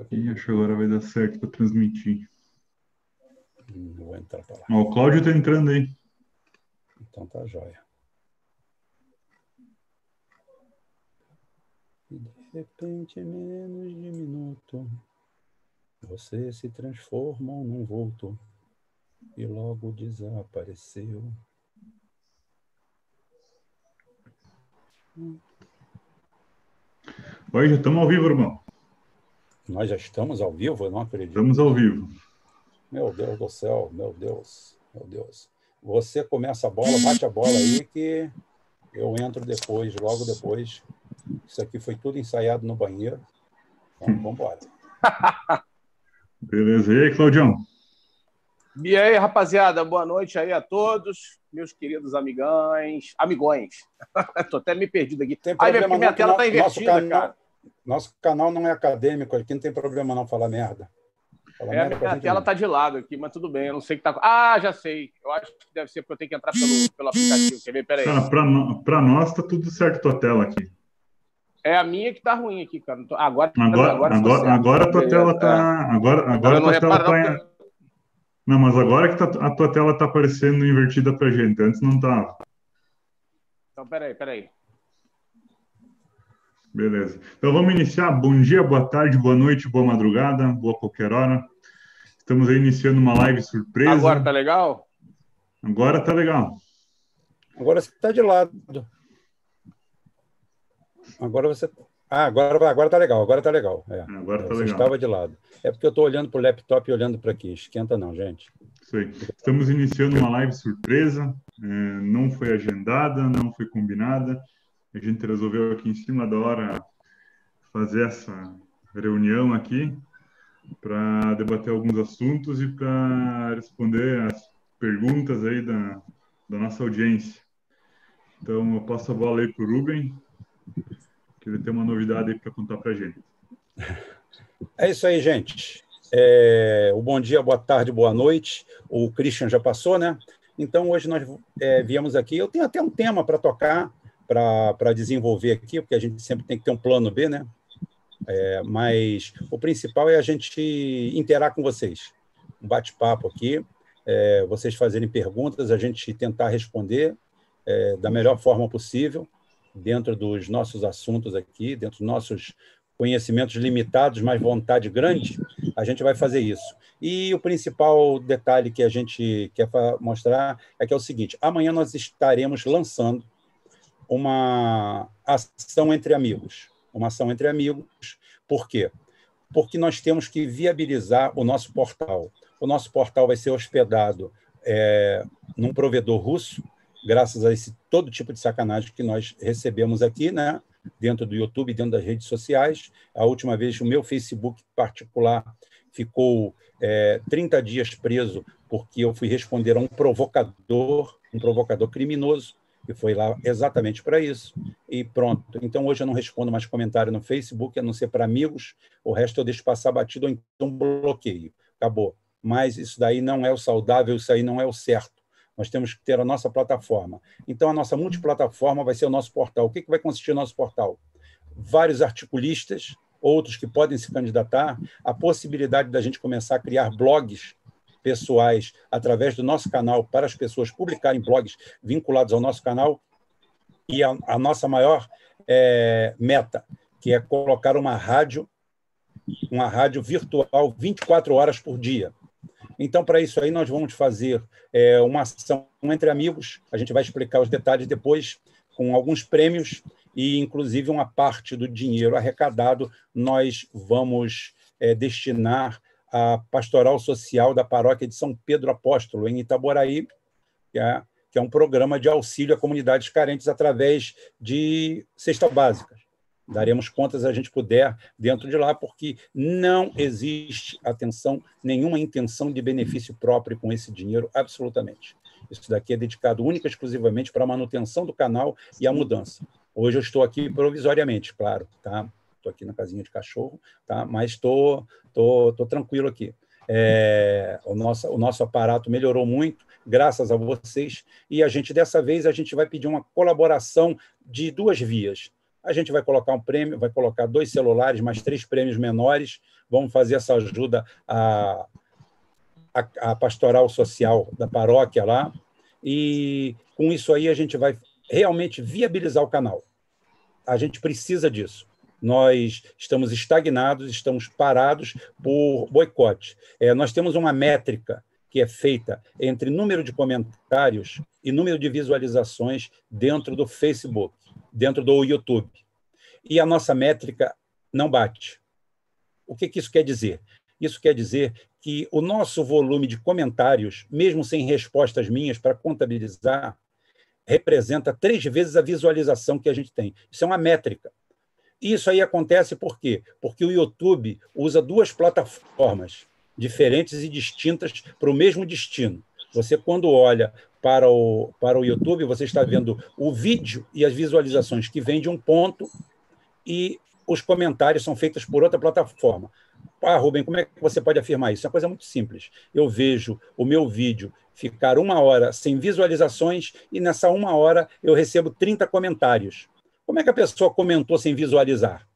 aqui, acho que agora vai dar certo para transmitir. Vou entrar para lá. Ó, o Cláudio está entrando aí. Então tá jóia. E de repente, em menos de minuto, você se transforma num vulto e logo desapareceu. Oi, já estamos ao vivo, irmão. Nós já estamos ao vivo? Eu não acredito. Estamos ao vivo. Meu Deus do céu, meu Deus, meu Deus. Você começa a bola, bate a bola aí que eu entro depois, logo depois. Isso aqui foi tudo ensaiado no banheiro. Então, vamos embora. Beleza. E aí, Claudião? E aí, rapaziada, boa noite aí a todos, meus queridos amigões. Amigões. Tô até me perdido aqui. Tem Ai, problema minha, minha tela tá invertida, nosso cara. Nosso canal não é acadêmico, aqui não tem problema não falar merda. Falar É, a merda gente tela não. tá de lado aqui, mas tudo bem, eu não sei o que tá. Ah, já sei. Eu acho que deve ser porque eu tenho que entrar pelo, pelo aplicativo. Quer ver? Peraí. Cara, para para nós tá tudo certo tua tela aqui. É a minha que tá ruim aqui, cara. Tô- Agora, Agora, agora, certo. agora a tua Beleza, tela é. tá. Agora, agora Agora a tua tela tá. porque- Não, mas agora que tá- a tua tela tá aparecendo invertida pra gente. Antes não tava. Então, peraí, peraí. Beleza. Então vamos iniciar. Bom dia, boa tarde, boa noite, boa madrugada, boa qualquer hora. Estamos aí iniciando uma live surpresa. Agora tá legal? Agora tá legal. Agora você está de lado. Agora você. Ah, agora, agora tá legal, agora tá legal. É. Agora tá você legal. estava de lado. É porque eu estou olhando para o laptop e olhando para aqui. Esquenta não, gente. Isso aí. Estamos iniciando uma live surpresa. é, não foi agendada, não foi combinada. A gente resolveu aqui em cima da hora fazer essa reunião aqui para debater alguns assuntos e para responder as perguntas aí da, da nossa audiência. Então, eu passo a bola aí para o Ruben, que ele tem uma novidade aí para contar para a gente. É isso aí, gente. É, o bom dia, boa tarde, boa noite. O Christian já passou, né? Então, hoje nós é, viemos aqui. Eu tenho até um tema para tocar, para desenvolver aqui, porque a gente sempre tem que ter um plano B, né? É, mas o principal é a gente interar com vocês. Um bate-papo aqui, é, vocês fazerem perguntas, a gente tentar responder é, da melhor forma possível, dentro dos nossos assuntos aqui, dentro dos nossos conhecimentos limitados, mas vontade grande, a gente vai fazer isso. E o principal detalhe que a gente quer mostrar é que é o seguinte: amanhã nós estaremos lançando uma ação entre amigos. Uma ação entre amigos. Por quê? Porque nós temos que viabilizar o nosso portal. O nosso portal vai ser hospedado é, num provedor russo, graças a esse todo tipo de sacanagem que nós recebemos aqui, né? dentro do YouTube, dentro das redes sociais. A última vez, o meu Facebook particular ficou é, 30 dias preso porque eu fui responder a um provocador, um provocador criminoso, e foi lá exatamente para isso. E pronto. Então, hoje eu não respondo mais comentário no Facebook, a não ser para amigos. O resto eu deixo passar batido ou então bloqueio. Acabou. Mas isso daí não é o saudável, isso aí não é o certo. Nós temos que ter a nossa plataforma. Então, a nossa multiplataforma vai ser o nosso portal. O que, que vai consistir o nosso portal? Vários articulistas, outros que podem se candidatar, a possibilidade da gente começar a criar blogs pessoais através do nosso canal para as pessoas publicarem blogs vinculados ao nosso canal e a, a nossa maior é, meta, que é colocar uma rádio, uma rádio virtual 24 horas por dia. Então, para isso aí, nós vamos fazer é, uma ação entre amigos. A gente vai explicar os detalhes depois, com alguns prêmios e, inclusive, uma parte do dinheiro arrecadado nós vamos é, destinar à pastoral social da paróquia de São Pedro Apóstolo, em Itaboraí, que é, que é um programa de auxílio a comunidades carentes através de cesta básicas daremos contas a gente puder dentro de lá, porque não existe, atenção, nenhuma intenção de benefício próprio com esse dinheiro, absolutamente. Isso daqui é dedicado única e exclusivamente para a manutenção do canal e a mudança. Hoje eu estou aqui provisoriamente, claro, tá? Estou aqui na casinha de cachorro, tá? Mas estou tô, tô tranquilo aqui. É, o, nosso, o nosso aparato melhorou muito, graças a vocês, e a gente, dessa vez, a gente vai pedir uma colaboração de duas vias a gente vai colocar um prêmio, vai colocar dois celulares, mais três prêmios menores, vamos fazer essa ajuda à, à, à pastoral social da paróquia lá, e com isso aí a gente vai realmente viabilizar o canal. A gente precisa disso. Nós estamos estagnados, estamos parados por boicote. É, nós temos uma métrica que é feita entre número de comentários e número de visualizações dentro do Facebook, dentro do YouTube. E a nossa métrica não bate. O que, que isso quer dizer? Isso quer dizer que o nosso volume de comentários, mesmo sem respostas minhas para contabilizar, representa três vezes a visualização que a gente tem. Isso é uma métrica. Isso aí acontece por quê? Porque o YouTube usa duas plataformas diferentes e distintas para o mesmo destino. Você, quando olha para o, para o YouTube, você está vendo o vídeo e as visualizações que vêm de um ponto e os comentários são feitos por outra plataforma. Ah, Rubem, como é que você pode afirmar isso? É uma coisa muito simples. Eu vejo o meu vídeo ficar uma hora sem visualizações e nessa uma hora eu recebo 30 comentários. Como é que a pessoa comentou sem visualizar?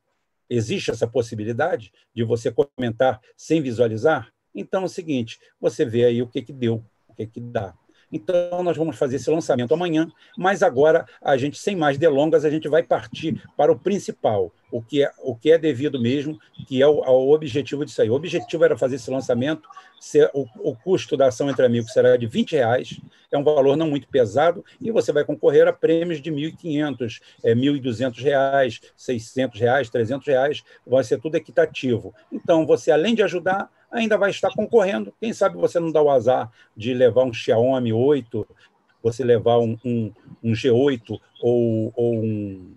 Existe essa possibilidade de você comentar sem visualizar? Então é o seguinte, você vê aí o que, que deu, o que, que dá. Então, nós vamos fazer esse lançamento amanhã, mas agora, a gente, sem mais delongas, a gente vai partir para o principal, o que é, o que é devido mesmo, que é o, objetivo disso aí. O objetivo era fazer esse lançamento, ser, o, o custo da ação entre amigos será de 20 reais, é um valor não muito pesado, e você vai concorrer a prêmios de 1.500, é, 1.200 reais, 600 reais, 300 reais, vai ser tudo equitativo. Então, você, além de ajudar, ainda vai estar concorrendo. Quem sabe você não dá o azar de levar um Xiaomi 8, você levar um, um, um G8 ou, ou um,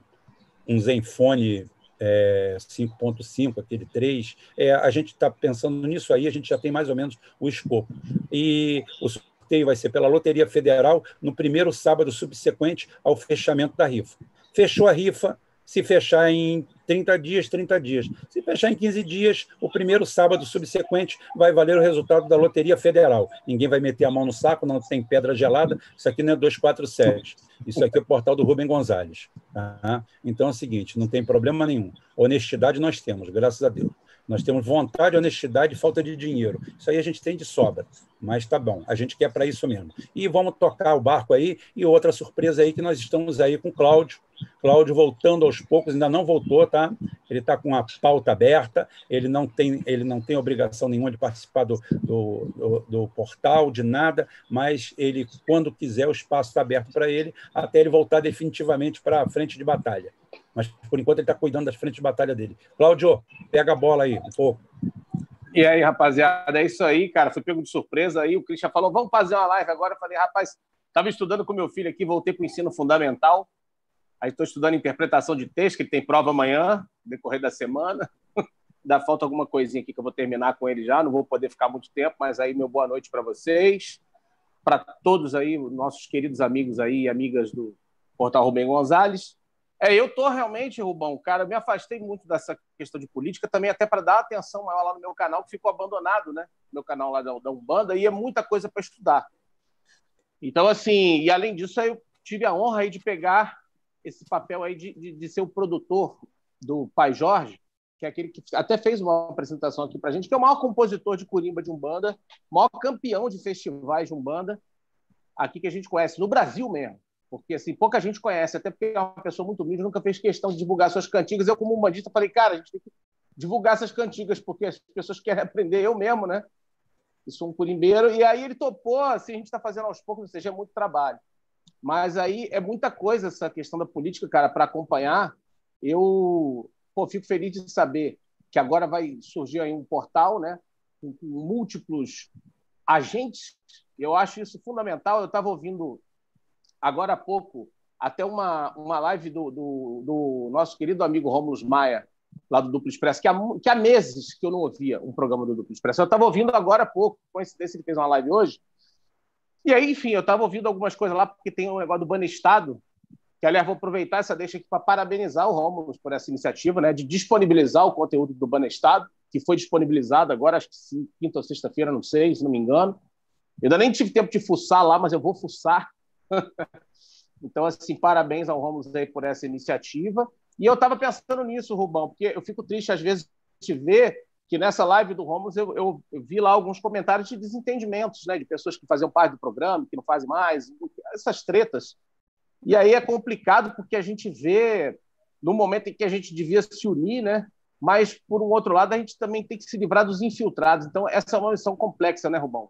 um Zenfone é, 5.5, aquele 3. É, a gente está pensando nisso aí, a gente já tem mais ou menos o escopo. E o sorteio vai ser pela Loteria Federal no primeiro sábado subsequente ao fechamento da rifa. Fechou a rifa, se fechar em 30 dias, 30 dias. Se fechar em 15 dias, o primeiro sábado subsequente vai valer o resultado da Loteria Federal. Ninguém vai meter a mão no saco, não tem pedra gelada. Isso aqui não é 247. Isso aqui é o portal do Rubem Gonzalez. Tá? Então é o seguinte: não tem problema nenhum. Honestidade nós temos, graças a Deus. Nós temos vontade, honestidade e falta de dinheiro. Isso aí a gente tem de sobra, mas tá bom, a gente quer para isso mesmo. E vamos tocar o barco aí. E outra surpresa aí que nós estamos aí com o Cláudio. Cláudio voltando aos poucos, ainda não voltou, tá? Ele está com a pauta aberta, ele não tem, ele não tem obrigação nenhuma de participar do, do, do, do portal, de nada, mas ele, quando quiser, o espaço está aberto para ele, até ele voltar definitivamente para a frente de batalha. Mas, por enquanto, ele está cuidando das frentes de batalha dele. Cláudio, pega a bola aí, um pouco. E aí, rapaziada, é isso aí, cara. Fui pego de surpresa aí. O Christian falou: vamos fazer uma live agora. Eu falei, rapaz, estava estudando com meu filho aqui, voltei para o ensino fundamental. Aí estou estudando interpretação de texto, que tem prova amanhã, decorrer da semana. Dá falta alguma coisinha aqui que eu vou terminar com ele já. Não vou poder ficar muito tempo, mas aí, meu boa noite para vocês. Para todos aí, nossos queridos amigos aí e amigas do Portal Rubem Gonzalez. É, eu tô realmente, Rubão, cara, me afastei muito dessa questão de política também, até para dar atenção maior lá no meu canal, que ficou abandonado, né? Meu canal lá da, da Umbanda, e é muita coisa para estudar. Então, assim, e além disso, eu tive a honra aí de pegar esse papel aí de, de, de ser o produtor do Pai Jorge, que é aquele que até fez uma apresentação aqui para a gente, que é o maior compositor de curimba de Umbanda, maior campeão de festivais de Umbanda, aqui que a gente conhece, no Brasil mesmo porque assim, pouca gente conhece, até porque é uma pessoa muito humilde, nunca fez questão de divulgar suas cantigas. Eu, como umbandista, falei, cara, a gente tem que divulgar essas cantigas, porque as pessoas querem aprender, eu mesmo, né? E sou um curimbeiro, e aí ele topou, assim, a gente está fazendo aos poucos, ou seja, é muito trabalho. Mas aí é muita coisa essa questão da política, cara, para acompanhar. Eu pô, fico feliz de saber que agora vai surgir aí um portal, né? Com múltiplos agentes. Eu acho isso fundamental. Eu estava ouvindo agora há pouco até uma, uma live do, do, do nosso querido amigo Rômulo Maia, lá do Duplo Expresso, que há, que há meses que eu não ouvia um programa do Duplo Expresso. Eu estava ouvindo agora há pouco, coincidência, ele fez uma live hoje. E aí, enfim, eu estava ouvindo algumas coisas lá, porque tem um negócio do Banestado, que, aliás, vou aproveitar essa deixa aqui para parabenizar o Rômulo por essa iniciativa, né, de disponibilizar o conteúdo do Banestado, que foi disponibilizado agora, acho que quinta ou sexta-feira, não sei, se não me engano. Eu ainda nem tive tempo de fuçar lá, mas eu vou fuçar então, assim, parabéns ao Romulo aí por essa iniciativa. E eu estava pensando nisso, Rubão, porque eu fico triste às vezes de ver que nessa live do Romulus eu, eu, vi lá alguns comentários de desentendimentos, né, de pessoas que faziam parte do programa, que não fazem mais, essas tretas. E aí é complicado porque a gente vê no momento em que a gente devia se unir, né? Mas por um outro lado a gente também tem que se livrar dos infiltrados. Então essa é uma missão complexa, né, Rubão?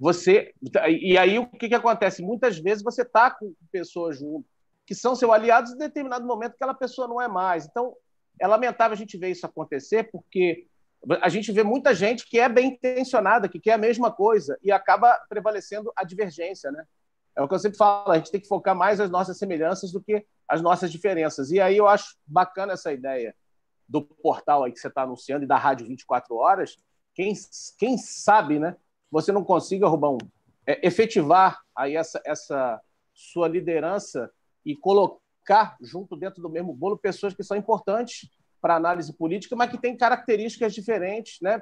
Você e aí o que, que acontece? Muitas vezes você está com pessoas junto que são seus aliados em determinado momento aquela pessoa não é mais. Então é lamentável a gente ver isso acontecer porque a gente vê muita gente que é bem intencionada, que quer a mesma coisa e acaba prevalecendo a divergência, né? É o que eu sempre falo, a gente tem que focar mais as nossas semelhanças do que as nossas diferenças. E aí eu acho bacana essa ideia do portal aí que você está anunciando e da rádio 24 horas. Quem, quem sabe, né? Você não consiga, Rubão, é, efetivar aí essa, essa sua liderança e colocar junto dentro do mesmo bolo pessoas que são importantes para análise política, mas que têm características diferentes, né?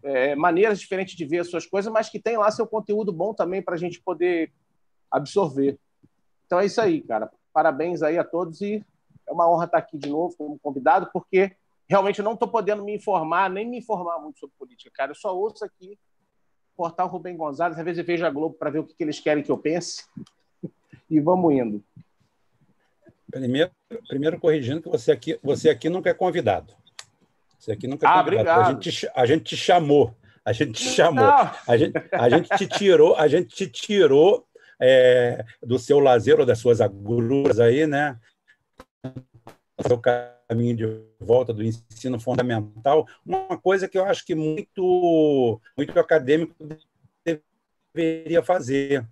É, maneiras diferentes de ver as suas coisas, mas que tem lá seu conteúdo bom também para a gente poder absorver. Então é isso aí, cara. Parabéns aí a todos e é uma honra estar aqui de novo como convidado, porque realmente eu não estou podendo me informar, nem me informar muito sobre política, cara. Eu só ouço aqui portal Rubem Gonzalez, às vezes eu vejo a Globo para ver o que, que eles querem que eu pense e vamos indo. Primeiro, primeiro corrigindo que você aqui, você aqui nunca é convidado. Você aqui nunca é ah, convidado. Obrigado. A gente, a gente te chamou. A gente te chamou. A gente, a gente te tirou, a gente te tirou é, do seu lazer ou das suas agruras aí, né? O seu caminho de volta do ensino fundamental. Uma coisa que eu acho que muito, muito acadêmico deveria fazer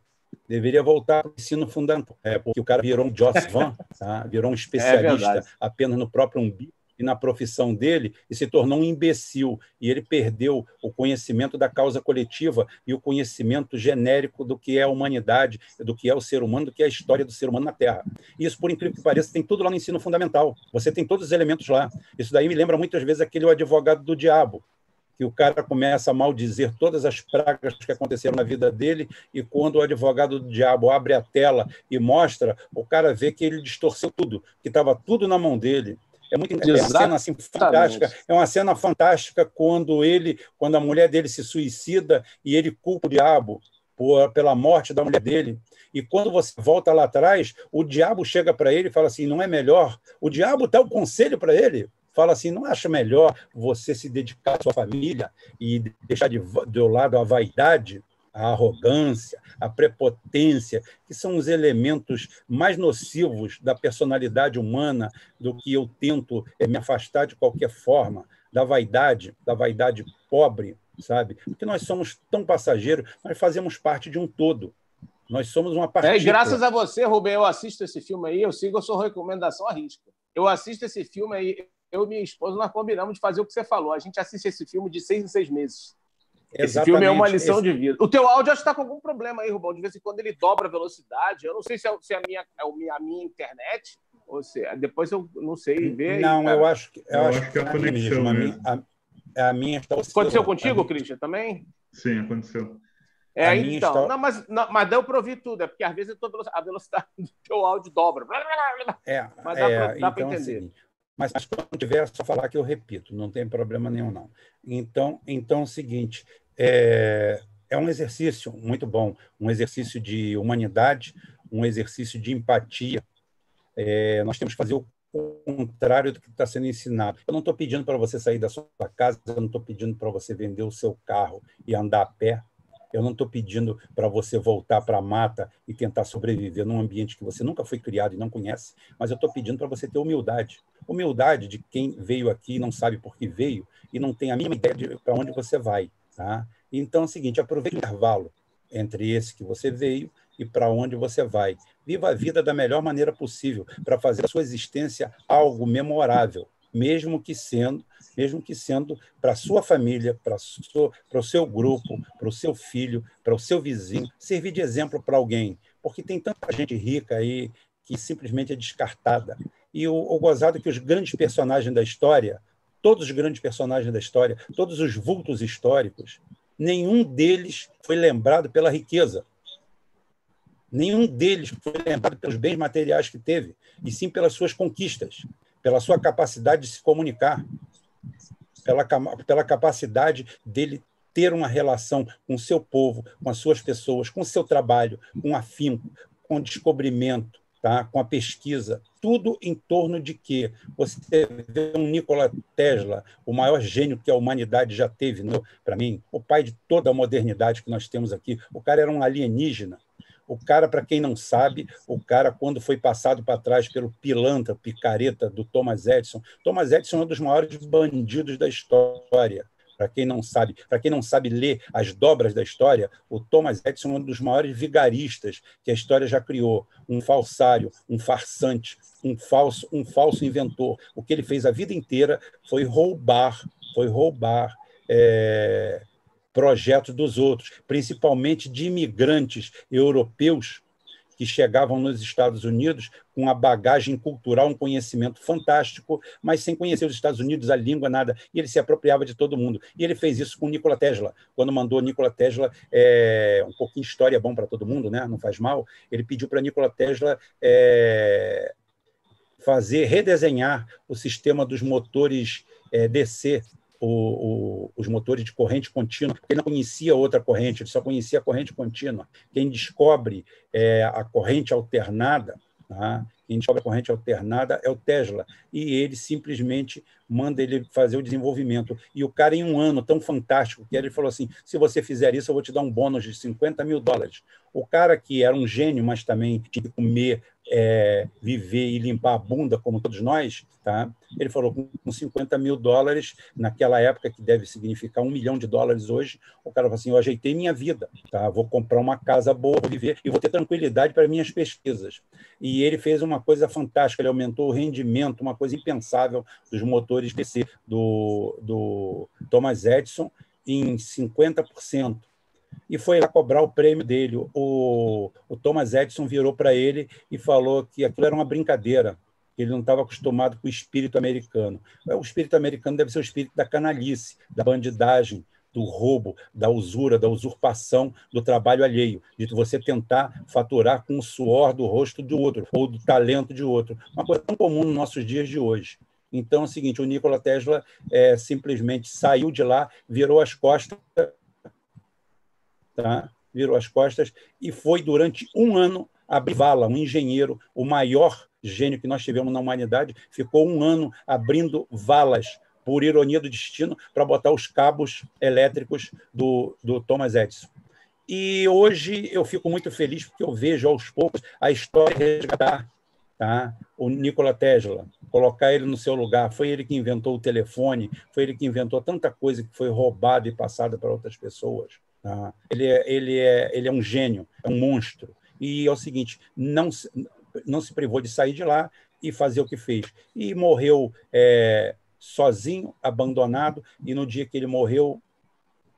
deveria voltar para o ensino fundamental, é, porque o cara virou um Joss Van, tá? virou um é especialista é apenas no próprio umbigo e na profissão dele e se tornou um imbecil. E ele perdeu o conhecimento da causa coletiva e o conhecimento genérico do que é a humanidade, do que é o ser humano, do que é a história do ser humano na Terra. E isso, por incrível que pareça, tem tudo lá no ensino fundamental. Você tem todos os elementos lá. Isso daí me lembra muitas vezes aquele advogado do diabo que o cara começa a maldizer todas as pragas que aconteceram na vida dele, e quando o advogado do diabo abre a tela e mostra, o cara vê que ele distorceu tudo, que estava tudo na mão dele. É muito é uma cena assim, fantástica. É uma cena fantástica quando ele, quando a mulher dele se suicida e ele culpa o diabo por, pela morte da mulher dele. E quando você volta lá atrás, o diabo chega para ele e fala assim: não é melhor? O diabo dá o conselho para ele fala assim: não acha melhor você se dedicar à sua família e deixar de, de lado a vaidade, a arrogância, a prepotência, que são os elementos mais nocivos da personalidade humana, do que eu tento eh, me afastar de qualquer forma, da vaidade, da vaidade pobre, sabe? Porque nós somos tão passageiros, nós fazemos parte de um todo. Nós somos uma parte. É, graças a você, Rubem, eu assisto esse filme aí, eu sigo a sua recomendação a risco. Eu assisto esse filme aí, eu e minha esposa, nós combinamos de fazer o que você falou. A gente assiste esse filme de seis em seis meses. Esse filme é uma lição Esse... de vida. O teu áudio acho que está com algum problema aí, Rubão. De vez em quando ele dobra a velocidade. Eu não sei se é, se é a, minha, é a minha internet ou se depois eu não sei ver. Não, eu acho que eu, eu acho, que é a conexão. Mesmo. A, minha, a, a minha está Aconteceu contigo, Christian, também? Sim, aconteceu. É, então. Está... Não, mas, não, mas deu para ouvir tudo. É porque às vezes a velocidade do teu áudio dobra. É, mas dá é, para então, entender. Assim, mas, quando tiver, é só falar que eu repito, não tem problema nenhum, não. Então, então é o seguinte, é, é um exercício muito bom, um exercício de humanidade, um exercício de empatia. É, nós temos que fazer o contrário do que está sendo ensinado. Eu não estou pedindo para você sair da sua casa, eu não estou pedindo para você vender o seu carro e andar a pé, eu não estou pedindo para você voltar para a mata e tentar sobreviver num ambiente que você nunca foi criado e não conhece, mas eu estou pedindo para você ter humildade. Humildade de quem veio aqui não sabe por que veio e não tem a mínima ideia de para onde você vai. Tá? Então é o seguinte: aproveite o intervalo entre esse que você veio e para onde você vai. Viva a vida da melhor maneira possível para fazer a sua existência algo memorável mesmo que sendo, mesmo que sendo para sua família, para o seu grupo, para o seu filho, para o seu vizinho, servir de exemplo para alguém, porque tem tanta gente rica aí que simplesmente é descartada. E o, o gozado é que os grandes personagens da história, todos os grandes personagens da história, todos os vultos históricos, nenhum deles foi lembrado pela riqueza. Nenhum deles foi lembrado pelos bens materiais que teve, e sim pelas suas conquistas pela sua capacidade de se comunicar, pela, pela capacidade dele ter uma relação com o seu povo, com as suas pessoas, com o seu trabalho, com afinco, com descobrimento, tá? com a pesquisa, tudo em torno de que você vê um Nikola Tesla, o maior gênio que a humanidade já teve, para mim, o pai de toda a modernidade que nós temos aqui. O cara era um alienígena. O cara, para quem não sabe, o cara, quando foi passado para trás pelo pilantra, picareta do Thomas Edison, Thomas Edison é um dos maiores bandidos da história. Para quem não sabe, para quem não sabe ler as dobras da história, o Thomas Edison é um dos maiores vigaristas que a história já criou, um falsário, um farsante, um falso, um falso inventor. O que ele fez a vida inteira foi roubar, foi roubar é, projetos dos outros, principalmente de imigrantes europeus que chegavam nos Estados Unidos com uma bagagem cultural, um conhecimento fantástico, mas sem conhecer os Estados Unidos, a língua, nada. E ele se apropriava de todo mundo. E ele fez isso com Nikola Tesla. Quando mandou Nikola Tesla, é, um pouquinho de história é bom para todo mundo, né? não faz mal, ele pediu para Nikola Tesla é, fazer, redesenhar o sistema dos motores é, DC o, o, os motores de corrente contínua, porque ele não conhecia outra corrente, ele só conhecia a corrente contínua. Quem descobre é, a corrente alternada, tá? quem descobre a corrente alternada é o Tesla, e ele simplesmente manda ele fazer o desenvolvimento. E o cara, em um ano tão fantástico, que ele falou assim: se você fizer isso, eu vou te dar um bônus de 50 mil dólares. O cara que era um gênio, mas também tinha que comer, é, viver e limpar a bunda, como todos nós, tá? ele falou: com 50 mil dólares, naquela época, que deve significar um milhão de dólares hoje, o cara falou assim: eu ajeitei minha vida, tá? vou comprar uma casa boa, vou viver e vou ter tranquilidade para minhas pesquisas. E ele fez uma coisa fantástica, ele aumentou o rendimento, uma coisa impensável dos motores DC do, do Thomas Edison em 50%. E foi lá cobrar o prêmio dele. O, o Thomas Edison virou para ele e falou que aquilo era uma brincadeira, ele não estava acostumado com o espírito americano. O espírito americano deve ser o espírito da canalice, da bandidagem, do roubo, da usura, da usurpação do trabalho alheio, de você tentar faturar com o suor do rosto de outro ou do talento de outro. Uma coisa tão comum nos nossos dias de hoje. Então é o seguinte: o Nikola Tesla é, simplesmente saiu de lá, virou as costas, tá? virou as costas e foi durante um ano abrir vala, um engenheiro, o maior gênio que nós tivemos na humanidade, ficou um ano abrindo valas, por ironia do destino, para botar os cabos elétricos do, do Thomas Edison. E hoje eu fico muito feliz porque eu vejo aos poucos a história resgatar tá? o Nikola Tesla, colocar ele no seu lugar. Foi ele que inventou o telefone, foi ele que inventou tanta coisa que foi roubada e passada para outras pessoas. Ele, é, ele, é, ele é um gênio, é um monstro. E é o seguinte, não, não se privou de sair de lá e fazer o que fez. E morreu é, sozinho, abandonado, e no dia que ele morreu,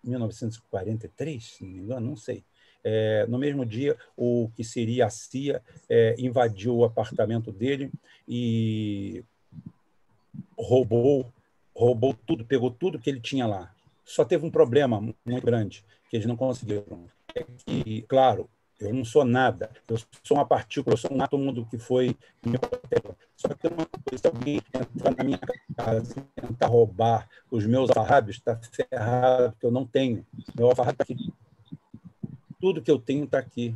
1943, se não me engano, não sei, é, no mesmo dia, o que seria a CIA é, invadiu o apartamento dele e roubou, roubou tudo, pegou tudo que ele tinha lá. Só teve um problema muito grande que eles não conseguiram. É que, claro, eu não sou nada, eu sou uma partícula, eu sou um átomo do que foi Só que tem uma coisa, se alguém entrar na minha casa e tentar roubar os meus alfarrábios, está ferrado, porque eu não tenho. Meu alfarrábio está aqui tudo que eu tenho está aqui.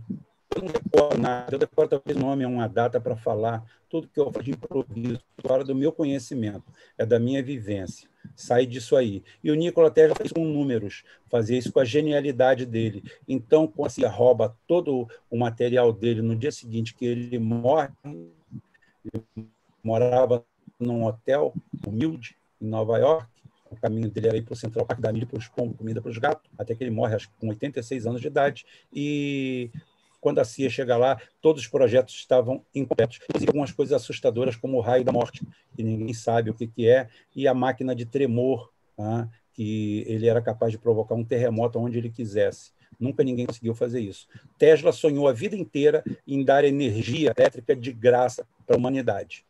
Eu não decoro nada, eu decoro talvez nome, uma data para falar. Tudo que eu faço de improviso, fora do meu conhecimento, é da minha vivência. Sai disso aí. E o Nikola Tesla fez com números, fazia isso com a genialidade dele. Então, quando se rouba todo o material dele no dia seguinte que ele morre, ele morava num hotel humilde em Nova York, o caminho dele era ir para o Central Park, dar milho para os pombos, comida para os gatos, até que ele morre acho, com 86 anos de idade. E quando a CIA chega lá, todos os projetos estavam incompletos. Existem algumas coisas assustadoras, como o raio da morte, que ninguém sabe o que, que é, e a máquina de tremor, tá? que ele era capaz de provocar um terremoto onde ele quisesse. Nunca ninguém conseguiu fazer isso. Tesla sonhou a vida inteira em dar energia elétrica de graça para a humanidade.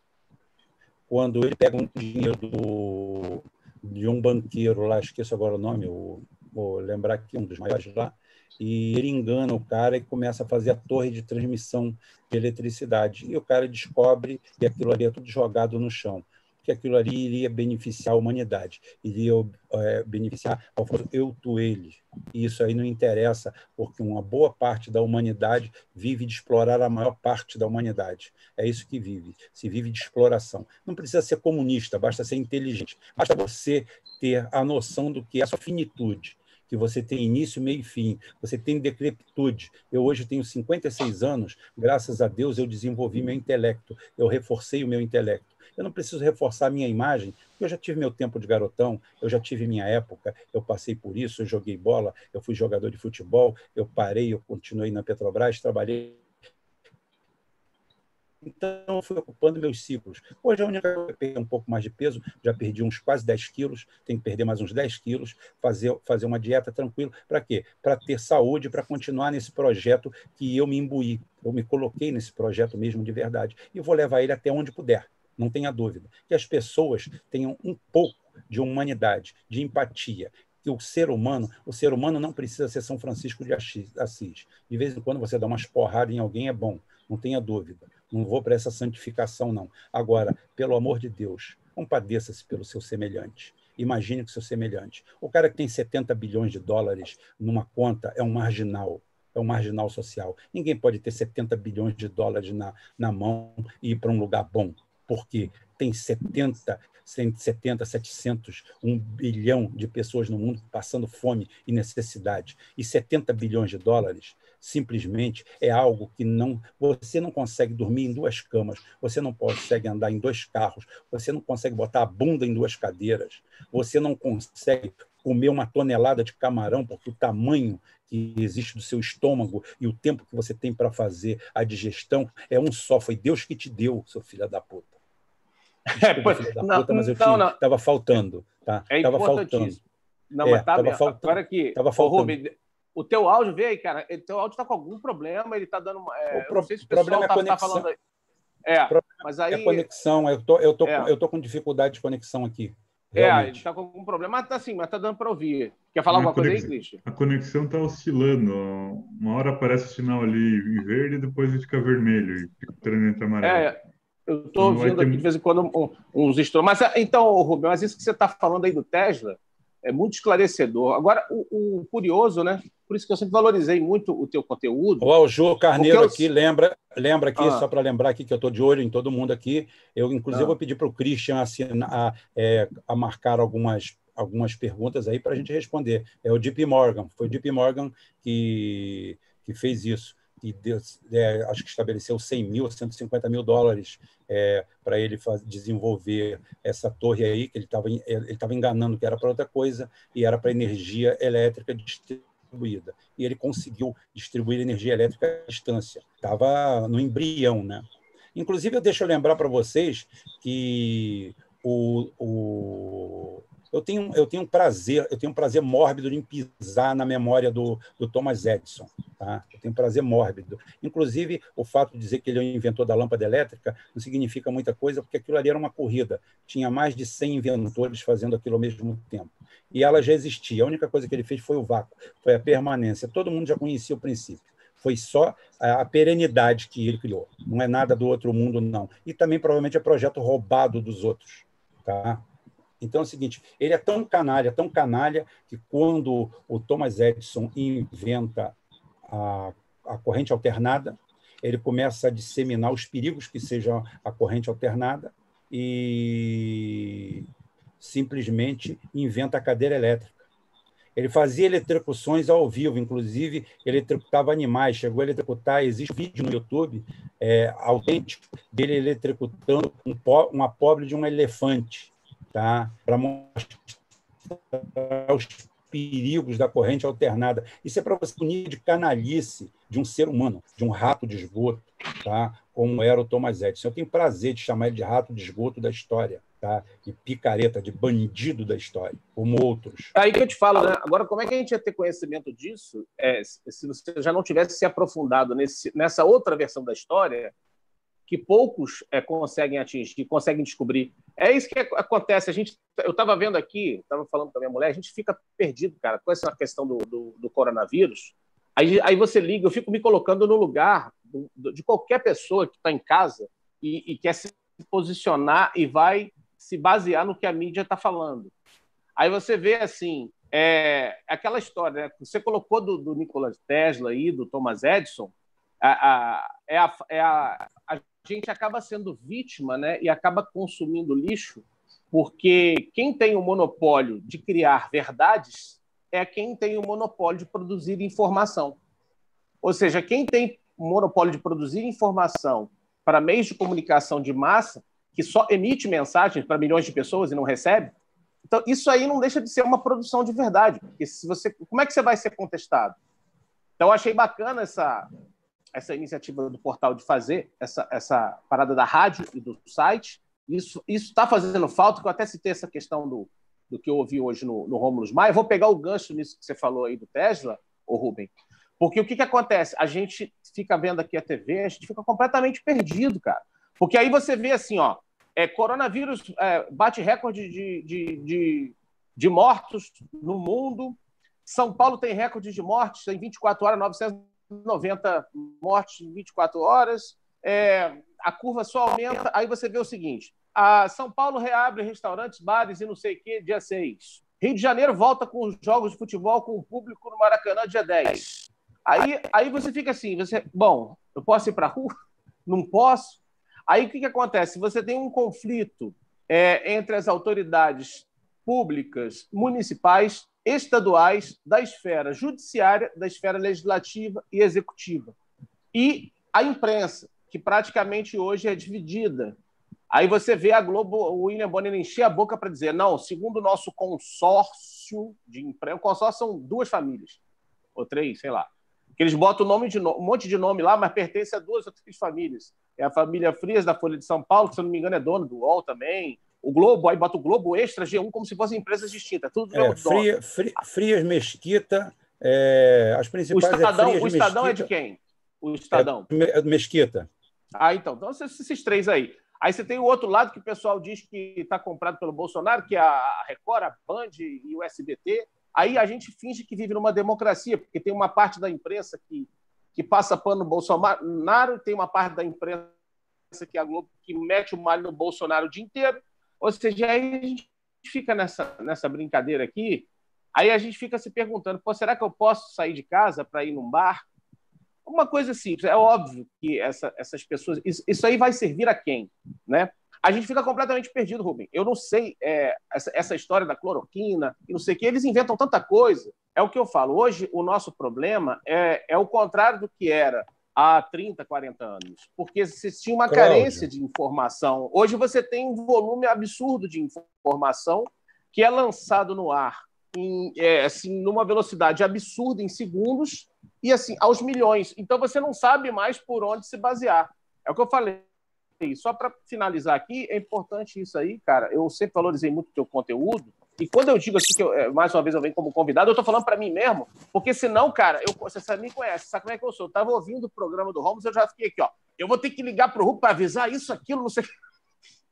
Quando ele pega um dinheiro do, de um banqueiro lá, esqueço agora o nome, o, vou lembrar aqui, um dos maiores lá, e ele engana o cara e começa a fazer a torre de transmissão de eletricidade. E o cara descobre que aquilo ali é tudo jogado no chão. que aquilo ali iria beneficiar a humanidade, iria é, beneficiar ao eu, tu, ele. E isso aí não interessa, porque uma boa parte da humanidade vive de explorar a maior parte da humanidade. É isso que vive, se vive de exploração. Não precisa ser comunista, basta ser inteligente, basta você ter a noção do que é a sua finitude que você tem início, meio e fim, você tem decrepitude. Eu hoje tenho 56 anos, graças a Deus eu desenvolvi meu intelecto, eu reforcei o meu intelecto. Eu não preciso reforçar a minha imagem, eu já tive meu tempo de garotão, eu já tive minha época, eu passei por isso, eu joguei bola, eu fui jogador de futebol, eu parei, eu continuei na Petrobras, trabalhei então, eu fui ocupando meus ciclos. Hoje, a única coisa é um pouco mais de peso, já perdi uns quase 10 quilos, tenho que perder mais uns 10 quilos, fazer, fazer uma dieta tranquila. Para quê? Para ter saúde, para continuar nesse projeto que eu me imbuí. Eu me coloquei nesse projeto mesmo de verdade. E vou levar ele até onde puder, não tenha dúvida. Que as pessoas tenham um pouco de humanidade, de empatia, que o ser humano, o ser humano não precisa ser São Francisco de Assis. De vez em quando você dá umas porradas em alguém é bom, não tenha dúvida. Não vou para essa santificação, não. Agora, pelo amor de Deus, compadeça-se pelo seu semelhante. Imagine que seu semelhante. O cara que tem 70 bilhões de dólares numa conta é um marginal, é um marginal social. Ninguém pode ter 70 bilhões de dólares na, na mão e ir para um lugar bom, porque tem 70, 170, 700, 1 bilhão de pessoas no mundo passando fome e necessidade. E 70 bilhões de dólares simplesmente é algo que não você não consegue dormir em duas camas, você não consegue andar em dois carros, você não consegue botar a bunda em duas cadeiras, você não consegue comer uma tonelada de camarão porque o tamanho que existe do seu estômago e o tempo que você tem para fazer a digestão é um só, foi Deus que te deu, seu filho da puta. Desculpa, filho da puta, mas eu estava faltando, tá? É tava faltando. Não, é, mas tá, faltando, agora que tava faltando. Rubem, o teu áudio, vê aí, cara, o teu áudio está com algum problema, ele está dando. É, o pro, não sei se o problema tá, é tá falando aí. É, mas aí. É conexão, eu tô, eu tô, é. eu tô com dificuldade de conexão aqui. Realmente. É, ele está com algum problema, mas tá assim, mas tá dando para ouvir. Quer falar alguma coisa aí, Cristian? A conexão está oscilando. Uma hora aparece o sinal ali em verde, depois ele fica vermelho e fica entre amarelo. É, eu estou ouvindo ter... aqui de vez em quando uns instrumentos. Mas então, Rubem, mas isso que você está falando aí do Tesla é muito esclarecedor. Agora, o, o, curioso, né? Por isso que eu sempre valorizei muito o teu conteúdo. O Jô Carneiro eu... aqui lembra, lembra aqui, ah. só para lembrar aqui que eu estou de olho em todo mundo aqui. Eu, inclusive, ah. vou pedir para o Christian assinar, a, é, a marcar algumas algumas perguntas aí para a gente responder. É o JP Morgan, foi o JP Morgan que, que fez isso e Deus, é, acho que estabeleceu 100 mil, 150 mil dólares é, para ele faz, desenvolver essa torre aí, que ele estava ele tava enganando que era para outra coisa, e era para energia elétrica distribuída. E ele conseguiu distribuir energia elétrica à distância. Estava no embrião, né? Inclusive, eu deixo eu lembrar para vocês que o, o, eu tenho, eu tenho um prazer, eu tenho um prazer mórbido em pisar na memória do, do Thomas Edison. Tá? Eu tenho um prazer mórbido. Inclusive, o fato de dizer que ele é o inventor da lâmpada elétrica não significa muita coisa, porque aquilo ali era uma corrida. Tinha mais de 100 inventores fazendo aquilo ao mesmo tempo. E ela já existia. A única coisa que ele fez foi o vácuo, foi a permanência. Todo mundo já conhecia o princípio foi só a perenidade que ele criou. Não é nada do outro mundo, não. E também provavelmente é projeto roubado dos outros. Tá? Então é o seguinte, ele é tão canalha, tão canalha, que quando o Thomas Edison inventa a, a corrente alternada, ele começa a disseminar os perigos que sejam a corrente alternada e simplesmente inventa a cadeira elétrica. Ele fazia eletrocuções ao vivo, inclusive eletrocutava animais, chegou a eletrocutar, existe um vídeo no YouTube é, autêntico dele eletrocutando um, uma pobre de um elefante tá? para mostrar os perigos da corrente alternada. Isso é para você unir de canalice de um ser humano, de um rato de esgoto, tá? como era o Thomas Edison. Eu tenho prazer de chamar ele de rato de esgoto da história. Tá? de picareta, de bandido da história, como outros. Aí que eu te falo, né? Agora, como é que a gente ia ter conhecimento disso é, se você já não tivesse se aprofundado nesse, nessa outra versão da história que poucos é, conseguem atingir, conseguem descobrir. É isso que acontece. A gente, eu estava vendo aqui, estava falando com a minha mulher, a gente fica perdido, cara, com essa questão do, do, do coronavírus. Aí, aí você liga, eu fico me colocando no lugar do, de qualquer pessoa que está em casa e, e, quer se posicionar e vai se basear no que a mídia está falando. Aí você vê assim, é, aquela história, né? você colocou do, do Nikola Tesla e do Thomas Edison, a, a, é a, é a, a gente acaba sendo vítima né? e acaba consumindo lixo, porque quem tem o monopólio de criar verdades é quem tem o monopólio de produzir informação. Ou seja, quem tem o monopólio de produzir informação para meios de comunicação de massa, que só emite mensagens para milhões de pessoas e não recebe, então isso aí não deixa de ser uma produção de verdade, porque se você, como é que você vai ser contestado? Então eu achei bacana essa essa iniciativa do portal de fazer essa, essa parada da rádio e do site. Isso está fazendo falta, que eu até citei essa questão do, do que eu ouvi hoje no, no Romulus Maia. Vou pegar o gancho nisso que você falou aí do Tesla, o Rubem, porque o que, que acontece? A gente fica vendo aqui a TV, a gente fica completamente perdido, cara. Porque aí você vê assim, ó, é, coronavírus é, bate recorde de, de, de, de, mortos no mundo. São Paulo tem recorde de mortes em 24 horas, 990 mortes em 24 horas. É, a curva só aumenta. Aí você vê o seguinte: a São Paulo reabre restaurantes, bares e não sei o quê, dia 6. Rio de Janeiro volta com os jogos de futebol com o público no Maracanã, dia 10. Aí, aí você fica assim, você, bom, eu posso ir para a rua? Não posso? Aí o que, que acontece? Você tem um conflito é, entre as autoridades públicas, municipais, estaduais, da esfera judiciária, da esfera legislativa e executiva. E a imprensa, que praticamente hoje é dividida Aí você vê a Globo, o William Bonner encher a boca para dizer: não, segundo o nosso consórcio de emprego, o consórcio são duas famílias, ou três, sei lá. Que eles botam nome de um monte de nome lá, mas pertence a duas ou três famílias. É a família Frias da Folha de São Paulo, que se não me engano é dono do UOL também. O Globo, aí bota o Globo Extra, G1, como se fossem empresas distintas. Tudo é, Fria, Frias Mesquita, é, as principais. O Estadão, é, o Estadão é de quem? O Estadão. É, é Mesquita. Ah, então. Então, esses três aí. Aí você tem o outro lado que o pessoal diz que está comprado pelo Bolsonaro, que é a Record, a Band e o SBT. Aí a gente finge que vive numa democracia, porque tem uma parte da imprensa que, que passa pano no Bolsonaro, tem uma parte da imprensa que é a Globo que mete o malho no Bolsonaro o dia inteiro. Ou seja, aí a gente fica nessa, nessa brincadeira aqui, aí a gente fica se perguntando: será que eu posso sair de casa para ir num bar? Uma coisa simples, é óbvio que essa, essas pessoas. Isso, isso, aí vai servir a quem? Né? A gente fica completamente perdido, Rubem. Eu não sei é, essa, essa, história da cloroquina e não sei o que, eles inventam tanta coisa. É o que eu falo. Hoje, o nosso problema é, é o contrário do que era há 30, 40 anos. Porque se tinha uma Cláudio. carência de informação. Hoje você tem um volume absurdo de informação que é lançado no ar em, é, assim, numa velocidade absurda em segundos e assim aos milhões. Então você não sabe mais por onde se basear. É o que eu falei. Só para finalizar aqui, é importante isso aí, cara. Eu sempre valorizei muito o teu conteúdo. E quando eu digo assim, que eu, é, mais uma vez eu venho como convidado, eu estou falando para mim mesmo, porque senão, cara, eu, você me conhece, sabe como é que eu sou? Eu estava ouvindo o programa do Holmes, eu já fiquei aqui, ó. Eu vou ter que ligar para o Hulk para avisar isso, aquilo, não sei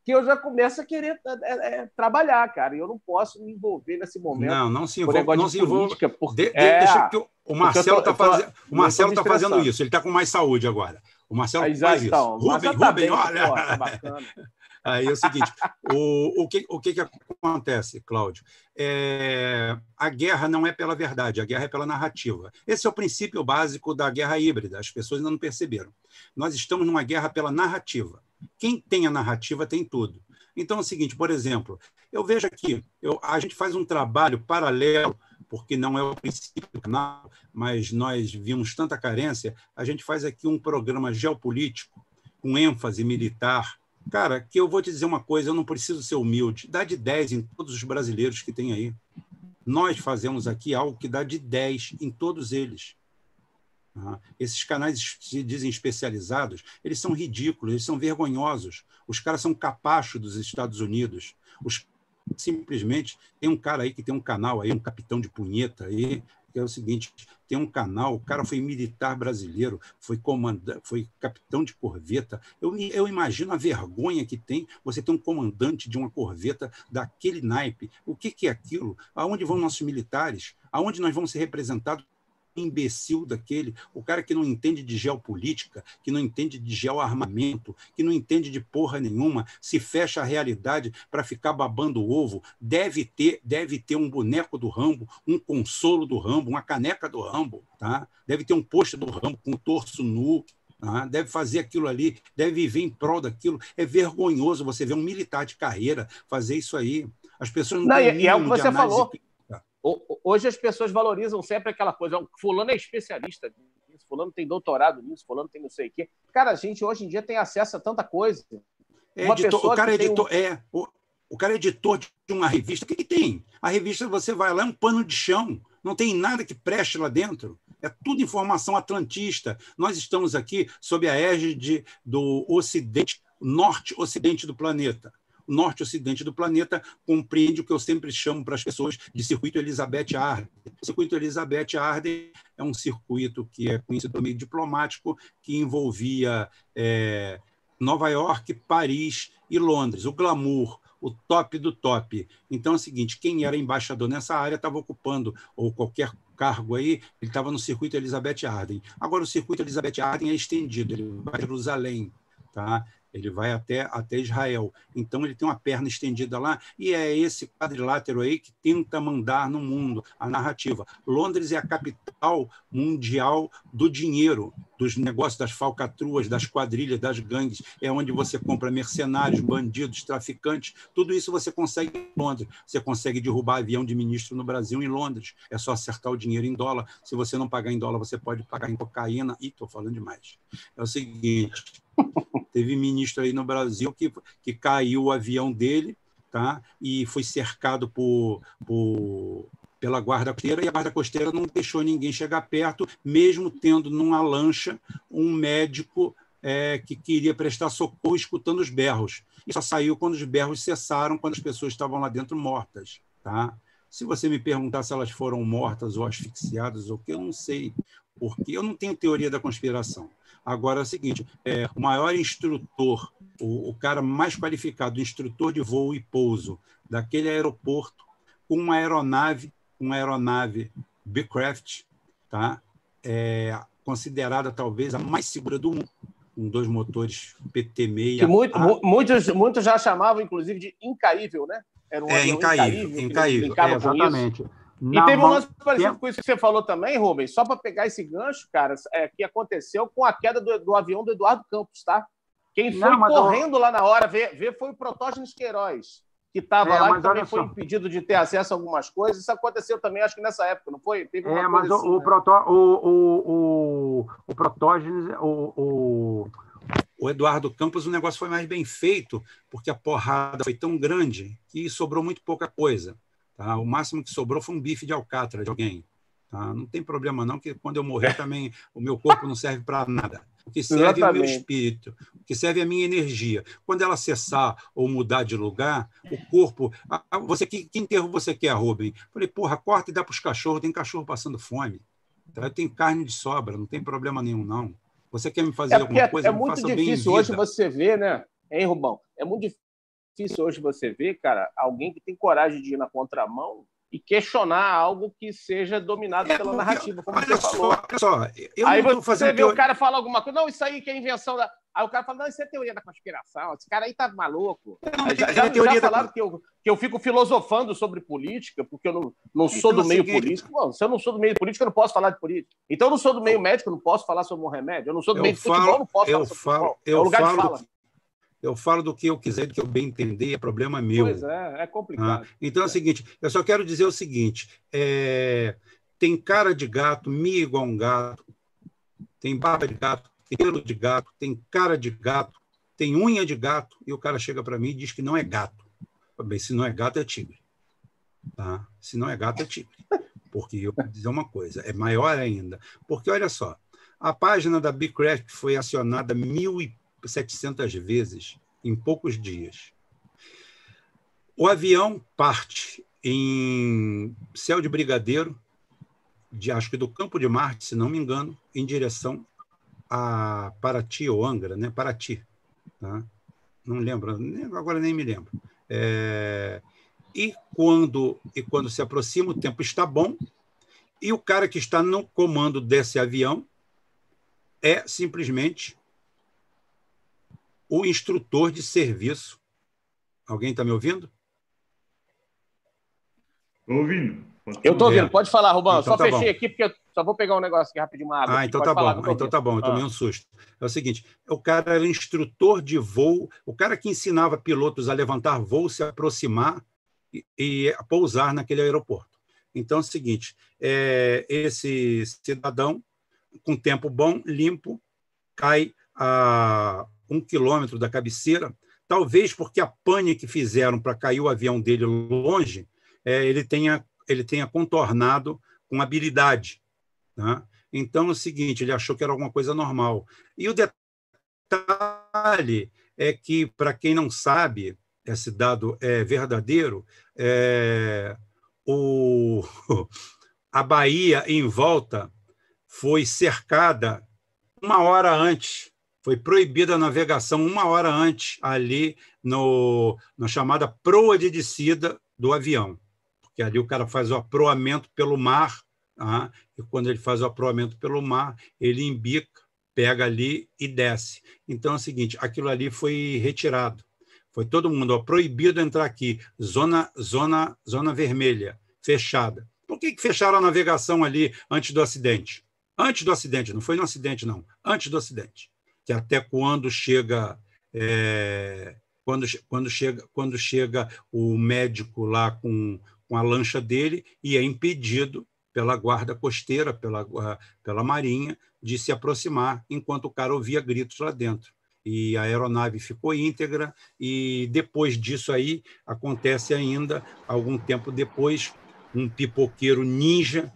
que eu já começo a querer é, é, é, trabalhar, cara. E eu não posso me envolver nesse momento. Não, não se envolva. Não se envolva. Porque, de, de, é, deixa que o Marcelo está Marcelo tá fazendo isso. Ele está com mais saúde agora. O Marcelo faz então, isso. Rubem, tá Rubem, bem, olha. Tá Aí é o seguinte, o, o, que, o que, que acontece, Cláudio? É, a guerra não é pela verdade, a guerra é pela narrativa. Esse é o princípio básico da guerra híbrida, as pessoas ainda não perceberam. Nós estamos numa guerra pela narrativa. Quem tem a narrativa tem tudo. Então é o seguinte, por exemplo, eu vejo aqui, eu, a gente faz um trabalho paralelo, porque não é o princípio do canal, mas nós vimos tanta carência, a gente faz aqui um programa geopolítico com ênfase militar. Cara, que eu vou te dizer uma coisa, eu não preciso ser humilde, dá de 10 em todos os brasileiros que tem aí. Nós fazemos aqui algo que dá de 10 em todos eles. Tá? Esses canais se dizem especializados, eles são ridículos, eles são vergonhosos. Os caras são capachos dos Estados Unidos. Os simplesmente tem um cara aí que tem um canal aí, um capitão de punheta aí, é o seguinte, tem um canal, o cara foi militar brasileiro, foi comandante, foi capitão de corveta. Eu, eu imagino a vergonha que tem você ter um comandante de uma corveta daquele naipe. O que, que é aquilo? Aonde vão nossos militares? Aonde nós vamos ser representados imbecil daquele, o cara que não entende de geopolítica, que não entende de geoarmamento, que não entende de porra nenhuma, se fecha a realidade para ficar babando o ovo, deve ter, deve ter um boneco do Rambo, um consolo do Rambo, uma caneca do Rambo, tá? Deve ter um posto do Rambo com o torso nu, tá? deve fazer aquilo ali, deve viver em prol daquilo. É vergonhoso você ver um militar de carreira fazer isso aí. As pessoas não, não têm e, é o que você falou. Hoje as pessoas valorizam sempre aquela coisa. Fulano é especialista nisso, fulano tem doutorado nisso, fulano tem não sei o quê. Cara, a gente hoje em dia tem acesso a tanta coisa. É, editor, o cara é editor, um... é, o, o, cara é editor de uma revista. O que, que tem? A revista, você vai lá, é um pano de chão. Não tem nada que preste lá dentro. É tudo informação atlantista. Nós estamos aqui sob a égide do Ocidente, norte-ocidente do planeta norte-ocidente do planeta compreende o que eu sempre chamo para as pessoas de circuito Elizabeth Arden. O circuito Elizabeth Arden é um circuito que é conhecido por meio diplomático, que envolvia é, Nova York, Paris e Londres, o glamour, o top do top. Então é o seguinte: quem era embaixador nessa área estava ocupando, ou qualquer cargo aí, ele estava no circuito Elizabeth Arden. Agora, o circuito Elizabeth Arden é estendido, ele vai a Jerusalém. Tá? Ele vai até, até Israel. Então, ele tem uma perna estendida lá, e é esse quadrilátero aí que tenta mandar no mundo a narrativa. Londres é a capital mundial do dinheiro, dos negócios das falcatruas, das quadrilhas, das gangues. É onde você compra mercenários, bandidos, traficantes. Tudo isso você consegue em Londres. Você consegue derrubar avião de ministro no Brasil em Londres. É só acertar o dinheiro em dólar. Se você não pagar em dólar, você pode pagar em cocaína. Ih, estou falando demais. É o seguinte Teve ministro aí no Brasil que, que caiu o avião dele tá? e foi cercado por, por, pela guarda costeira, e a guarda costeira não deixou ninguém chegar perto, mesmo tendo numa lancha um médico é, que queria prestar socorro escutando os berros. E só saiu quando os berros cessaram, quando as pessoas estavam lá dentro mortas. Tá? Se você me perguntar se elas foram mortas ou asfixiadas ou que, eu não sei, porque eu não tenho teoria da conspiração. Agora é o seguinte: é, o maior instrutor, o, o cara mais qualificado, instrutor de voo e pouso daquele aeroporto, com uma aeronave, uma aeronave Beecraft, tá? É, considerada talvez a mais segura do mundo, com dois motores PT-6. Que muito, muitos, muitos já chamavam, inclusive, de incaível, né? Era um é, incaível, incaível, incaível. É, exatamente. E teve um lance parecido com isso que você falou também, Rubens, só para pegar esse gancho, cara, é, que aconteceu com a queda do, do avião do Eduardo Campos, tá? Quem foi não, correndo eu... lá na hora ver, ver foi o Protógenes Queiroz, que estava é, lá, que também foi impedido de ter acesso a algumas coisas. Isso aconteceu também, acho que nessa época, não foi? Teve é, mas assim, o, né? proto, o, o, o, o Protógenes, o, o, o Eduardo Campos, o negócio foi mais bem feito, porque a porrada foi tão grande que sobrou muito pouca coisa. Tá? O máximo que sobrou foi um bife de alcatra de alguém. Tá? Não tem problema não, que quando eu morrer também o meu corpo não serve para nada. O que serve Exatamente. é o meu espírito, o que serve é a minha energia. Quando ela cessar ou mudar de lugar, o corpo. Você, que, que enterro você quer, Rubem? Falei, porra, corta e dá para os cachorros, tem cachorro passando fome. Tá? Tem carne de sobra, não tem problema nenhum, não. Você quer me fazer é alguma coisa? É muito difícil hoje você ver, né? Hein, Rubão? É muito difícil difícil hoje você ver, cara, alguém que tem coragem de ir na contramão e questionar algo que seja dominado é, pela narrativa, como você falou. Olha só, eu aí você fazendo vê o cara falar alguma coisa, não, isso aí que é invenção da. Aí o cara fala, não, isso é teoria da conspiração, esse cara aí tá maluco. Não, já, já, já falaram da... que, eu, que eu fico filosofando sobre política, porque eu não, não então, sou do meio seguinte... político. Bom, se eu não sou do meio político, eu não posso falar de política. Então eu não sou do meio médico, eu não posso falar sobre um remédio. Eu não sou do eu meio falo, futebol, eu não posso eu falar sobre falo, futebol. É o lugar falo, de fala. Eu falo do que eu quiser, do que eu bem entender, é problema meu. Pois é, é complicado. Ah, então é o seguinte: eu só quero dizer o seguinte: é, tem cara de gato, mi igual um gato, tem barba de gato, tem pelo de gato, tem cara de gato, tem unha de gato, e o cara chega para mim e diz que não é gato. Bem, se não é gato, é tigre. Tá? Se não é gato, é tigre. Porque eu vou dizer uma coisa, é maior ainda. Porque olha só, a página da Bcraft foi acionada mil e 700 vezes em poucos dias. O avião parte em céu de brigadeiro, de, acho que do Campo de Marte, se não me engano, em direção a Paraty ou Angra, né? Paraty. Tá? Não lembro, agora nem me lembro. É, e, quando, e quando se aproxima, o tempo está bom, E o cara que está no comando desse avião é simplesmente o instrutor de serviço. Alguém está me ouvindo? Estou ouvindo. Eu estou ouvindo, pode falar, Rubão. Então, só tá fechei bom. aqui porque eu só vou pegar um negócio aqui rapidinho, uma água. Ah, então tá bom. Então tá bom, eu tomei ah. um susto. É o seguinte: o cara era instrutor de voo, o cara que ensinava pilotos a levantar voo, se aproximar e, e pousar naquele aeroporto. Então é o seguinte: é, esse cidadão, com tempo bom, limpo, cai a um quilômetro da cabeceira, talvez porque a pane que fizeram para cair o avião dele longe, é, ele, tenha, ele tenha contornado com habilidade. Tá? Então é o seguinte: ele achou que era alguma coisa normal. E o detalhe é que, para quem não sabe, esse dado é verdadeiro, é, o, a Bahia em volta foi cercada uma hora antes, foi proibida a navegação uma hora antes ali no, na chamada proa de descida do avião, porque ali o cara faz o aproamento pelo mar, tá? e quando ele faz o aproamento pelo mar, ele embica, pega ali e desce. Então é o seguinte, aquilo ali foi retirado. Foi todo mundo ó, proibido entrar aqui, zona, zona, zona vermelha, fechada. Por que, que fecharam a navegação ali antes do acidente? Antes do acidente, não foi no acidente, não. Antes do acidente. Que até quando chega. É, quando, quando, chega, quando chega o médico lá com, com a lancha dele e é impedido pela guarda costeira, pela, pela marinha, de se aproximar, enquanto o cara ouvia gritos lá dentro e a aeronave ficou íntegra e depois disso aí acontece ainda algum tempo depois um pipoqueiro ninja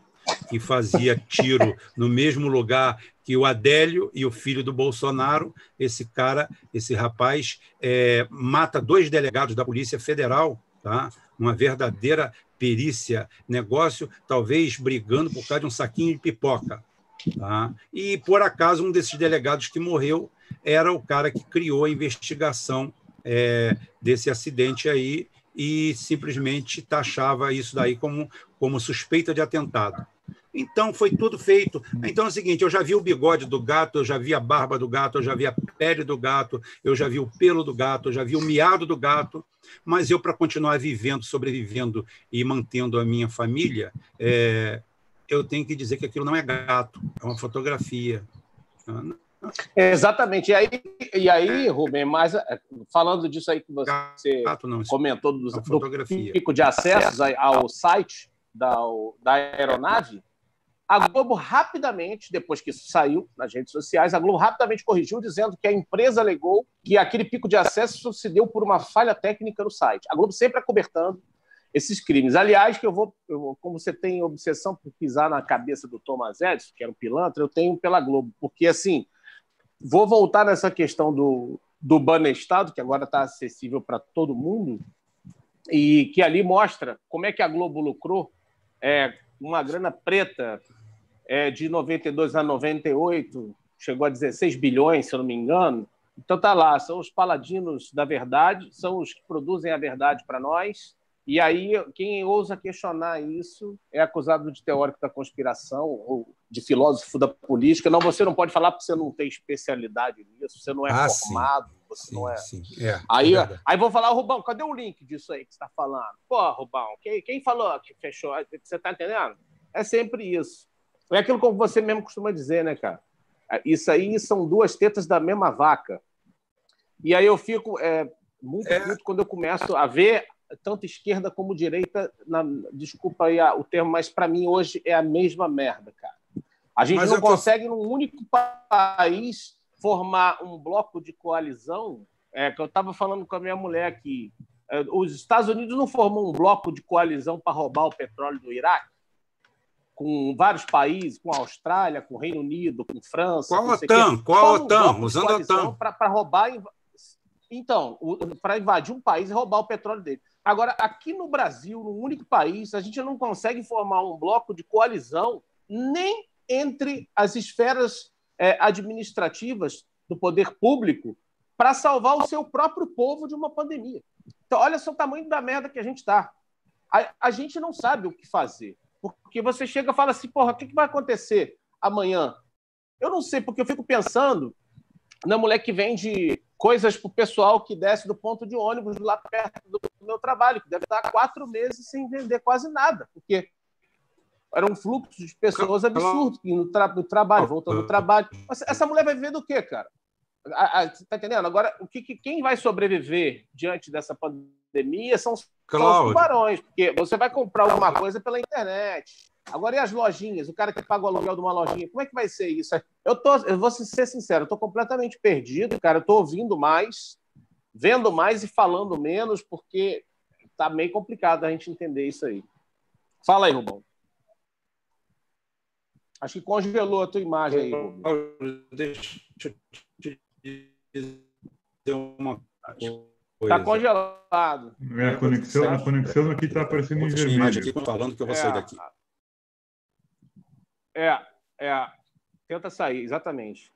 que fazia tiro no mesmo lugar que o Adélio e o filho do Bolsonaro. Esse cara, esse rapaz, é, mata dois delegados da Polícia Federal, tá? uma verdadeira perícia, negócio, talvez brigando por causa de um saquinho de pipoca. Tá? E, por acaso, um desses delegados que morreu era o cara que criou a investigação é, desse acidente aí e simplesmente taxava isso daí como, como suspeita de atentado. Então, foi tudo feito. Então é o seguinte: eu já vi o bigode do gato, eu já vi a barba do gato, eu já vi a pele do gato, eu já vi o pelo do gato, eu já vi o miado do gato, mas eu, para continuar vivendo, sobrevivendo e mantendo a minha família, é, eu tenho que dizer que aquilo não é gato, é uma fotografia. Exatamente. E aí, e aí Rubem, mas é, falando disso aí que você gato, não, comentou do, do pico de acessos ao site da, da aeronave, a Globo rapidamente, depois que isso saiu nas redes sociais, a Globo rapidamente corrigiu, dizendo que a empresa alegou que aquele pico de acesso se deu por uma falha técnica no site. A Globo sempre acobertando esses crimes. Aliás, que eu vou, eu, como você tem obsessão por pisar na cabeça do Thomas Edison, que era um pilantra, eu tenho pela Globo, porque assim, vou voltar nessa questão do, do Banestado, que agora está acessível para todo mundo, e que ali mostra como é que a Globo lucrou é, uma grana preta é, de 92 a 98, chegou a 16 bilhões, se eu não me engano. Então tá lá, são os paladinos da verdade, são os que produzem a verdade para nós, e aí, quem ousa questionar isso é acusado de teórico da conspiração ou de filósofo da política. Não, você não pode falar porque você não tem especialidade nisso, você não é ah, formado, sim. Você sim, não é. Sim. é aí, é aí vou falar, Rubão, cadê o link disso aí que você está falando? Pô, Rubão, quem, quem falou que fechou? Você está entendendo? É sempre isso. É aquilo que você mesmo costuma dizer, né, cara? Isso aí são duas tetas da mesma vaca. E aí eu fico é, muito é. puto quando eu começo a ver tanto esquerda como direita, na, desculpa aí o termo, mas para mim hoje é a mesma merda, cara. A gente mas não consegue, tô... num único país, formar um bloco de coalizão. É, que eu estava falando com a minha mulher aqui. É, os Estados Unidos não formam um bloco de coalizão para roubar o petróleo do Iraque? Com vários países, com a Austrália, com o Reino Unido, com França. Qual a OTAN? Qual a OTAN? Um Usando a OTAN. Para roubar. Então, para invadir um país e roubar o petróleo dele. Agora, aqui no Brasil, no único país, a gente não consegue formar um bloco de coalizão nem entre as esferas é, administrativas do poder público para salvar o seu próprio povo de uma pandemia. Então, olha só o tamanho da merda que a gente está. A, a, gente não sabe o que fazer. Porque você chega e fala assim, porra, o que, que vai acontecer amanhã? Eu não sei, porque eu fico pensando na mulher que vende coisas para o pessoal que desce do ponto de ônibus lá perto do meu trabalho, que deve estar quatro meses sem vender quase nada, porque era um fluxo de pessoas absurdo no, tra no trabalho, voltando ao trabalho. Essa mulher vai viver do quê, cara? Você tá entendendo? Agora, o que, quem vai sobreviver diante dessa pandemia são, são os tubarões, porque você vai comprar alguma coisa pela internet. Agora, e as lojinhas? O cara que paga o aluguel de uma lojinha, como é que vai ser isso? Eu, tô, eu vou ser sincero, eu estou completamente perdido, cara. Eu estou ouvindo mais, vendo mais e falando menos, porque tá meio complicado a gente entender isso aí. Fala aí, Rubão. Acho que congelou a tua imagem aí. Deixa eu te dizer uma coisa. Está congelado. É, a conexão, a conexão aqui está aparecendo em vermelho. imagem aqui falando que eu vou é, sair daqui. É, é. Tenta sair, exatamente.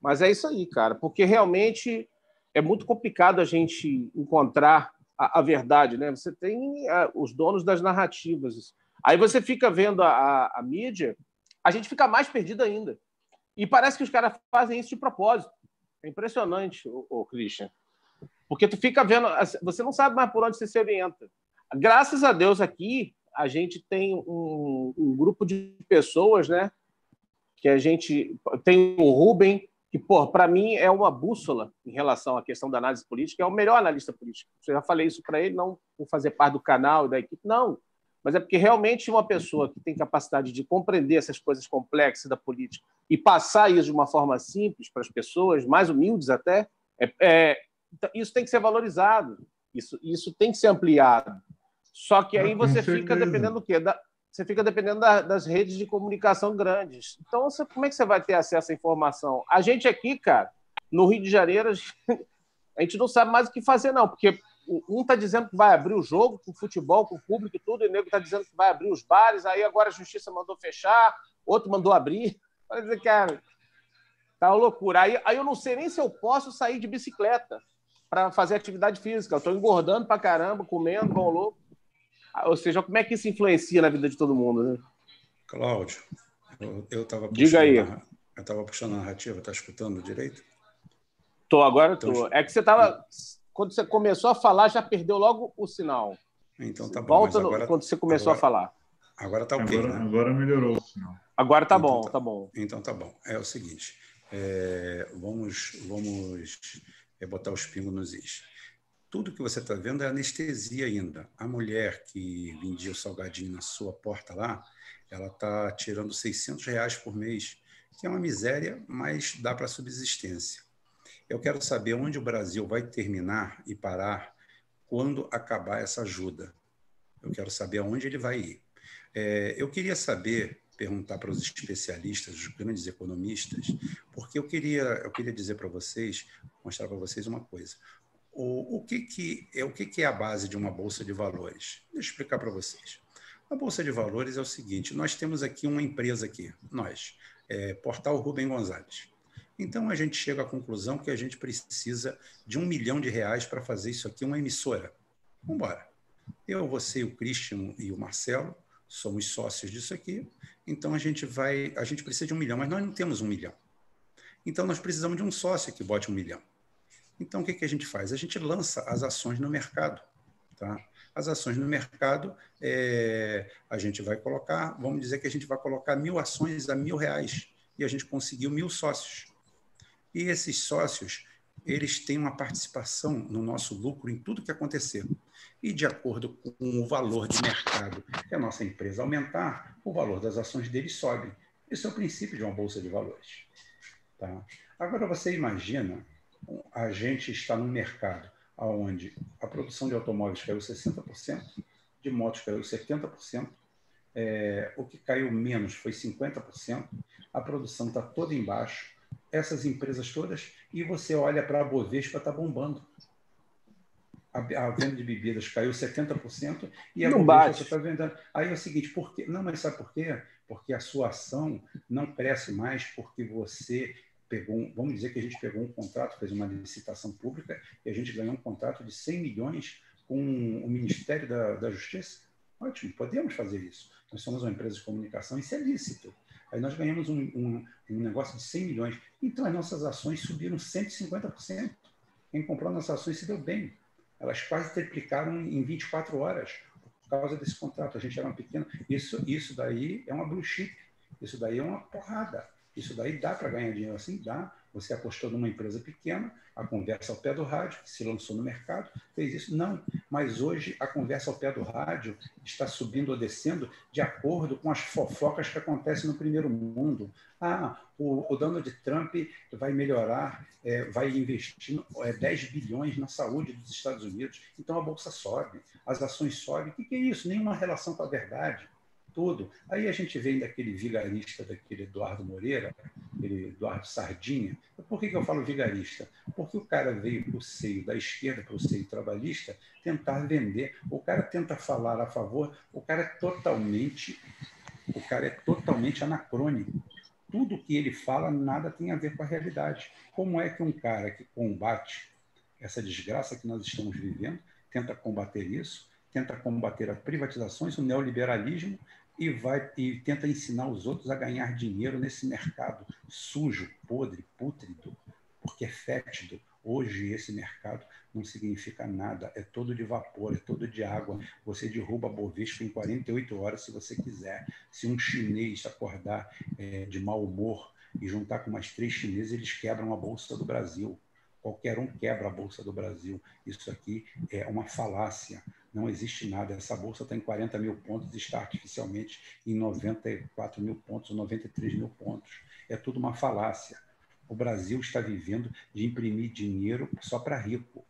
Mas é isso aí, cara, porque realmente é muito complicado a gente encontrar a, a verdade, né? Você tem a, é, os donos das narrativas. Aí você fica vendo a, a, a mídia, a gente fica mais perdido ainda. E parece que os caras fazem isso de propósito. É impressionante, o, Christian. Porque tu fica vendo, você não sabe mais por onde você se orienta. Graças a Deus aqui, a gente tem um, um grupo de pessoas, né? Que a gente tem o Rubem, que, para mim é uma bússola em relação à questão da análise política, é o melhor analista político. Eu já falei isso para ele, não por fazer parte do canal e da equipe, não. Mas é porque realmente uma pessoa que tem capacidade de compreender essas coisas complexas da política e passar isso de uma forma simples para as pessoas, mais humildes até, é, é, então, isso tem que ser valorizado, isso, isso tem que ser ampliado. Só que aí você fica dependendo do quê? Da, você fica dependendo da, das redes de comunicação grandes. Então, você, como é que você vai ter acesso à informação? A gente aqui, cara, no Rio de Janeiro, a gente não sabe mais o que fazer, não, porque um está dizendo que vai abrir o jogo com futebol, com o público e tudo, e o nego está dizendo que vai abrir os bares, aí agora a justiça mandou fechar, outro mandou abrir. Vai dizer, cara, tá uma loucura. Aí, aí eu não sei nem se eu posso sair de bicicleta para fazer atividade física. Eu estou engordando para caramba, comendo, bom louco. Ou seja, como é que isso influencia na vida de todo mundo, né? Cláudio, eu estava Diga aí. eu estava puxando a narrativa, tá escutando direito? Tô, agora então, tô. É que você estava. Quando você começou a falar, já perdeu logo o sinal. Então tá bom. Volta agora, quando você começou agora, a falar. Agora tá ok. Agora, né? agora melhorou o sinal. Agora tá então, bom, tá, tá, bom. Então tá bom. É o seguinte. É, vamos vamos é, botar os pingos nos is tudo que você está vendo é anestesia ainda. A mulher que vendia o salgadinho na sua porta lá, ela está tirando 600 reais por mês, que é uma miséria, mas dá para subsistência. Eu quero saber onde o Brasil vai terminar e parar quando acabar essa ajuda. Eu quero saber aonde ele vai ir. É, eu queria saber, perguntar para os especialistas, os grandes economistas, porque eu queria, eu queria dizer para vocês, mostrar para vocês uma coisa. O, o, que, que, é, o que, que é a base de uma bolsa de valores? Deixa eu explicar para vocês. A bolsa de valores é o seguinte: nós temos aqui uma empresa aqui, nós, é, Portal Rubem Gonzalez. Então a gente chega à conclusão que a gente precisa de um milhão de reais para fazer isso aqui uma emissora. Vamos embora. Eu, você, o Christian e o Marcelo somos sócios disso aqui. Então a gente vai, a gente precisa de um milhão, mas nós não temos um milhão. Então nós precisamos de um sócio que bote um milhão. Então, o que, que a gente faz? A gente lança as ações no mercado. Tá? As ações no mercado, é, a gente vai colocar, vamos dizer que a gente vai colocar mil ações a mil reais e a gente conseguiu mil sócios. E esses sócios, eles têm uma participação no nosso lucro em tudo que acontecer. E de acordo com o valor de mercado que a nossa empresa aumentar, o valor das ações deles sobe. Esse é o princípio de uma bolsa de valores. Tá? Agora você imagina a gente está num mercado onde a produção de automóveis caiu 60%, de motos caiu 70%, é, o que caiu menos foi 50%, a produção está toda embaixo, essas empresas todas, e você olha para a Bovespa, está bombando. A, a, venda de bebidas caiu 70% e a não Bovespa está vendendo. Aí é o seguinte, por quê? Não, mas sabe por quê? Porque a sua ação não cresce mais porque você pegou, vamos dizer que a gente pegou um contrato, fez uma licitação pública e a gente ganhou um contrato de 100 milhões com o Ministério da, da Justiça. Ótimo, podemos fazer isso. Nós somos uma empresa de comunicação, isso é lícito. Aí nós ganhamos um, um, um negócio de 100 milhões. Então as nossas ações subiram 150%. Quem comprou nossas ações se deu bem. Elas quase triplicaram em 24 horas por causa desse contrato. A gente era uma pequena. Isso, isso daí é uma blue chip. Isso daí é uma porrada. Isso daí dá para ganhar dinheiro assim? Dá. Você apostou numa empresa pequena, a conversa ao pé do rádio, que se lançou no mercado, fez isso. Não, mas hoje a conversa ao pé do rádio está subindo ou descendo de acordo com as fofocas que acontecem no primeiro mundo. Ah, o, o Donald Trump vai melhorar, é, vai investir é, 10 bilhões na saúde dos Estados Unidos, então a bolsa sobe, as ações sobem. O que, que é isso? Nenhuma relação com a verdade tudo. Aí a gente vem daquele vigarista, daquele Eduardo Moreira, aquele Eduardo Sardinha. Por que, que eu falo vigarista? Porque o cara veio para o seio da esquerda, para o seio trabalhista, tentar vender. O cara tenta falar a favor, o cara é totalmente, o cara é totalmente anacrônico. Tudo que ele fala nada tem a ver com a realidade. Como é que um cara que combate essa desgraça que nós estamos vivendo, tenta combater isso, tenta combater as privatizações, o neoliberalismo, e vai e tenta ensinar os outros a ganhar dinheiro nesse mercado sujo, podre, pútrido, porque é fétido. Hoje esse mercado não significa nada, é todo de vapor, é todo de água. Você derruba a Bovespa em 48 horas se você quiser. Se um chinês acordar é, de mau humor e juntar com mais três chineses, eles quebram a bolsa do Brasil. Qualquer um quebra a bolsa do Brasil. Isso aqui é uma falácia não existe nada. Essa bolsa está em 40 mil pontos e está artificialmente em 94 mil pontos ou 93 mil pontos. É tudo uma falácia. O Brasil está vivendo de imprimir dinheiro só para rico.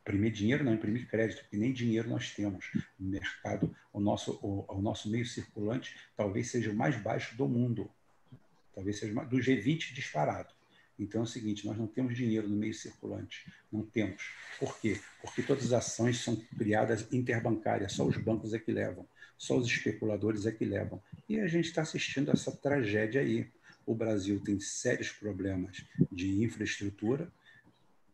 Imprimir dinheiro não, imprimir crédito, porque nem dinheiro nós temos no mercado. O nosso, o, o nosso meio circulante talvez seja o mais baixo do mundo. Talvez seja do G20 disparado. Então é o seguinte, nós não temos dinheiro no meio circulante, não temos. Por quê? Porque todas as ações são criadas interbancárias, só os bancos é que levam, só os especuladores é que levam. E a gente está assistindo essa tragédia aí. O Brasil tem sérios problemas de infraestrutura,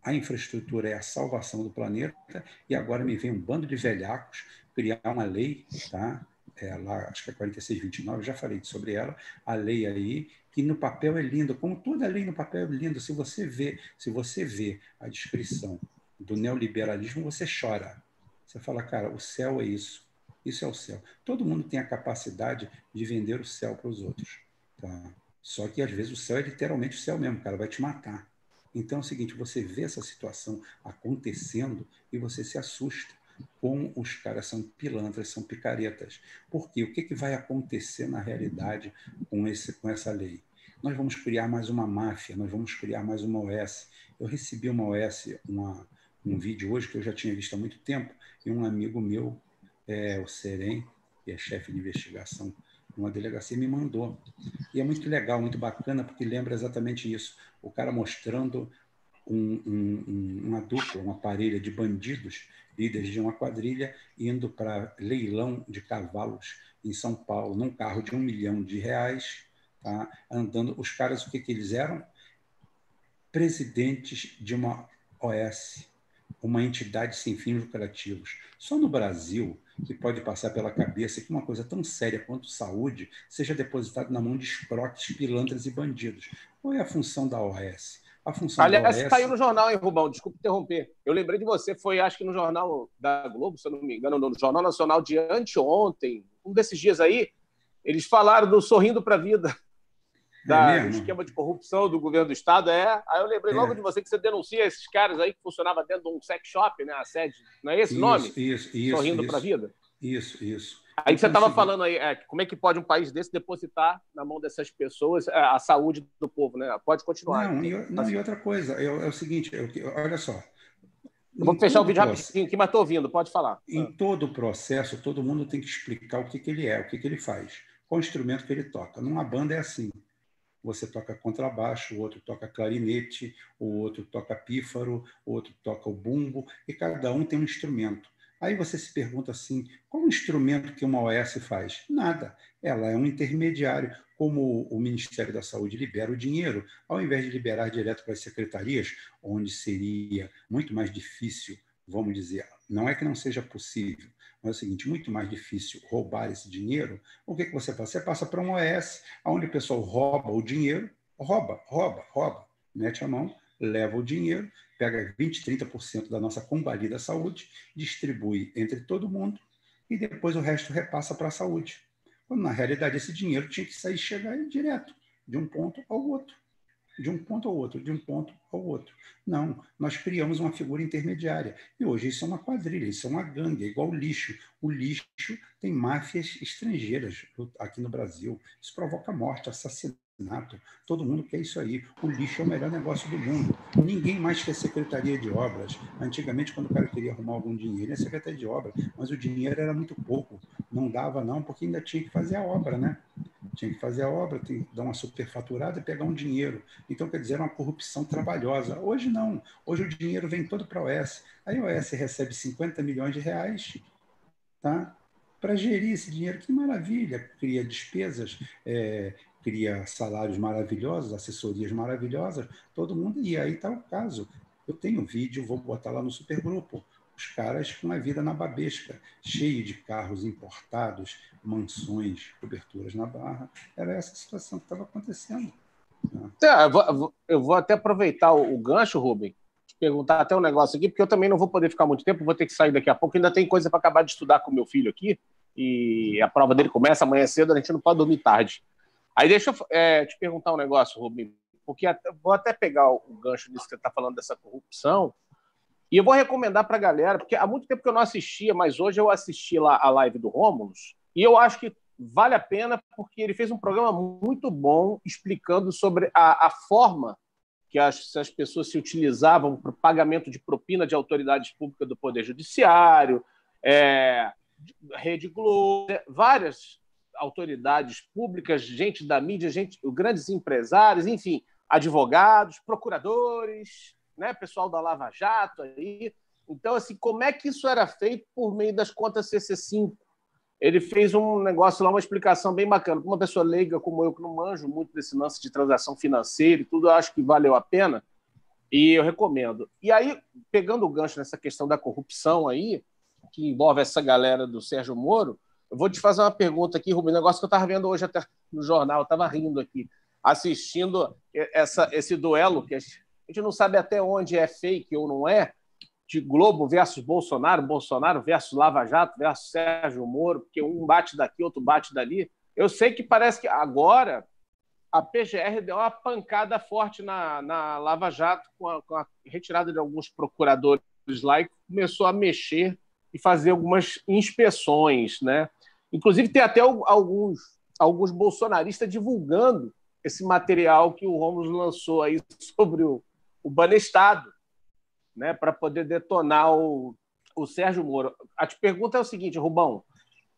a infraestrutura é a salvação do planeta, e agora me vem um bando de velhacos criar uma lei, tá? É, lá, acho que é 4629, já falei sobre ela, a lei aí que no papel é lindo, como toda lei no papel é lindo. Se você vê, se você vê a descrição do neoliberalismo, você chora. Você fala, cara, o céu é isso. Isso é o céu. Todo mundo tem a capacidade de vender o céu para os outros. Tá? Só que às vezes o céu é literalmente o céu mesmo, cara, vai te matar. Então é o seguinte, você vê essa situação acontecendo e você se assusta. Como os caras são pilantras, são picaretas. Porque o que, que vai acontecer na realidade com, esse, com essa lei? Nós vamos criar mais uma máfia, nós vamos criar mais uma OS. Eu recebi uma OS, uma, um vídeo hoje que eu já tinha visto há muito tempo, e um amigo meu, é, o Serem, que é chefe de investigação uma delegacia, me mandou. E é muito legal, muito bacana, porque lembra exatamente isso. O cara mostrando um, um, uma dupla, uma parelha de bandidos, líderes de uma quadrilha, indo para leilão de cavalos em São Paulo, num carro de um milhão de reais, tá? andando. Os caras, o que, que eles eram? Presidentes de uma OS, uma entidade sem fins lucrativos. Só no Brasil que pode passar pela cabeça que uma coisa tão séria quanto saúde seja depositada na mão de escroques, pilantras e bandidos. Qual é a função da OS? A função Aliás, OS... saiu no jornal, hein, Rubão? Desculpe interromper. Eu lembrei de você, foi acho que no jornal da Globo, se eu não me engano, no Jornal Nacional de anteontem, um desses dias aí, eles falaram do Sorrindo para a Vida, é da, é do esquema de corrupção do governo do Estado. É. Aí eu lembrei é. logo de você que você denuncia esses caras aí que funcionavam dentro de um sex shop, né? A sede. Não é esse isso, nome? Isso, isso. Sorrindo para a Vida? Isso, isso. Aí você estava falando aí, é, como é que pode um país desse depositar na mão dessas pessoas é, a saúde do povo, né? Pode continuar. Não, e, não, e outra coisa, é, é o seguinte, olha só. Vamos fechar o vídeo processo, rapidinho aqui, mas estou ouvindo, pode falar. Em todo o processo, todo mundo tem que explicar o que, que ele é, o que, que ele faz, qual instrumento que ele toca. Numa banda é assim. Você toca contrabaixo, o outro toca clarinete, o outro toca pífaro, o outro toca o bumbo, e cada um tem um instrumento. Aí você se pergunta assim: qual o instrumento que uma OS faz? Nada. Ela é um intermediário. Como o Ministério da Saúde libera o dinheiro, ao invés de liberar direto para as secretarias, onde seria muito mais difícil, vamos dizer, Não é que não seja possível, mas é o seguinte, muito mais difícil roubar esse dinheiro. O que, que você faz? Você passa para um OS, onde o pessoal rouba o dinheiro, rouba, rouba, rouba, mete a mão, leva o dinheiro, pega 20, 30% da nossa combalida saúde, distribui entre todo mundo e depois o resto repassa para a saúde. Quando, na realidade, esse dinheiro tinha que sair chegar direto, de um ponto ao outro. De um ponto ao outro, de um ponto ao outro. Não, nós criamos uma figura intermediária. E hoje isso é uma quadrilha, isso é uma gangue, é igual o lixo. O lixo tem máfias estrangeiras aqui no Brasil. Isso provoca morte, assassinato assassinato. Todo mundo quer isso aí. O lixo é o melhor negócio do mundo. Ninguém mais quer secretaria de obras. Antigamente, quando o cara queria arrumar algum dinheiro, ia secretaria de obras, mas o dinheiro era muito pouco. Não dava, não, porque ainda tinha que fazer a obra, né? Tinha que fazer a obra, tem que dar uma superfaturada e pegar um dinheiro. Então, quer dizer, era uma corrupção trabalhosa. Hoje não. Hoje o dinheiro vem todo para a OS. Aí a OS recebe 50 milhões de reais, tá? para gerir esse dinheiro. Que maravilha! Cria despesas, é, cria salários maravilhosos, assessorias maravilhosas, todo mundo. E aí está o caso. Eu tenho um vídeo, vou botar lá no supergrupo. Os caras com a vida na babesca, cheio de carros importados, mansões, coberturas na barra. Era essa situação que estava acontecendo. Né? É, eu, vou, eu, vou, até aproveitar o, o gancho, Rubem, perguntar até um negócio aqui, porque eu também não vou poder ficar muito tempo, vou ter que sair daqui a pouco. Ainda tem coisa para acabar de estudar com meu filho aqui, e a prova dele começa amanhã cedo, a gente não pode dormir tarde. Aí deixa eu é, te perguntar um negócio, Rubinho, porque até, vou até pegar o, gancho disso que você está falando dessa corrupção, e eu vou recomendar para a galera, porque há muito tempo que eu não assistia, mas hoje eu assisti lá a live do Rômulus, e eu acho que vale a pena porque ele fez um programa muito bom explicando sobre a, a forma que as, as pessoas se utilizavam para o pagamento de propina de autoridades públicas do Poder Judiciário, é, Rede Globo, várias autoridades públicas, gente da mídia, gente, grandes empresários, enfim, advogados, procuradores, né, pessoal da Lava Jato aí. Então, assim, como é que isso era feito por meio das contas CC5? Ele fez um negócio lá, uma explicação bem bacana. Para uma pessoa leiga como eu, que não manjo muito desse lance de transação financeira e tudo, eu acho que valeu a pena e eu recomendo. E aí, pegando o gancho nessa questão da corrupção aí, que envolve essa galera do Sérgio Moro, eu vou te fazer uma pergunta aqui, Rubem, um negócio que eu estava vendo hoje até no jornal, estava rindo aqui, assistindo essa, esse duelo, que a gente não sabe até onde é fake ou não é, de Globo versus Bolsonaro, Bolsonaro versus Lava Jato versus Sérgio Moro, porque um bate daqui, outro bate dali. Eu sei que parece que agora a PGR deu uma pancada forte na, na Lava Jato com a, com a retirada de alguns procuradores lá e começou a mexer e fazer algumas inspeções, né? Inclusive, tem até alguns, alguns bolsonaristas divulgando esse material que o Romulo lançou aí sobre o, o Banestado, né, para poder detonar o, o Sérgio Moro. A te pergunta é o seguinte, Rubão: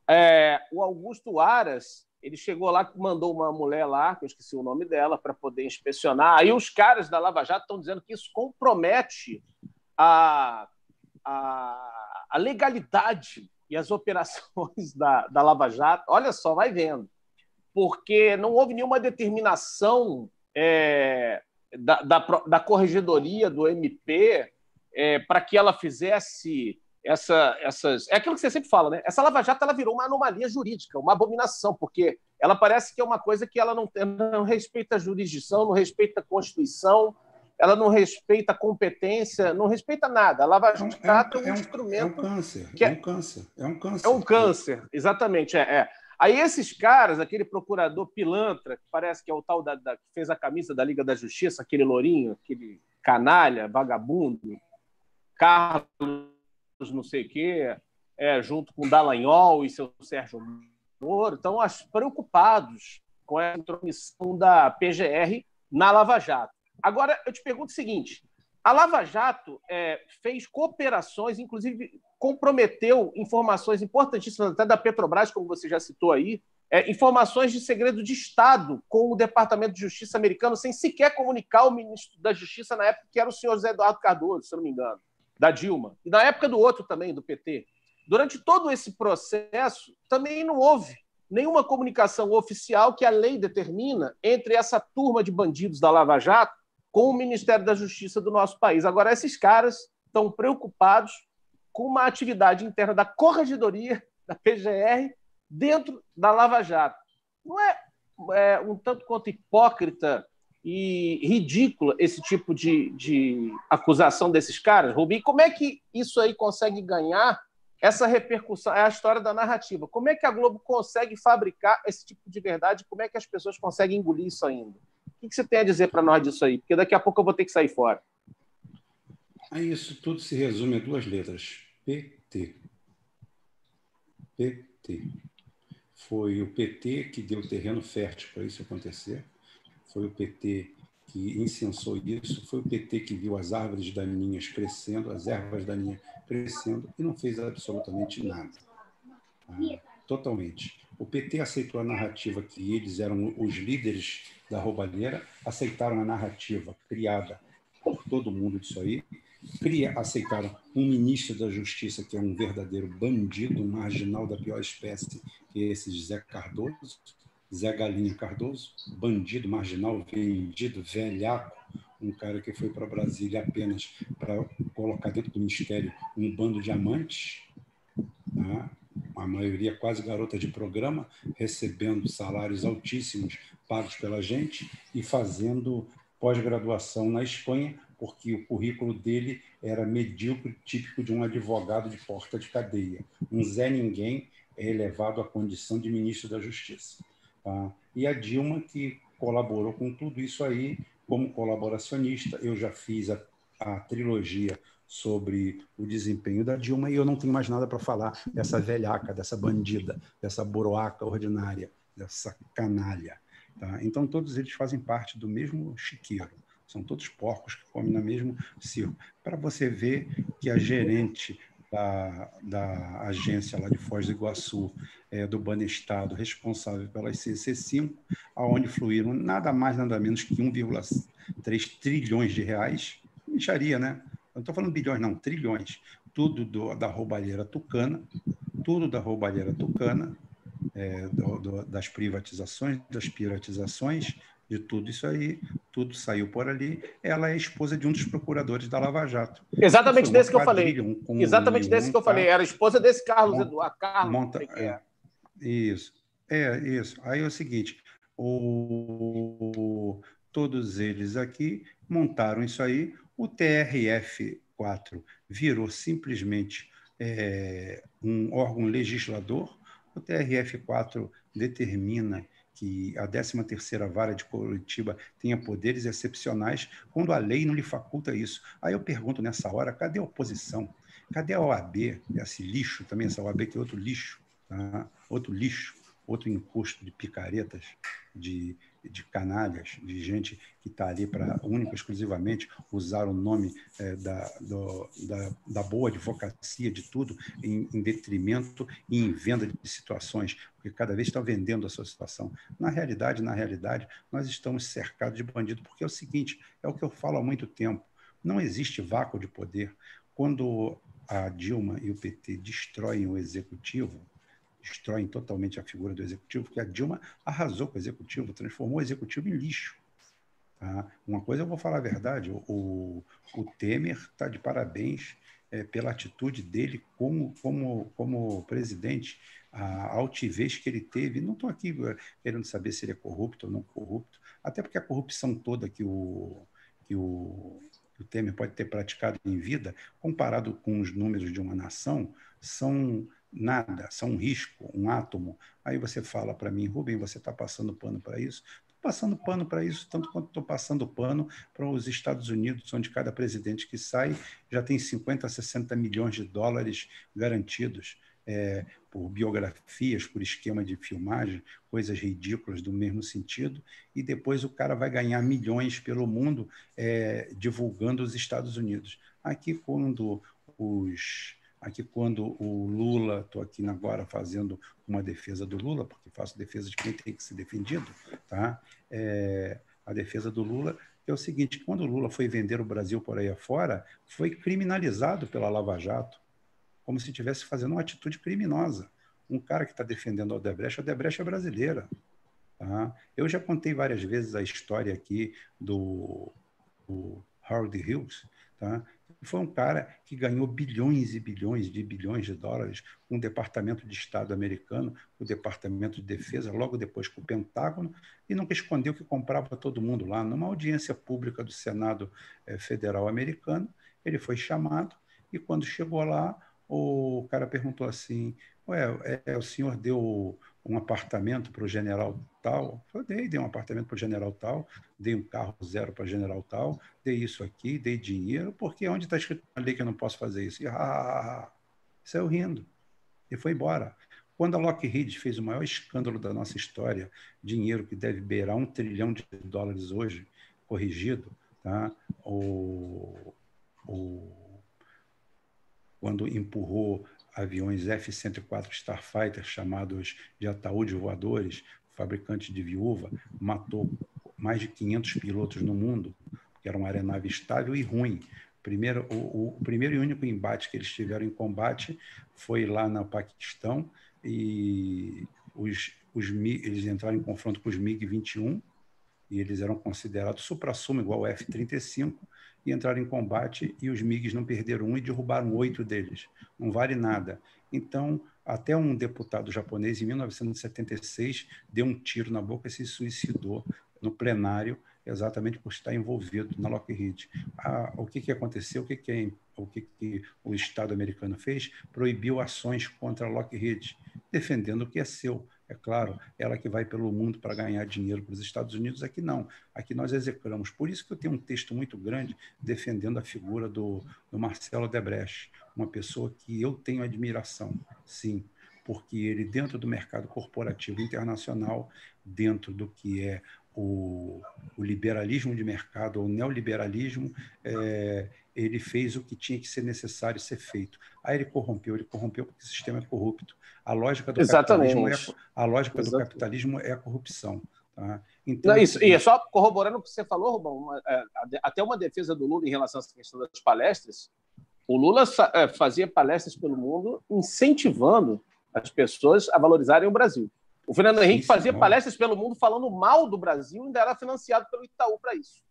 é, o Augusto Aras ele chegou lá, mandou uma mulher lá, que eu esqueci o nome dela, para poder inspecionar. Aí os caras da Lava Jato estão dizendo que isso compromete a, a, a legalidade e as operações da, da Lava Jato, olha só, vai vendo, porque não houve nenhuma determinação é, da, da, da, corregedoria do MP é, para que ela fizesse essa, essas. É aquilo que você sempre fala, né? Essa Lava Jato ela virou uma anomalia jurídica, uma abominação, porque ela parece que é uma coisa que ela não, não respeita a jurisdição, não respeita a Constituição, ela não respeita a competência, não respeita nada. A Lava Jato é um, é um, instrumento. É um câncer, é, é, um câncer. É um câncer. É um câncer, exatamente. É, é. Aí esses caras, aquele procurador pilantra, que parece que é o tal da, da, que fez a camisa da Liga da Justiça, aquele lourinho, aquele canalha, vagabundo, Carlos não sei o quê, é, junto com Dallagnol e seu Sérgio Moro, estão preocupados com a intromissão da PGR na Lava Jato. Agora, eu te pergunto o seguinte: a Lava Jato é, fez cooperações, inclusive comprometeu informações importantíssimas, até da Petrobras, como você já citou aí, é, informações de segredo de Estado com o Departamento de Justiça americano, sem sequer comunicar o ministro da Justiça na época, que era o senhor José Eduardo Cardoso, se não me engano, da Dilma, e na época do outro também, do PT. Durante todo esse processo, também não houve nenhuma comunicação oficial que a lei determina entre essa turma de bandidos da Lava Jato com o Ministério da Justiça do nosso país. Agora, esses caras estão preocupados com uma atividade interna da Corregedoria, da PGR, dentro da Lava Jato. Não é, é um tanto quanto hipócrita e ridícula esse tipo de, de acusação desses caras, Rubim? Como é que isso aí consegue ganhar essa repercussão? É a história da narrativa. Como é que a Globo consegue fabricar esse tipo de verdade? Como é que as pessoas conseguem engolir isso ainda? O que você tem a dizer para nós disso aí? Porque daqui a pouco eu vou ter que sair fora. Aí isso tudo se resume a duas letras: PT. PT. Foi o PT que deu terreno fértil para isso acontecer foi o PT que incensou isso, foi o PT que viu as árvores daninhas crescendo, as ervas daninhas crescendo e não fez absolutamente nada. Ah, totalmente. O PT aceitou a narrativa que eles eram os líderes da roubalheira, aceitaram a narrativa criada por todo mundo disso aí, cria, aceitaram um ministro da Justiça que é um verdadeiro bandido, um marginal da pior espécie, que é esse José Cardoso, Zé Galinha Cardoso, bandido marginal, vendido, velhaco, um cara que foi para Brasília apenas para colocar dentro do ministério um bando de amantes, né? A maioria quase garota de programa, recebendo salários altíssimos pagos pela gente e fazendo pós-graduação na Espanha, porque o currículo dele era medíocre, típico de um advogado de porta de cadeia. Um Zé Ninguém é elevado à condição de ministro da Justiça. Tá? E a Dilma, que colaborou com tudo isso aí como colaboracionista. Eu já fiz a, a trilogia sobre o desempenho da Dilma e eu não tenho mais nada para falar dessa velhaca, dessa bandida, dessa boroaca ordinária, dessa canalha. Tá? Então, todos eles fazem parte do mesmo chiqueiro. São todos porcos que comem no mesmo circo. Para você ver que a gerente da, da agência lá de Foz do Iguaçu, é, do Banestado, responsável pelas CC5, aonde fluíram nada mais, nada menos que 1,3 trilhões de reais. Micharia, né? Não estou falando bilhões, não, trilhões. Tudo do, da roubalheira tucana, tudo da roubalheira tucana, é, do, do, das privatizações, das piratizações, de tudo isso aí, tudo saiu por ali. Ela é esposa de um dos procuradores da Lava Jato. Exatamente desse que eu falei. Um, Exatamente desse que eu falei. Era esposa desse Carlos Eduardo. Carlos, monta, é, isso. É, isso. Aí é o seguinte: o, todos eles aqui montaram isso aí. O TRF4 virou simplesmente é, um órgão legislador. O TRF4 determina que a 13ª Vara de Curitiba tenha poderes excepcionais quando a lei não lhe faculta isso. Aí eu pergunto nessa hora, cadê a oposição? Cadê a OAB? Esse lixo também, essa OAB que é outro lixo, tá? outro lixo, outro encosto de picaretas, de de canalhas, de gente que está ali para única exclusivamente usar o nome é, da, do, da, da, boa advocacia de tudo em, em, detrimento e em venda de situações, porque cada vez estão vendendo a sua situação. Na realidade, na realidade, nós estamos cercados de bandido, porque é o seguinte, é o que eu falo há muito tempo, não existe vácuo de poder. Quando a Dilma e o PT destroem o executivo, destroem totalmente a figura do executivo, porque a Dilma arrasou com o executivo, transformou o executivo em lixo. Tá? Uma coisa eu vou falar a verdade: o, o Temer está de parabéns é, pela atitude dele como, como, como presidente, a altivez que ele teve. Não estou aqui é, querendo saber se ele é corrupto ou não corrupto, até porque a corrupção toda que o, que o, que o Temer pode ter praticado em vida, comparado com os números de uma nação, são nada, são um risco, um átomo. Aí você fala para mim, Rubem, você está passando pano para isso? Estou passando pano para isso, tanto quanto estou passando pano para os Estados Unidos, onde cada presidente que sai já tem 50, 60 milhões de dólares garantidos. É, por biografias, por esquema de filmagem, coisas ridículas do mesmo sentido, e depois o cara vai ganhar milhões pelo mundo é, divulgando os Estados Unidos. Aqui, quando os Aqui, quando o Lula, estou aqui agora fazendo uma defesa do Lula, porque faço defesa de quem tem que ser defendido, tá? É, a defesa do Lula é o seguinte: quando o Lula foi vender o Brasil por aí afora, foi criminalizado pela Lava Jato, como se estivesse fazendo uma atitude criminosa. Um cara que está defendendo a Odebrecht, a Odebrecht é brasileira. Tá? Eu já contei várias vezes a história aqui do, do Howard Hughes, tá? Foi um cara que ganhou bilhões e bilhões de bilhões de dólares com o Departamento de Estado americano, o Departamento de Defesa, logo depois com o Pentágono, e nunca escondeu que comprava todo mundo lá. Numa audiência pública do Senado eh, Federal americano, ele foi chamado e quando chegou lá, o cara perguntou assim: Ué, é, o senhor deu um apartamento para o general tal? Eu dei, dei um apartamento para o general tal, dei um carro zero para o general tal, dei isso aqui, dei dinheiro, porque onde está escrito na lei que eu não posso fazer isso? E ah, ah, ah, saiu rindo e foi embora. Quando a Lockheed fez o maior escândalo da nossa história, dinheiro que deve beirar um trilhão de dólares hoje, corrigido, tá? o, o quando empurrou aviões F-104 Starfighter, chamados de ataúdes voadores, fabricante de viúva, matou mais de 500 pilotos no mundo, que era uma aeronave estável e ruim. Primeiro, o, o, primeiro e único embate que eles tiveram em combate foi lá no Paquistão e os, os, eles entraram em confronto com os MiG-21 e eles eram considerados supra-sumo igual ao F-35 e entraram em combate e os MiGs não perderam um e derrubaram oito deles. Não vale nada. Então, até um deputado japonês, em 1976, deu um tiro na boca e se suicidou no plenário, exatamente por estar envolvido na Lockheed. Ah, o que, que aconteceu? O que, que, é, o, que, que o Estado americano fez? Proibiu ações contra a Lockheed, defendendo o que é seu. É claro, ela que vai pelo mundo para ganhar dinheiro para os Estados Unidos, aqui não. Aqui nós execramos. Por isso que eu tenho um texto muito grande defendendo a figura do, do Marcelo Debrecht, uma pessoa que eu tenho admiração, sim, porque ele, dentro do mercado corporativo internacional, dentro do que é o, o liberalismo de mercado, ou o neoliberalismo, é, ele fez o que tinha que ser necessário ser feito. Aí ele corrompeu, ele corrompeu porque o sistema é corrupto. A lógica do Exatamente. capitalismo é a lógica Exatamente. do capitalismo é a corrupção. Tá? Então, Não, isso, e é só corroborando o que você falou, Rubão, é, até uma defesa do Lula em relação a essa questão das palestras, o Lula é, fazia palestras pelo mundo incentivando as pessoas a valorizarem o Brasil. O Fernando Henrique fazia palestras pelo mundo falando mal do Brasil e ainda era financiado pelo Itaú para isso.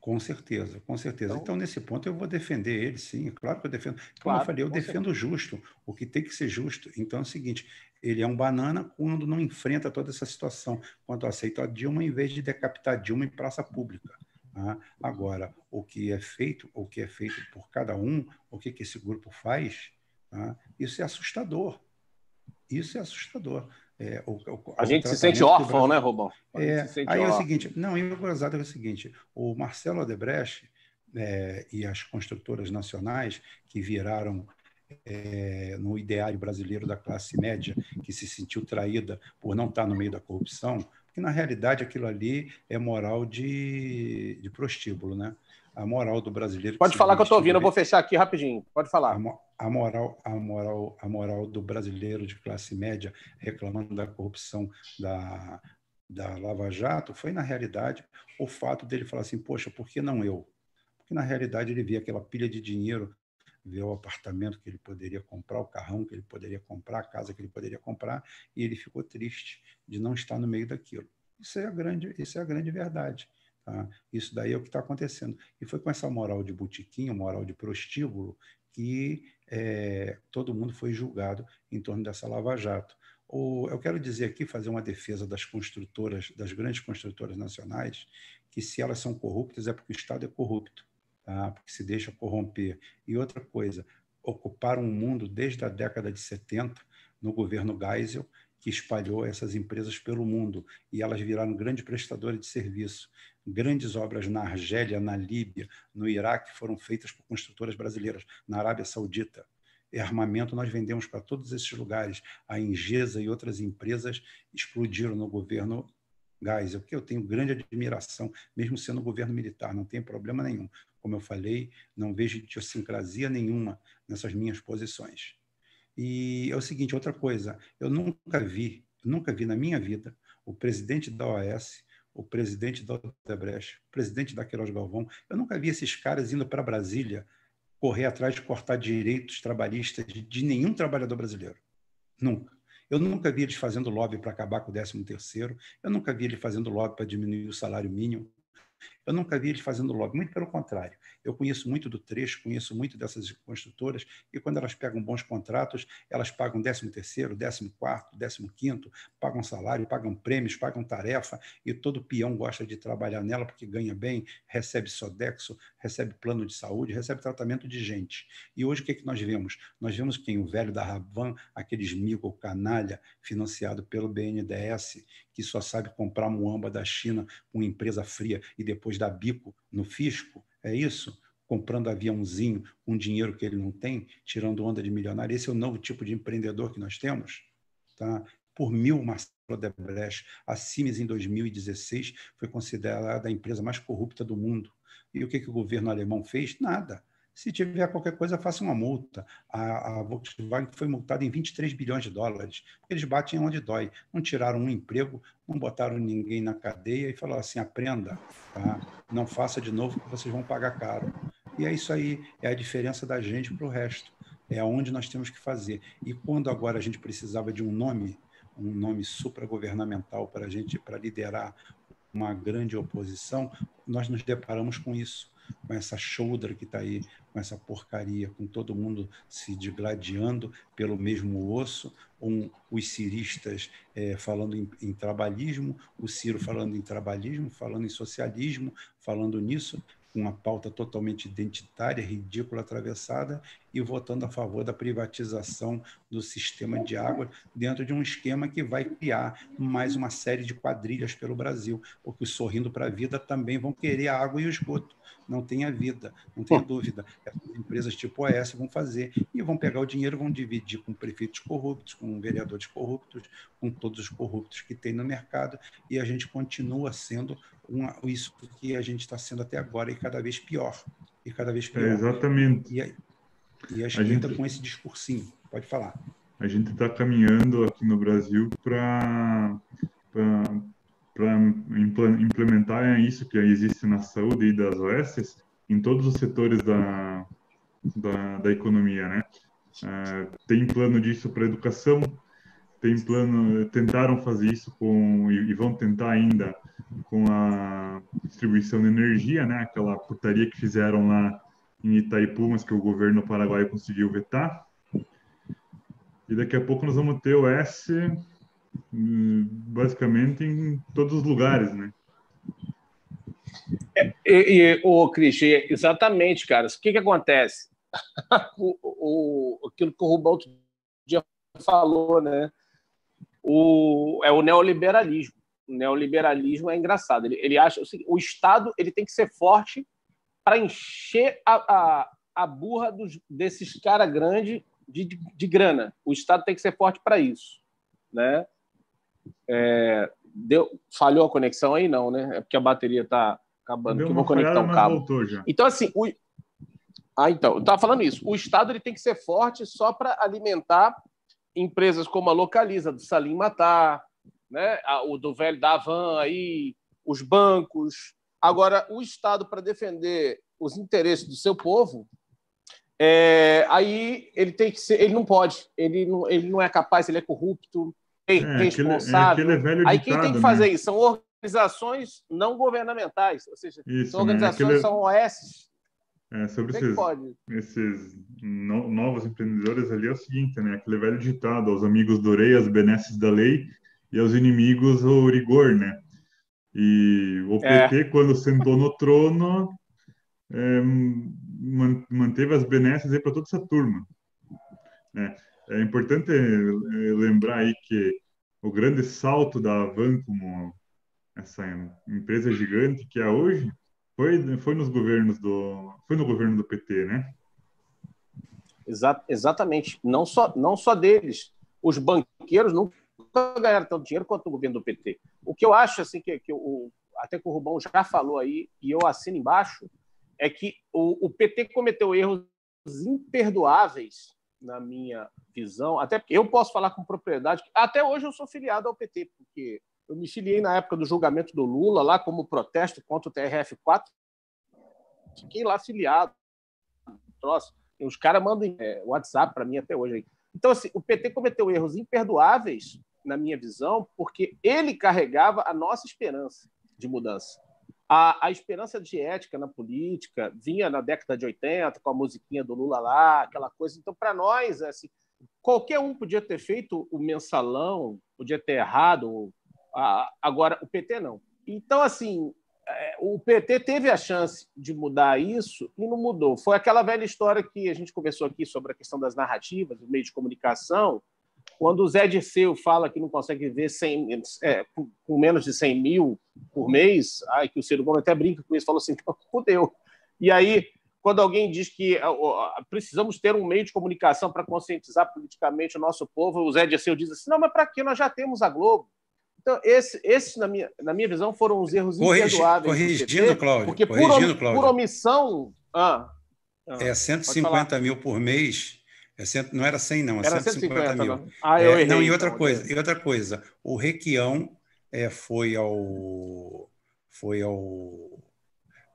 Com certeza, com certeza. Então, então, nesse ponto, eu vou defender ele, sim. Claro que eu defendo. Como claro, eu falei, eu defendo o justo, o que tem que ser justo. Então é o seguinte: ele é um banana quando não enfrenta toda essa situação, quando aceita a Dilma em vez de decapitar Dilma em praça pública. Tá? Agora, o que é feito, o que é feito por cada um, o que, que esse grupo faz, tá? isso é assustador. Isso é assustador. É, o, o, a gente se sente órfão, né, Rubão? É, aí órfão. é o seguinte, não, e o gozado é o seguinte, o Marcelo Odebrecht é, e as construtoras nacionais que viraram é, no ideário brasileiro da classe média, que se sentiu traída por não estar no meio da corrupção, porque na realidade aquilo ali é moral de, de prostíbulo, né? A moral do brasileiro. Pode falar que eu estou ouvindo, eu vou fechar aqui rapidinho. Pode falar. A, moral, a, moral, a moral do brasileiro de classe média reclamando da corrupção da, da Lava Jato foi, na realidade, o fato dele falar assim: poxa, por que não eu? Porque, na realidade, ele via aquela pilha de dinheiro, via o apartamento que ele poderia comprar, o carrão que ele poderia comprar, a casa que ele poderia comprar, e ele ficou triste de não estar no meio daquilo. Isso é a grande, isso é a grande verdade. Tá? Isso daí é o que está acontecendo. E foi com essa moral de botiquinho, moral de prostíbulo, que é, todo mundo foi julgado em torno dessa lava-jato. Eu quero dizer aqui, fazer uma defesa das construtoras, das grandes construtoras nacionais, que se elas são corruptas é porque o Estado é corrupto, tá? porque se deixa corromper. E outra coisa, ocuparam o mundo desde a década de 70, no governo Geisel, que espalhou essas empresas pelo mundo e elas viraram grandes prestadoras de serviço. Grandes obras na Argélia, na Líbia, no Iraque foram feitas por construtoras brasileiras, na Arábia Saudita. E armamento nós vendemos para todos esses lugares. A Ingesa e outras empresas explodiram no governo Geisel, que eu tenho grande admiração, mesmo sendo governo militar, não tem problema nenhum. Como eu falei, não vejo idiosincrasia nenhuma nessas minhas posições. E é o seguinte, outra coisa, eu nunca vi, nunca vi na minha vida o presidente da OAS, o presidente da Odebrecht, o presidente da Queiroz Galvão, eu nunca vi esses caras indo para Brasília correr atrás de cortar direitos trabalhistas de, nenhum trabalhador brasileiro. Nunca. Eu nunca vi eles fazendo lobby para acabar com o 13 terceiro, eu nunca vi eles fazendo lobby para diminuir o salário mínimo, Eu nunca vi eles fazendo lobby, muito pelo contrário. Eu conheço muito do trecho, conheço muito dessas construtoras, e quando elas pegam bons contratos, elas pagam 13 terceiro, 14 quarto, 15 quinto, pagam salário, pagam prêmios, pagam tarefa, e todo peão gosta de trabalhar nela porque ganha bem, recebe Sodexo, recebe plano de saúde, recebe tratamento de gente. E hoje o que, é que nós vemos? Nós vemos quem? O velho da Ravan, aqueles mico canalha, financiado pelo BNDES, que só sabe comprar muamba da China com empresa fria e depois dar bico no fisco, é isso? Comprando aviãozinho com dinheiro que ele não tem, tirando onda de milionário. Esse é o novo tipo de empreendedor que nós temos. Tá? Por mil, Marcelo Odebrecht, a Siemens, em 2016, foi considerada a empresa mais corrupta do mundo. E o que, que o governo alemão fez? Nada se tiver qualquer coisa, faça uma multa. A, a Volkswagen foi multada em 23 bilhões de dólares. Eles batem onde dói. Não tiraram um emprego, não botaram ninguém na cadeia e falaram assim: aprenda, tá? não faça de novo que vocês vão pagar caro. E é isso aí, é a diferença da gente para o resto. É onde nós temos que fazer. E quando agora a gente precisava de um nome, um nome supragovernamental para a gente, para liderar uma grande oposição, nós nos deparamos com isso com essa shoulder que está aí, com essa porcaria, com todo mundo se digladiando pelo mesmo osso, um, os ciristas é, falando em, em, trabalhismo, o Ciro falando em trabalhismo, falando em socialismo, falando nisso, com uma pauta totalmente identitária, ridícula, atravessada, e votando a favor da privatização do sistema de água, dentro de um esquema que vai criar mais uma série de quadrilhas pelo Brasil, porque os Sorrindo para a Vida também vão querer a água e o esgoto não tenha vida, não tenha dúvida. Essas empresas tipo AS vão fazer e vão pegar o dinheiro, vão dividir com prefeitos corruptos, com vereadores corruptos, com todos os corruptos que tem no mercado, e a gente continua sendo uma, isso que a gente está sendo até agora e cada vez pior. E cada vez pior. É exatamente. E a, e a esquerda gente... com esse discursinho. Pode falar. A gente está caminhando aqui no Brasil para para implementar isso que existe na saúde e das OS em todos os setores da, da, da economia, né? É, tem plano disso para educação, tem plano, tentaram fazer isso com e, vão tentar ainda com a distribuição de energia, né? Aquela putaria que fizeram lá em Itaipu, mas que o governo paraguaio conseguiu vetar. E daqui a pouco nós vamos ter o S basicamente em todos os lugares, né? É, e, e, o Cristian, exatamente, cara. O que, que acontece? o, o, aquilo que o Rubão falou, né? O, é o neoliberalismo. O neoliberalismo é engraçado. Ele, ele acha assim, o Estado ele tem que ser forte para encher a, a, a burra dos, desses caras grandes de, de, de grana. O Estado tem que ser forte para isso, né? É, deu, falhou a conexão aí? Não, né? É porque a bateria está acabando. Deu que eu vou conectar um cabo. Então, assim, o... ah, então, eu estava falando isso. O Estado ele tem que ser forte só para alimentar empresas como a Localiza, do Salim Matar, né? o do velho da Avan aí, os bancos. Agora, o Estado, para defender os interesses do seu povo, é, aí ele tem que ser, ele não pode, ele não, ele não é capaz, ele é corrupto, é, responsável. Aquele, aquele Aí quem tem que fazer né? isso são organizações não governamentais, ou seja, isso, são né? organizações, né? aquele... são OS. É, sobre esses, esses no, novos empreendedores ali é o seguinte, né? Aquele velho ditado, aos amigos do rei, as benesses da lei, e aos inimigos o rigor, né? E o PT, é. quando sentou no trono, é, manteve as benesses para toda essa turma. Né? É importante eh, lembrar aí que o grande salto da Avan como essa empresa gigante que é hoje foi foi nos governos do foi no governo do PT, né? Exa exatamente. Não só não só deles. Os banqueiros nunca ganharam tanto dinheiro quanto o governo do PT. O que eu acho assim que, que o, até que o Rubão já falou aí e eu assino embaixo é que o, o PT cometeu erros imperdoáveis na minha visão, até eu posso falar com propriedade, até hoje eu sou filiado ao PT, porque eu me filiei na época do julgamento do Lula, lá como protesto contra o TRF4, fiquei lá filiado. Troço. E os caras mandam é, WhatsApp para mim até hoje. Aí. Então, assim, o PT cometeu erros imperdoáveis, na minha visão, porque ele carregava a nossa esperança de mudança. a, a esperança de ética na política vinha na década de 80, com a musiquinha do Lula lá, aquela coisa. Então, para nós, assim, qualquer um podia ter feito o mensalão, podia ter errado, agora o PT não. Então, assim, é, o PT teve a chance de mudar isso e não mudou. Foi aquela velha história que a gente conversou aqui sobre a questão das narrativas, do meio de comunicação, quando o Zé Dirceu fala que não consegue viver 100, é, com menos de 100 mil por mês, ai, que o Ciro Gomes até brinca com isso, falou assim, então, fudeu. E aí, quando alguém diz que precisamos ter um meio de comunicação para conscientizar politicamente o nosso povo, o Zé Dirceu diz assim, não, mas para que? Nós já temos a Globo. Então, esses, esse, na, minha, na minha visão, foram os erros Corrigi, imperdoáveis. Corrigindo, Cláudio. Porque corrigindo, por, Cláudio. por omissão... Ah, ah, é 150 mil por mês é cento, não era 100, não, é era 150, 150 mil. Ah, eu é, errei, não, e outra então, coisa, e outra coisa, o Requião é, foi ao foi ao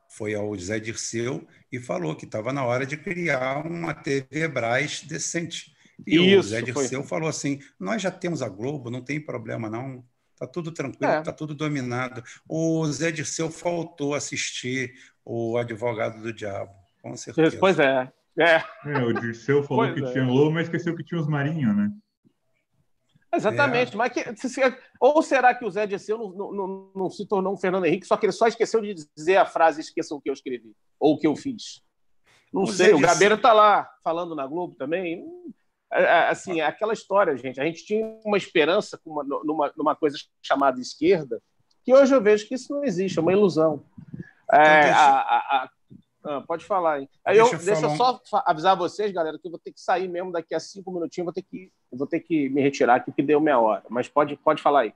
foi ao Zé Dirceu e falou que estava na hora de criar uma TV Braz decente. E Isso, o Zé Dirceu foi. falou assim: nós já temos a Globo, não tem problema não. Está tudo tranquilo, está é. tudo dominado. O Zé Dirceu faltou assistir o Advogado do Diabo, com certeza. Pois é, é. é o Dirceu falou pois que é. tinha lobo, mas esqueceu que tinha os marinhos, né? Exatamente, é. mas que, ou será que o Zé Dirceu não, não, não, não, se tornou um Fernando Henrique, só que ele só esqueceu de dizer a frase esqueçam o que eu escrevi, ou o que eu fiz? Não o sei, Zé o Gabeira está lá falando na Globo também. É, é, assim, é aquela história, gente. A gente tinha uma esperança uma, numa, numa coisa chamada esquerda, que hoje eu vejo que isso não existe, é uma ilusão. Então, é, a, a, ah, pode falar, hein? Aí deixa eu, deixa eu só avisar vocês, galera, que eu vou ter que sair mesmo daqui a cinco minutinhos, vou ter que, vou ter que me retirar aqui, que deu meia hora. Mas pode, pode falar aí.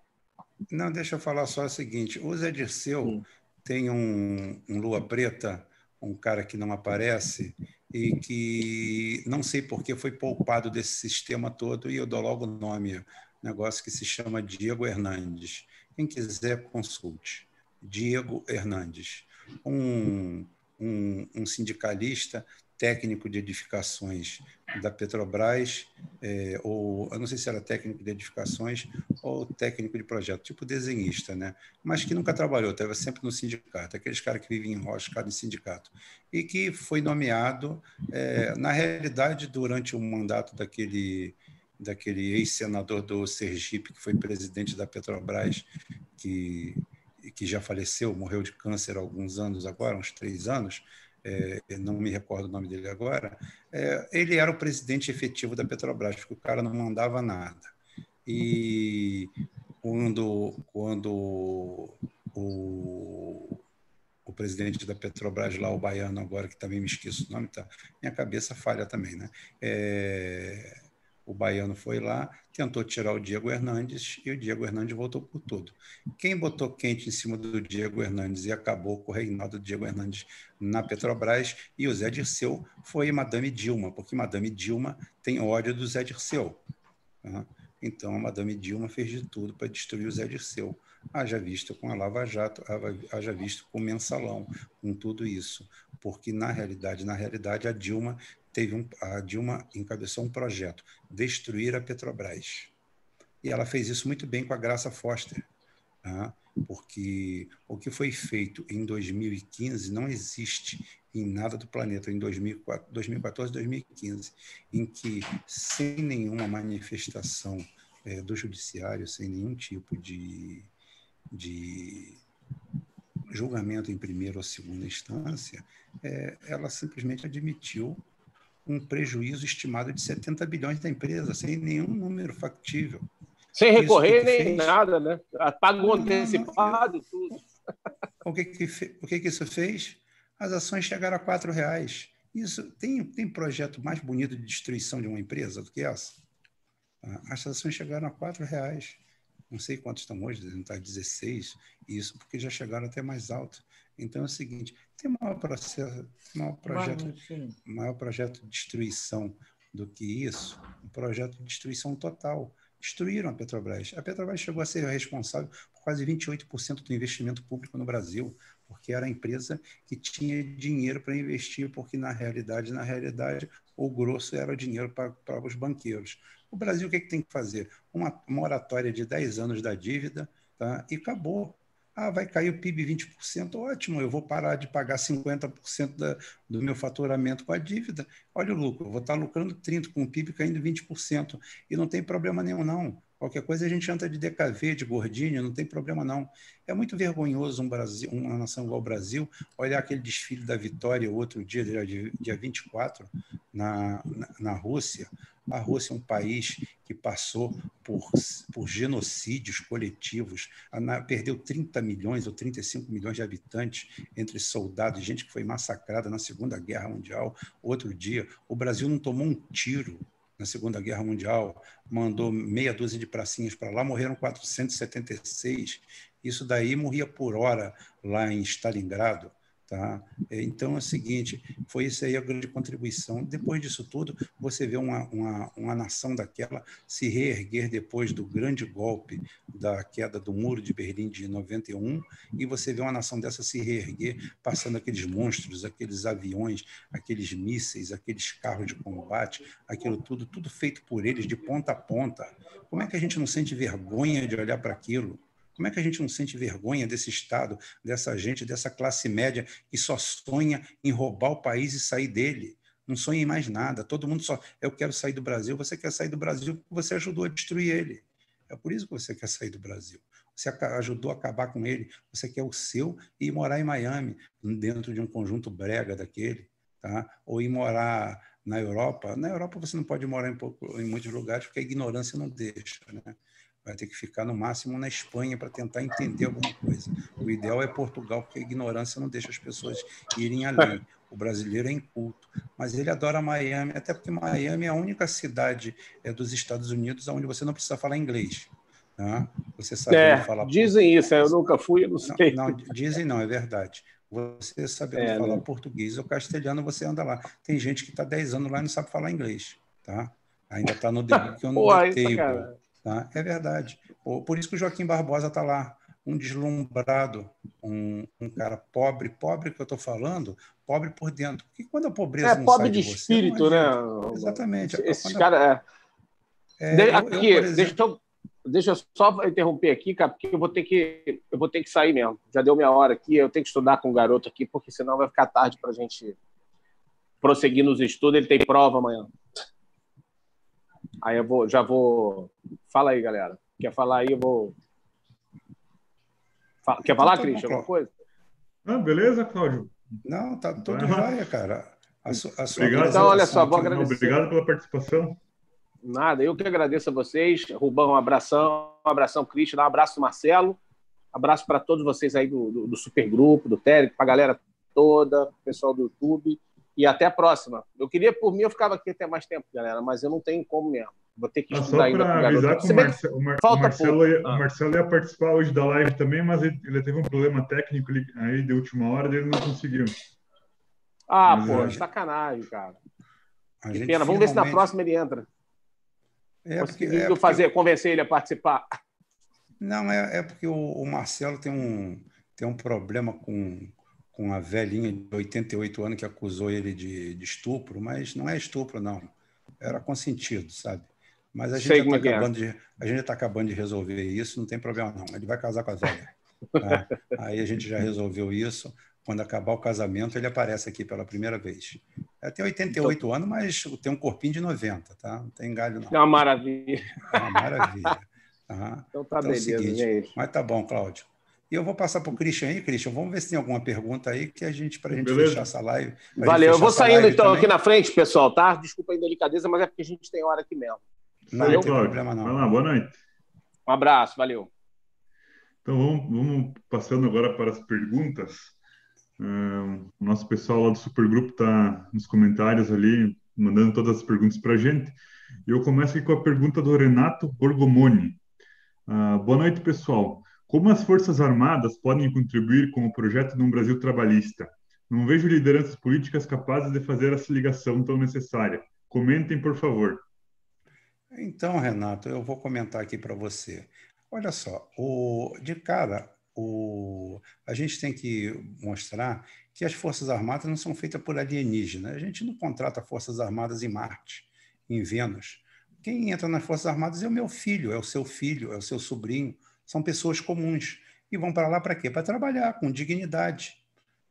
Não, deixa eu falar só o seguinte: o Zé Dirceu hum. tem um, um Lua Preta, um cara que não aparece e que não sei por que foi poupado desse sistema todo, e eu dou logo o nome, negócio que se chama Diego Hernandes. Quem quiser, consulte. Diego Hernandes. Um um, um sindicalista técnico de edificações da Petrobras, é, ou eu não sei se era técnico de edificações ou técnico de projeto, tipo desenhista, né? mas que nunca trabalhou, estava sempre no sindicato, aqueles caras que vivem enroscados em sindicato, e que foi nomeado, é, na realidade, durante o mandato daquele, daquele ex-senador do Sergipe, que foi presidente da Petrobras, que que já faleceu, morreu de câncer há alguns anos agora, uns três anos, é, não me recordo o nome dele agora, é, ele era o presidente efetivo da Petrobras, porque o cara não mandava nada. E quando, quando o, o presidente da Petrobras lá, o baiano agora, que também me esqueço o nome, tá, minha cabeça falha também, né? É, o baiano foi lá, tentou tirar o Diego Hernandes e o Diego Hernandes voltou por tudo. Quem botou quente em cima do Diego Hernandes e acabou com o reinado do Diego Hernandes na Petrobras e o Zé Dirceu foi Madame Dilma, porque Madame Dilma tem ódio do Zé Dirceu. Tá? Então, a Madame Dilma fez de tudo para destruir o Zé Dirceu. Haja visto com a Lava Jato, haja visto com o mensalão, com tudo isso. Porque, na realidade, na realidade, a Dilma teve um, a Dilma encabeçou um projeto, destruir a Petrobras. E ela fez isso muito bem com a Graça Foster, tá? porque o que foi feito em 2015 não existe em nada do planeta, em 2014, 2015, em que, sem nenhuma manifestação é, do judiciário, sem nenhum tipo de, de julgamento em primeira ou segunda instância, é, ela simplesmente admitiu um prejuízo estimado de 70 bilhões da empresa, sem nenhum número factível. Sem recorrer nem fez... nada, né? Pagou antecipado tudo. O que, que, o que, que isso fez? As ações chegaram a quatro reais. Isso tem, tem projeto mais bonito de destruição de uma empresa do que essa? Ah, as ações chegaram a quatro reais. Não sei quantos estão hoje, devem estar 16, isso porque já chegaram até mais alto. Então é o seguinte: tem maior processo, maior projeto, maior projeto de destruição do que isso, um projeto de destruição total. Destruíram a Petrobras. A Petrobras chegou a ser responsável por quase 28% do investimento público no Brasil, porque era a empresa que tinha dinheiro para investir, porque na realidade, na realidade, o grosso era o dinheiro para, para os banqueiros. O Brasil o que, é que tem que fazer? Uma moratória de 10 anos da dívida tá? e acabou Ah, vai cair o PIB 20%, ótimo, eu vou parar de pagar 50% da, do meu faturamento com a dívida. Olha o lucro, eu vou estar lucrando 30% com o PIB caindo 20%. E não tem problema nenhum, não. Qualquer coisa a gente anda de DKV, de gordinho, não tem problema não. É muito vergonhoso um Brasil, uma nação igual o Brasil olhar aquele desfile da vitória outro dia, dia, dia 24, na, na, na Rússia. A Rússia é um país que passou por, por genocídios coletivos, perdeu 30 milhões ou 35 milhões de habitantes entre soldados, gente que foi massacrada na Segunda Guerra Mundial. Outro dia, o Brasil não tomou um tiro na Segunda Guerra Mundial, mandou meia dúzia de pracinhas para lá, morreram 476. Isso daí morria por hora lá em Stalingrado. Tá? Então é o seguinte, foi isso aí a grande contribuição. Depois disso tudo, você vê uma, uma, uma nação daquela se reerguer depois do grande golpe da queda do muro de Berlim de 91, e você vê uma nação dessa se reerguer passando aqueles monstros, aqueles aviões, aqueles mísseis, aqueles carros de combate, aquilo tudo, tudo feito por eles de ponta a ponta. Como é que a gente não sente vergonha de olhar para aquilo? Como é que a gente não sente vergonha desse Estado, dessa gente, dessa classe média que só sonha em roubar o país e sair dele? Não sonha em mais nada. Todo mundo só. Eu quero sair do Brasil. Você quer sair do Brasil porque você ajudou a destruir ele. É por isso que você quer sair do Brasil. Você ajudou a acabar com ele. Você quer o seu e morar em Miami, dentro de um conjunto brega daquele. Tá? Ou ir morar na Europa. Na Europa você não pode morar em, pouco, em muitos lugares porque a ignorância não deixa. Né? Vai ter que ficar no máximo na Espanha para tentar entender alguma coisa. O ideal é Portugal, porque a ignorância não deixa as pessoas irem além. O brasileiro é inculto, mas ele adora Miami, até porque Miami é a única cidade é, dos Estados Unidos onde você não precisa falar inglês. Tá? Você sabe é, falar Dizem isso, eu nunca fui, eu não sei. Não, não, dizem não, é verdade. Você sabendo é, falar né? português ou castelhano, você anda lá. Tem gente que está 10 anos lá e não sabe falar inglês. Tá? Ainda está no debate que eu não table. Tá? É verdade. Por isso que o Joaquim Barbosa está lá, um deslumbrado, um, um, cara pobre, pobre que eu estou falando, pobre por dentro. Porque quando a pobreza é, não pobre de, de você, espírito, né? Exatamente. Esse cara é... é aqui, eu, exemplo... deixa, eu, deixa eu só interromper aqui, cara, porque eu vou ter que eu vou ter que sair mesmo. Já deu minha hora aqui, eu tenho que estudar com o garoto aqui, porque senão vai ficar tarde para a gente prosseguir nos estudos. Ele tem prova amanhã. Aí eu vou, já vou. Fala aí, galera. Quer falar aí? Eu vou. Fala... Quer falar, então, tá Cris? Alguma coisa? Ah, beleza, Cláudio. Não, tá tudo jóia, cara. A su, a obrigado, então, olha só, vou agradecer. Obrigado pela participação. Nada, eu que agradeço a vocês. Rubão, um abração. Um abração, Cristian. Um abraço, Marcelo. Abraço para todos vocês aí do, do, do Supergrupo, do Térico, para a galera toda, pessoal do YouTube. E até a próxima. Eu queria, por mim, eu ficava aqui até mais tempo, galera, mas eu não tenho como mesmo. Vou ter que ah, estudar ainda. Que o, Marce o, Mar Marcelo, ia, ah. o Marcelo ia participar hoje da live também, mas ele, ele teve um problema técnico aí de última hora e ele não conseguiu. Ah, mas, pô, é... sacanagem, cara. A que pena. Finalmente... Vamos ver se na próxima ele entra. É Conseguindo é porque... fazer, convencer ele a participar. Não, é, é porque o, o Marcelo tem um, tem um problema com com a velhinha de 88 anos que acusou ele de, de estupro, mas não é estupro, não. Era consentido, sabe? Mas a gente está é acabando, de, a gente tá acabando de resolver isso, não tem problema não. Ele vai casar com a velha. Tá? Aí a gente já resolveu isso. Quando acabar o casamento, ele aparece aqui pela primeira vez. Ele tem 88 então, anos, mas tem um corpinho de 90, tá? Não tem galho, não. É uma maravilha. É uma maravilha. Tá? Então tá então, beleza, é seguinte, gente. Mas tá bom, Cláudio. E eu vou passar para o Christian aí, Christian. Vamos ver se tem alguma pergunta aí que a gente, para a gente Beleza. fechar essa live. Valeu, eu vou saindo então também. aqui na frente, pessoal, tá? Desculpa a indelicadeza, mas é porque a gente tem hora aqui mesmo. Não, não tem problema, não. Vai lá, boa noite. Um abraço, valeu. Então vamos, vamos passando agora para as perguntas. Uh, o nosso pessoal lá do Supergrupo está nos comentários ali, mandando todas as perguntas para a gente. E eu começo aqui com a pergunta do Renato Borgomoni. Uh, boa noite, pessoal. Como as Forças Armadas podem contribuir com o projeto de um Brasil trabalhista? Não vejo lideranças políticas capazes de fazer essa ligação tão necessária. Comentem, por favor. Então, Renato, eu vou comentar aqui para você. Olha só, o, de cara, o, a gente tem que mostrar que as Forças Armadas não são feitas por alienígenas. A gente não contrata Forças Armadas em Marte, em Vênus. Quem entra nas Forças Armadas é o meu filho, é o seu filho, é o seu sobrinho, são pessoas comuns. e vão para lá para quê? Para trabalhar com dignidade.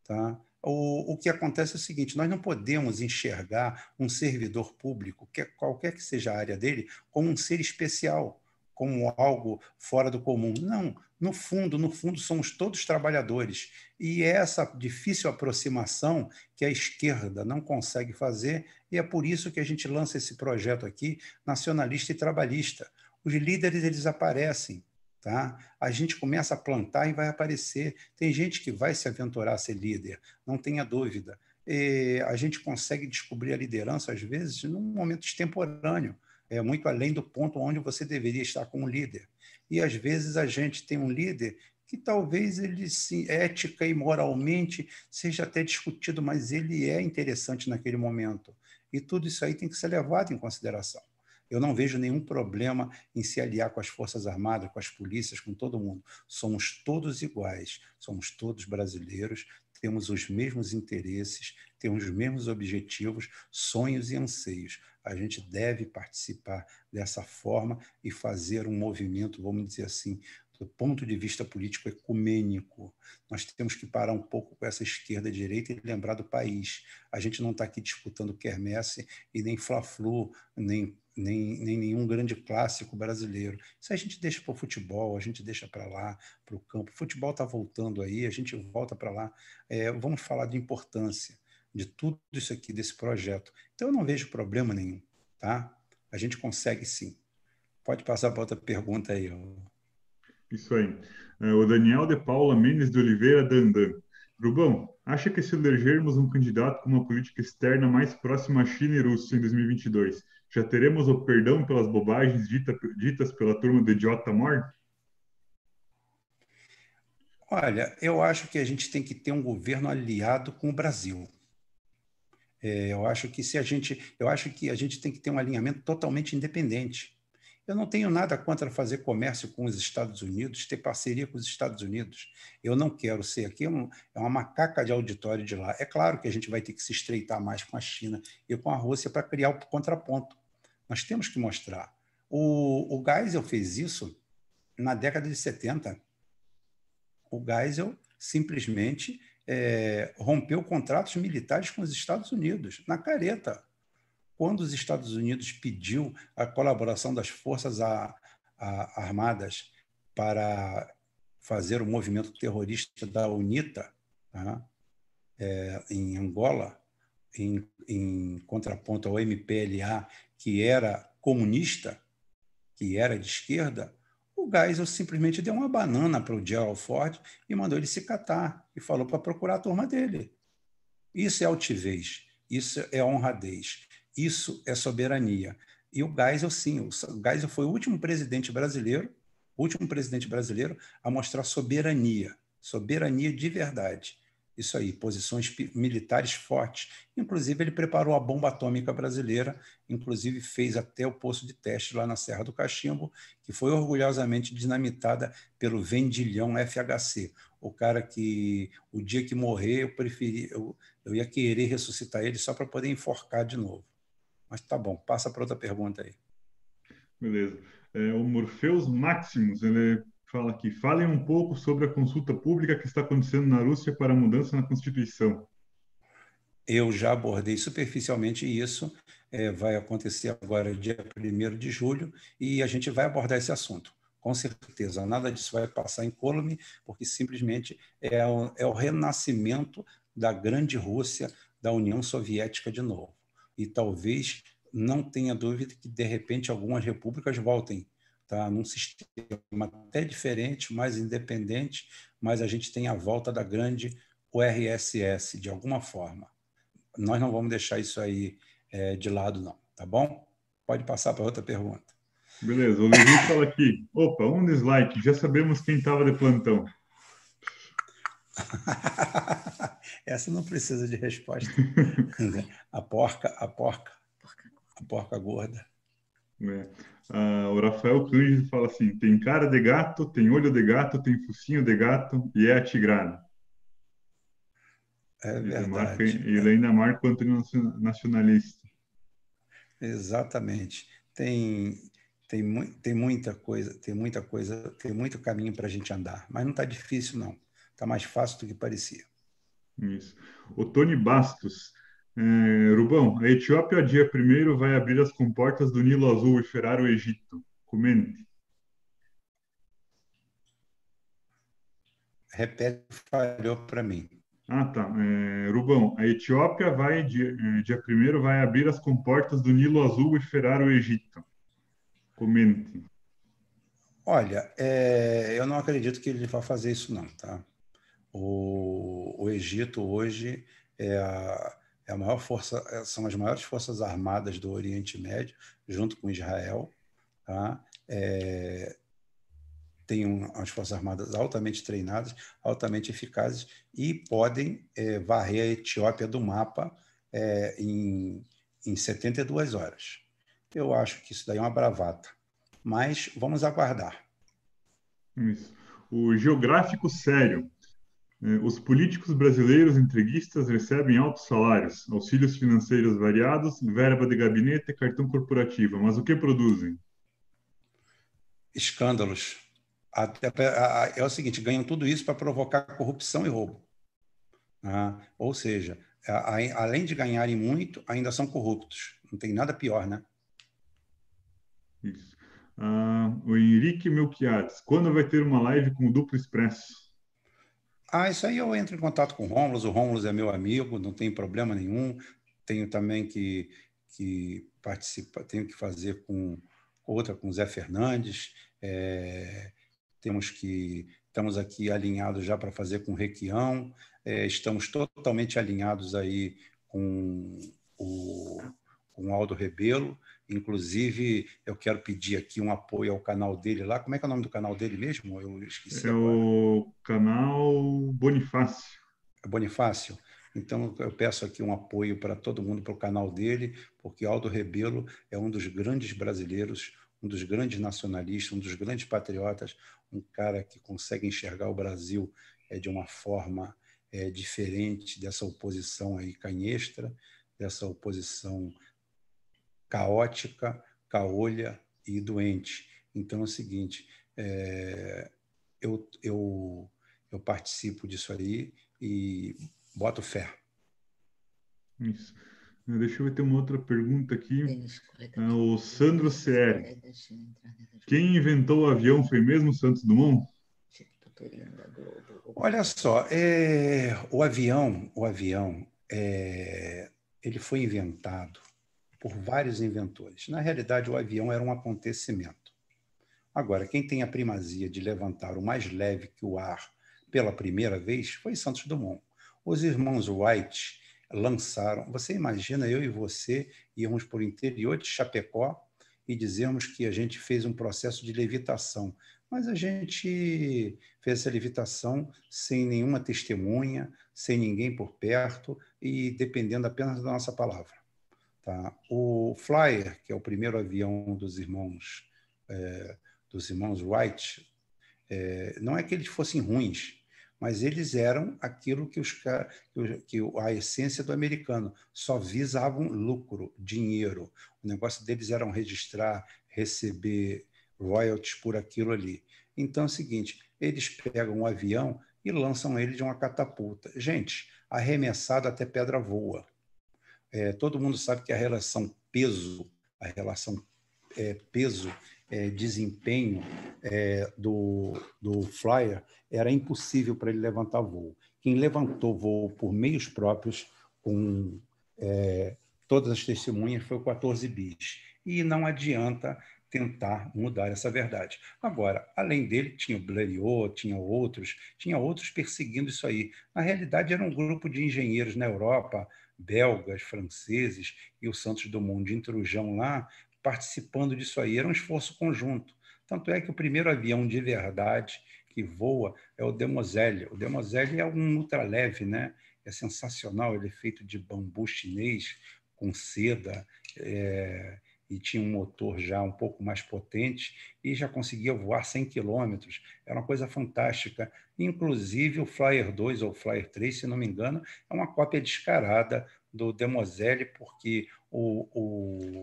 Tá? O, o que acontece é o seguinte: nós não podemos enxergar um servidor público, que, qualquer que seja a área dele, como um ser especial, como algo fora do comum. Não, no fundo, no fundo, somos todos trabalhadores. E é essa difícil aproximação que a esquerda não consegue fazer, e é por isso que a gente lança esse projeto aqui, nacionalista e trabalhista. Os líderes eles aparecem, tá? A gente começa a plantar e vai aparecer. Tem gente que vai se aventurar a ser líder, não tenha dúvida. E a gente consegue descobrir a liderança às vezes num momento extemporâneo, é muito além do ponto onde você deveria estar como líder. E às vezes a gente tem um líder que talvez ele, sim, ética e moralmente, seja até discutido, mas ele é interessante naquele momento. E tudo isso aí tem que ser levado em consideração. Eu não vejo nenhum problema em se aliar com as Forças Armadas, com as polícias, com todo mundo. Somos todos iguais, somos todos brasileiros, temos os mesmos interesses, temos os mesmos objetivos, sonhos e anseios a gente deve participar dessa forma e fazer um movimento, vamos dizer assim, do ponto de vista político ecumênico. Nós temos que parar um pouco com essa esquerda-direita e lembrar do país. A gente não está aqui disputando quermesse e nem fla-flu, nem, nem, nem nenhum grande clássico brasileiro. Isso a gente deixa para o futebol, a gente deixa para lá, para o campo. O futebol está voltando aí, a gente volta para lá. É, vamos falar de importância de tudo isso aqui, desse projeto. Então, eu não vejo problema nenhum, tá? A gente consegue sim. Pode passar para outra pergunta aí. Isso aí. É, o Daniel de Paula Mendes de Oliveira Dandan. Rubão, acha que se elegermos um candidato com uma política externa mais próxima à China e Rússia em 2022, já teremos o perdão pelas bobagens dita, ditas pela turma de Idiota Mor? Olha, eu acho que a gente tem que ter um governo aliado com o Brasil. É, eu acho que se a gente, eu acho que a gente tem que ter um alinhamento totalmente independente. Eu não tenho nada contra fazer comércio com os Estados Unidos, ter parceria com os Estados Unidos. Eu não quero ser aqui um, é uma macaca de auditório de lá. É claro que a gente vai ter que se estreitar mais com a China e com a Rússia para criar o contraponto. Nós temos que mostrar. O, o Geisel fez isso na década de 70. O Geisel simplesmente é, rompeu contratos militares com os Estados Unidos, na careta. Quando os Estados Unidos pediu a colaboração das Forças Armadas para fazer o movimento terrorista da UNITA tá? é, em Angola, em, em contraponto ao MPLA, que era comunista, que era de esquerda, o Geisel simplesmente deu uma banana para o Gerald Ford e mandou ele se catar e falou para procurar a turma dele. Isso é altivez, isso é honradez, isso é soberania. E o Geisel, sim, o Geisel foi o último presidente brasileiro, último presidente brasileiro a mostrar soberania, soberania de verdade. Isso aí, posições militares fortes. Inclusive, ele preparou a bomba atômica brasileira, inclusive fez até o poço de teste lá na Serra do Cachimbo, que foi orgulhosamente dinamitada pelo Vendilhão FHC. O cara que, o dia que morrer, eu preferi, eu, eu ia querer ressuscitar ele só para poder enforcar de novo. Mas tá bom, passa para outra pergunta aí. Beleza. É, o Morpheus Maximus, ele fala aqui, falem um pouco sobre a consulta pública que está acontecendo na Rússia para a mudança na Constituição. Eu já abordei superficialmente isso, é, vai acontecer agora dia 1 de julho, e a gente vai abordar esse assunto, com certeza. Nada disso vai passar em incólume, porque simplesmente é o, é o renascimento da grande Rússia, da União Soviética de novo. E talvez não tenha dúvida que, de repente, algumas repúblicas voltem tá? num sistema até diferente, mais independente, mas a gente tem a volta da grande URSS, de alguma forma. Nós não vamos deixar isso aí é, de lado, não, tá bom? Pode passar para outra pergunta. Beleza, o Levi fala aqui. Opa, um dislike, já sabemos quem estava de plantão. Essa não precisa de resposta. a porca, a porca, a porca gorda. É. Ah, o Rafael Cândido fala assim: tem cara de gato, tem olho de gato, tem focinho de gato e é atigrado. É verdade. Ele, marca, ele ainda marca o nacionalista. Exatamente. Tem, tem, tem muita coisa, tem muita coisa, tem muito caminho para a gente andar, mas não está difícil não, está mais fácil do que parecia. Isso. O Tony Bastos, é, Rubão, a Etiópia dia primeiro vai abrir as comportas do Nilo Azul e ferar o Egito. Comente. Repete, falhou para mim. Ah, tá. É, Rubão, a Etiópia vai, dia, é, dia primeiro, vai abrir as comportas do Nilo Azul e ferar o Egito. Comente. Olha, é, eu não acredito que ele vá fazer isso, não, tá? O, o Egito hoje é a, é a maior força, é, são as maiores forças armadas do Oriente Médio, junto com Israel, tá? É, tem umas forças armadas altamente treinadas, altamente eficazes e podem é, varrer a Etiópia do mapa é, em, em 72 horas. Eu acho que isso daí é uma bravata, mas vamos aguardar. Isso. O geográfico sério. É, os políticos brasileiros entreguistas recebem altos salários, auxílios financeiros variados, verba de gabinete e cartão corporativo. Mas o que produzem? Escândalos é o seguinte, ganham tudo isso para provocar corrupção e roubo. Ah, ou seja, além de ganharem muito, ainda são corruptos. Não tem nada pior, né? Isso. Ah, o Henrique Melquiades, quando vai ter uma live com o Duplo Expresso? Ah, isso aí eu entro em contato com o Rômulo. O Rômulo é meu amigo, não tem problema nenhum. Tenho também que, que participar, tenho que fazer com outra, com o Zé Fernandes. É, temos que estamos aqui alinhados já para fazer com o Requião, é, estamos totalmente alinhados aí com o, com o Aldo Rebelo, inclusive eu quero pedir aqui um apoio ao canal dele lá, como é que é o nome do canal dele mesmo? Eu esqueci É agora. o canal Bonifácio. É Bonifácio? Então, eu peço aqui um apoio para todo mundo para o canal dele, porque Aldo Rebelo é um dos grandes brasileiros, um dos grandes nacionalistas, um dos grandes patriotas, um cara que consegue enxergar o Brasil é, de uma forma é, diferente dessa oposição aí canhestra, dessa oposição caótica, caolha e doente. Então é o seguinte, é, eu, eu, eu participo disso aí e boto fé. Isso. Deixa eu ver, tem uma outra pergunta aqui. É o Sandro CR. Quem inventou o avião foi mesmo Santos Dumont? Olha só, é, o avião, o avião, é, ele foi inventado por vários inventores. Na realidade, o avião era um acontecimento. Agora, quem tem a primazia de levantar o mais leve que o ar pela primeira vez foi Santos Dumont. Os irmãos Wright lançaram. Você imagina eu e você íamos por interior de Chapecó e dizemos que a gente fez um processo de levitação, mas a gente fez essa levitação sem nenhuma testemunha, sem ninguém por perto e dependendo apenas da nossa palavra. Tá? O Flyer, que é o primeiro avião dos irmãos é, dos irmãos Wright, é, não é que eles fossem ruins, mas eles eram aquilo que, os, que a essência do americano, só visavam lucro, dinheiro. O negócio deles era registrar, receber royalties por aquilo ali. Então é o seguinte, eles pegam um avião e lançam ele de uma catapulta. Gente, arremessado até pedra voa. É, todo mundo sabe que a relação peso, a relação é, peso é, desempenho é, do, do Flyer era impossível para ele levantar voo. Quem levantou voo por meios próprios, com é, todas as testemunhas, foi o 14 bis. E não adianta tentar mudar essa verdade. Agora, além dele, tinha o Blériot, tinha outros, tinha outros perseguindo isso aí. Na realidade, era um grupo de engenheiros na Europa, belgas, franceses, e o Santos Dumont de Intrujão lá, participando disso aí. Era um esforço conjunto. Tanto é que o primeiro avião de verdade que voa é o Demoselle. O Demoselle é um ultraleve, né? É sensacional. Ele é feito de bambu chinês com seda é, e tinha um motor já um pouco mais potente e já conseguia voar 100 quilômetros. Era uma coisa fantástica. Inclusive o Flyer 2 ou Flyer 3, se não me engano, é uma cópia descarada do Demoselle, porque o, o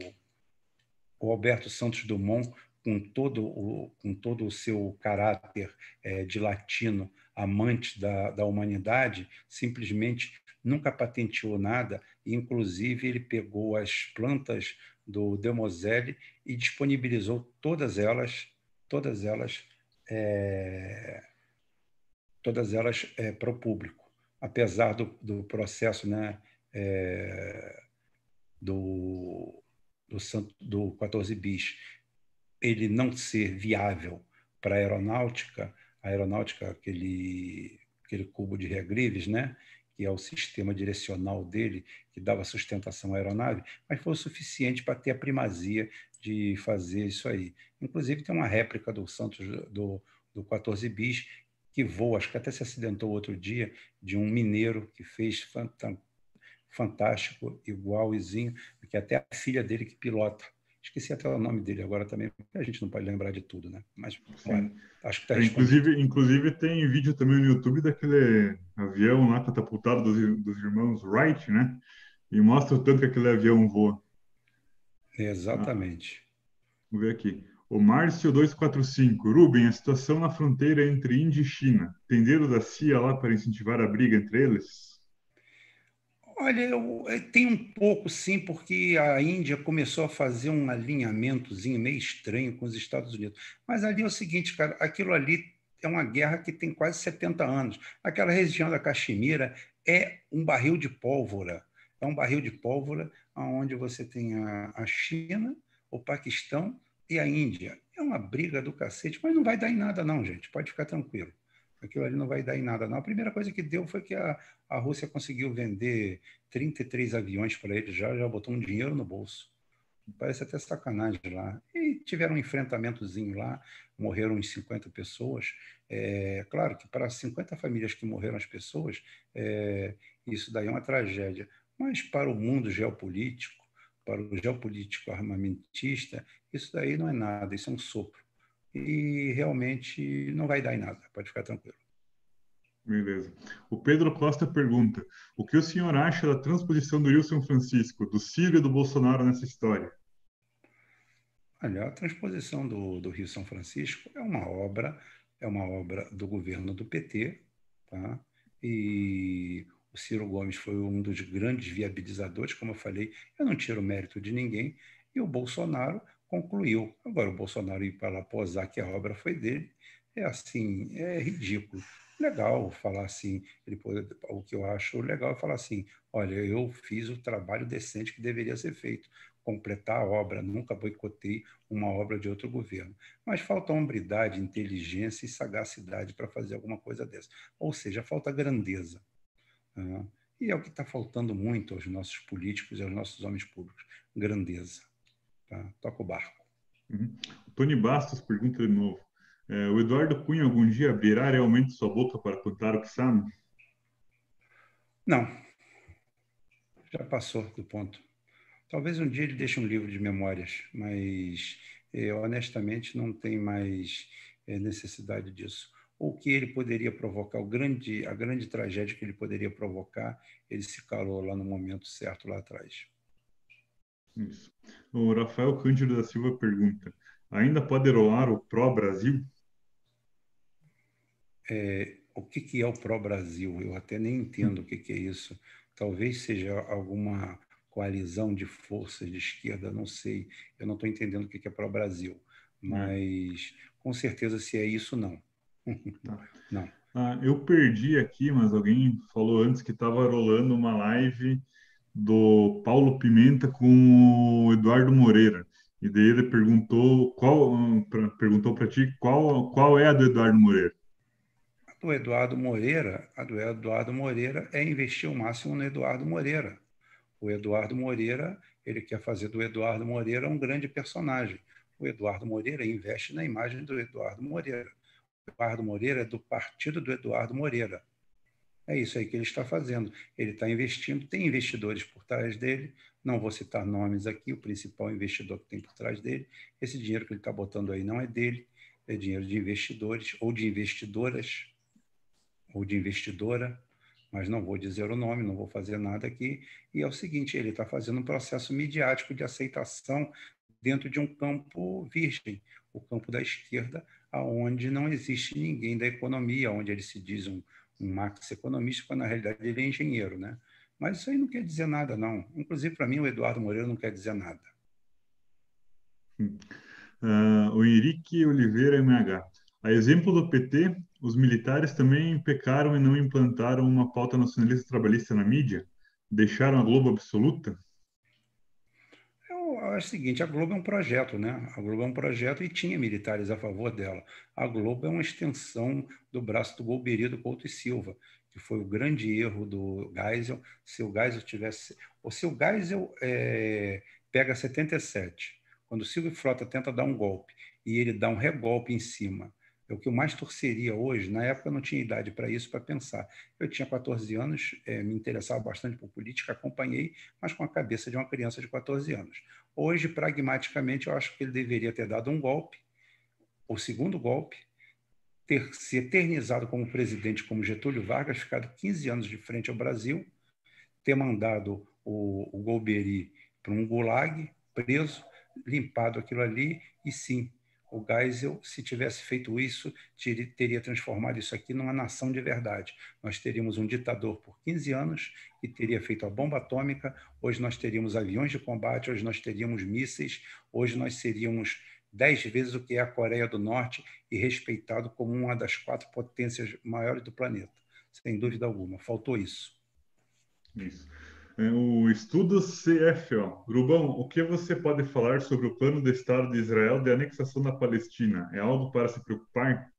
o Alberto Santos Dumont, com todo o, com todo o seu caráter é, de latino, amante da, da humanidade, simplesmente nunca patenteou nada, e inclusive ele pegou as plantas do Demoselle e disponibilizou todas elas, todas elas, é, todas elas é, para o público, apesar do, do processo, né, é, do, do, do 14 bis ele não ser viável para a aeronáutica, a aeronáutica, aquele, aquele cubo de Regrives, né? Que é o sistema direcional dele, que dava sustentação à aeronave, mas foi o suficiente para ter a primazia de fazer isso aí. Inclusive, tem uma réplica do Santos do, do 14 bis que voa, acho que até se acidentou outro dia, de um mineiro que fez fantástico, igualzinho, que até a filha dele que pilota. Esqueci até o nome dele agora também, porque a gente não pode lembrar de tudo, né? Mas olha, acho que está é, inclusive, inclusive tem vídeo também no YouTube daquele avião lá catapultado dos, dos irmãos Wright, né? E mostra o tanto que aquele avião voa. Exatamente. Ah, vamos ver aqui. O Márcio 245. Rubem, a situação na fronteira entre Índia e China. Tem dedo da CIA lá para incentivar a briga entre eles? Olha, eu, eu, tem um pouco sim, porque a Índia começou a fazer um alinhamentozinho meio estranho com os Estados Unidos. Mas ali é o seguinte, cara, aquilo ali é uma guerra que tem quase 70 anos. Aquela região da Caxemira é um barril de pólvora. É um barril de pólvora onde você tem a, a China, o Paquistão e a Índia. É uma briga do cacete, mas não vai dar em nada, não, gente. Pode ficar tranquilo aquilo ali não vai dar em nada, não. A primeira coisa que deu foi que a, a Rússia conseguiu vender 33 aviões para eles já, já botou um dinheiro no bolso. Parece até sacanagem lá. E tiveram um enfrentamentozinho lá, morreram uns 50 pessoas. É, claro que para 50 famílias que morreram as pessoas, é, isso daí é uma tragédia. Mas para o mundo geopolítico, para o geopolítico armamentista, isso daí não é nada, isso é um sopro e realmente não vai dar em nada, pode ficar tranquilo. Beleza. O Pedro Costa pergunta: o que o senhor acha da transposição do Rio São Francisco, do Ciro e do Bolsonaro nessa história? Olha, a transposição do, do Rio São Francisco é uma obra, é uma obra do governo do PT, tá? E o Ciro Gomes foi um dos grandes viabilizadores, como eu falei, eu não tiro mérito de ninguém, e o Bolsonaro concluiu. Agora, o Bolsonaro ir para lá posar que a obra foi dele, é assim, é ridículo. Legal falar assim, ele pode, o que eu acho legal é falar assim, olha, eu fiz o trabalho decente que deveria ser feito, completar a obra, nunca boicotei uma obra de outro governo. Mas falta hombridade, inteligência e sagacidade para fazer alguma coisa dessa. Ou seja, falta grandeza. Né? E é o que está faltando muito aos nossos políticos e aos nossos homens públicos, grandeza. Tá? Toca o barco. Uhum. Tony Bastos pergunta de novo. É, o Eduardo Cunha algum dia abrirá realmente sua boca para contar o que sabe? Não. Já passou do ponto. Talvez um dia ele deixe um livro de memórias, mas eu honestamente não tenho mais é, necessidade disso. O que ele poderia provocar, o grande, a grande tragédia que ele poderia provocar, ele se calou lá no momento certo lá atrás. Isso. O Rafael Cândido da Silva pergunta: ainda pode rolar o pró-Brasil? É, o que, que é o pró-Brasil? Eu até nem entendo o que, que é isso. Talvez seja alguma coalizão de forças de esquerda, não sei. Eu não estou entendendo o que, que é pró-Brasil. Mas, com certeza, se é isso, não. Tá. não. Ah, eu perdi aqui, mas alguém falou antes que estava rolando uma live do Paulo Pimenta com o Eduardo Moreira. E daí ele perguntou qual pra, perguntou para ti qual qual é a do Eduardo Moreira. A do Eduardo Moreira, a do Eduardo Moreira é investir o máximo no Eduardo Moreira. O Eduardo Moreira, ele quer fazer do Eduardo Moreira um grande personagem. O Eduardo Moreira investe na imagem do Eduardo Moreira. O Eduardo Moreira é do partido do Eduardo Moreira. É isso aí que ele está fazendo. Ele está investindo, tem investidores por trás dele, não vou citar nomes aqui, o principal investidor que tem por trás dele. Esse dinheiro que ele está botando aí não é dele, é dinheiro de investidores ou de investidoras ou de investidora, mas não vou dizer o nome, não vou fazer nada aqui. E é o seguinte: ele está fazendo um processo midiático de aceitação dentro de um campo virgem, o campo da esquerda, aonde não existe ninguém da economia, onde ele se diz um, um marx-economista, quando na realidade ele é engenheiro, né? Mas isso aí não quer dizer nada, não. Inclusive, para mim, o Eduardo Moreira não quer dizer nada. Uh, o Henrique Oliveira MH. A exemplo do PT, os militares também pecaram e não implantaram uma pauta nacionalista trabalhista na mídia? Deixaram a Globo absoluta? Acho o seguinte, a Globo é um projeto, né? A Globo é um projeto e tinha militares a favor dela. A Globo é uma extensão do braço do Golbery do Couto e Silva, que foi o grande erro do Geisel. Se o Geisel tivesse... Ou se o Geisel é, pega 77, quando o Silvio Frota tenta dar um golpe e ele dá um regolpe em cima é o que eu mais torceria hoje. Na época eu não tinha idade para isso, para pensar. Eu tinha 14 anos, é, me interessava bastante por política, acompanhei, mas com a cabeça de uma criança de 14 anos. Hoje, pragmaticamente, eu acho que ele deveria ter dado um golpe, o segundo golpe, ter se eternizado como presidente, como Getúlio Vargas, ficado 15 anos de frente ao Brasil, ter mandado o, o Golbery para um gulag, preso, limpado aquilo ali, e sim, o Geisel, se tivesse feito isso, teria transformado isso aqui numa nação de verdade. Nós teríamos um ditador por 15 anos que teria feito a bomba atômica, hoje nós teríamos aviões de combate, hoje nós teríamos mísseis, hoje nós seríamos dez vezes o que é a Coreia do Norte e respeitado como uma das quatro potências maiores do planeta. Sem dúvida alguma. Faltou isso. Isso. É, o estudo CFO. Rubão, o que você pode falar sobre o plano do Estado de Israel de anexação da Palestina? É algo para se preocupar?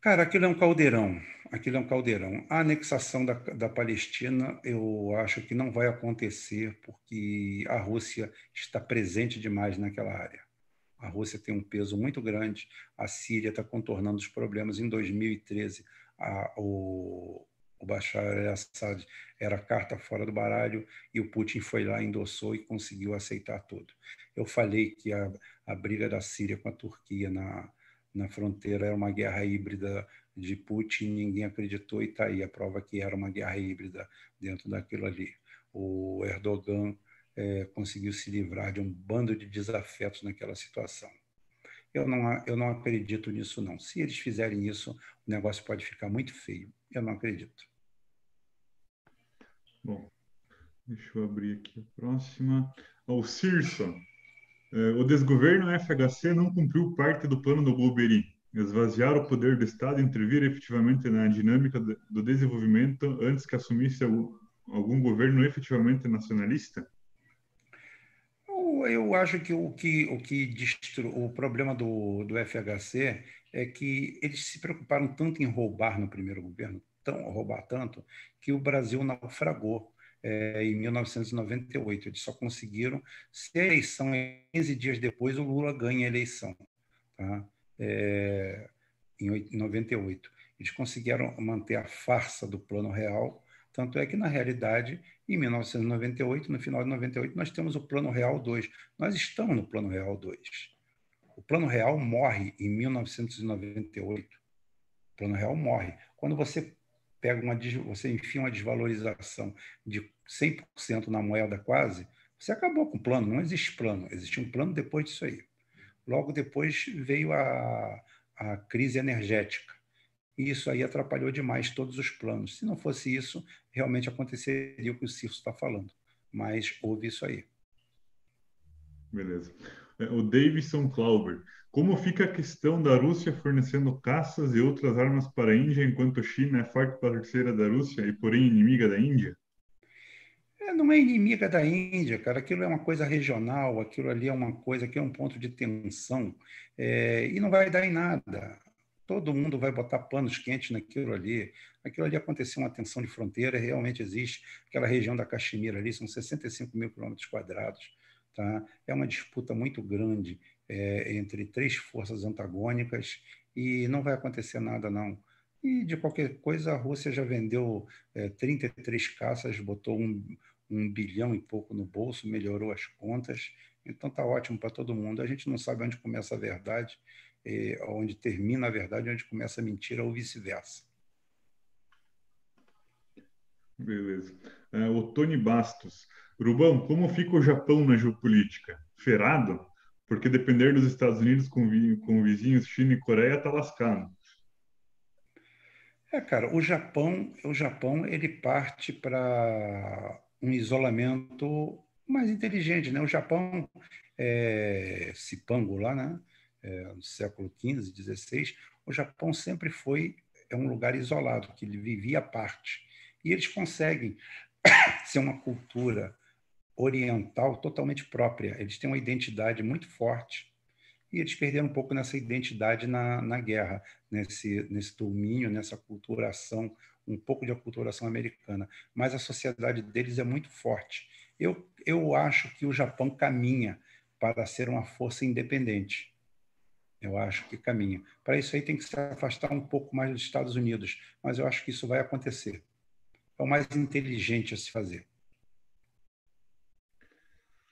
Cara, aquilo é um caldeirão. Aquilo é um caldeirão. A anexação da, da Palestina, eu acho que não vai acontecer porque a Rússia está presente demais naquela área. A Rússia tem um peso muito grande. A Síria está contornando os problemas. Em 2013, a, o, o Bashar al-Assad era carta fora do baralho e o Putin foi lá, endossou e conseguiu aceitar tudo. Eu falei que a, a briga da Síria com a Turquia na, na fronteira era uma guerra híbrida de Putin, ninguém acreditou e está aí a prova que era uma guerra híbrida dentro daquilo ali. O Erdogan é, conseguiu se livrar de um bando de desafetos naquela situação. Eu não, eu não acredito nisso, não. Se eles fizerem isso, o negócio pode ficar muito feio. Eu não acredito. Bom, deixa eu abrir aqui a próxima. O Cirso. É, o desgoverno FHC não cumpriu parte do plano do Blueberry. Esvaziar o poder do Estado e intervir efetivamente na dinâmica do desenvolvimento antes que assumisse algum governo efetivamente nacionalista? Eu acho que o que o que o problema do, do FHC é que eles se preocuparam tanto em roubar no primeiro governo, tão roubar tanto, que o Brasil naufragou é, em 1998. Eles só conseguiram, se a eleição, 15 dias depois, o Lula ganha a eleição, tá? É, em 98. Eles conseguiram manter a farsa do Plano Real, tanto é que, na realidade, em 1998, no final de 98, nós temos o Plano Real 2. Nós estamos no Plano Real 2. O Plano Real morre em 1998. O Plano Real morre. Quando você pega uma você enfia uma desvalorização de 100% na moeda quase, você acabou com o plano. Não existe plano. Existe um plano depois disso aí. Logo depois veio a, a crise energética. E isso aí atrapalhou demais todos os planos. Se não fosse isso, realmente aconteceria o que o Circo está falando. Mas houve isso aí. Beleza. É, o Davidson Clauber. Como fica a questão da Rússia fornecendo caças e outras armas para a Índia, enquanto a China é forte parceira da Rússia e, porém, inimiga da Índia? É, não é inimiga da Índia, cara. Aquilo é uma coisa regional, aquilo ali é uma coisa que é um ponto de tensão é, e não vai dar em nada. Todo mundo vai botar panos quentes naquilo ali. Aquilo ali aconteceu uma tensão de fronteira, realmente existe. Aquela região da Caxemira ali são 65 mil quilômetros quadrados Tá? É uma disputa muito grande é, entre três forças antagônicas e não vai acontecer nada, não. E, de qualquer coisa, a Rússia já vendeu é, 33 caças, botou um, um bilhão e pouco no bolso, melhorou as contas, então está ótimo para todo mundo. A gente não sabe onde começa a verdade, é, onde termina a verdade, onde começa a mentira, ou vice-versa. Beleza. É, o Tony Bastos. Rubão, como fica o Japão na geopolítica? ferrado, porque depender dos Estados Unidos com, com vizinhos China e Coreia tá lascado. É, cara, o Japão, o Japão ele parte para um isolamento mais inteligente, né? O Japão, é, Cipango lá, né? É, no século XV, XVI, o Japão sempre foi é um lugar isolado, que ele vivia à parte. E eles conseguem ser uma cultura oriental totalmente própria. Eles têm uma identidade muito forte e eles perderam um pouco nessa identidade na, na guerra, nesse, nesse domínio, nessa culturação, um pouco de aculturação americana. Mas a sociedade deles é muito forte. Eu, eu acho que o Japão caminha para ser uma força independente. Eu acho que caminha. Para isso aí tem que se afastar um pouco mais dos Estados Unidos, mas eu acho que isso vai acontecer. É o mais inteligente a se fazer.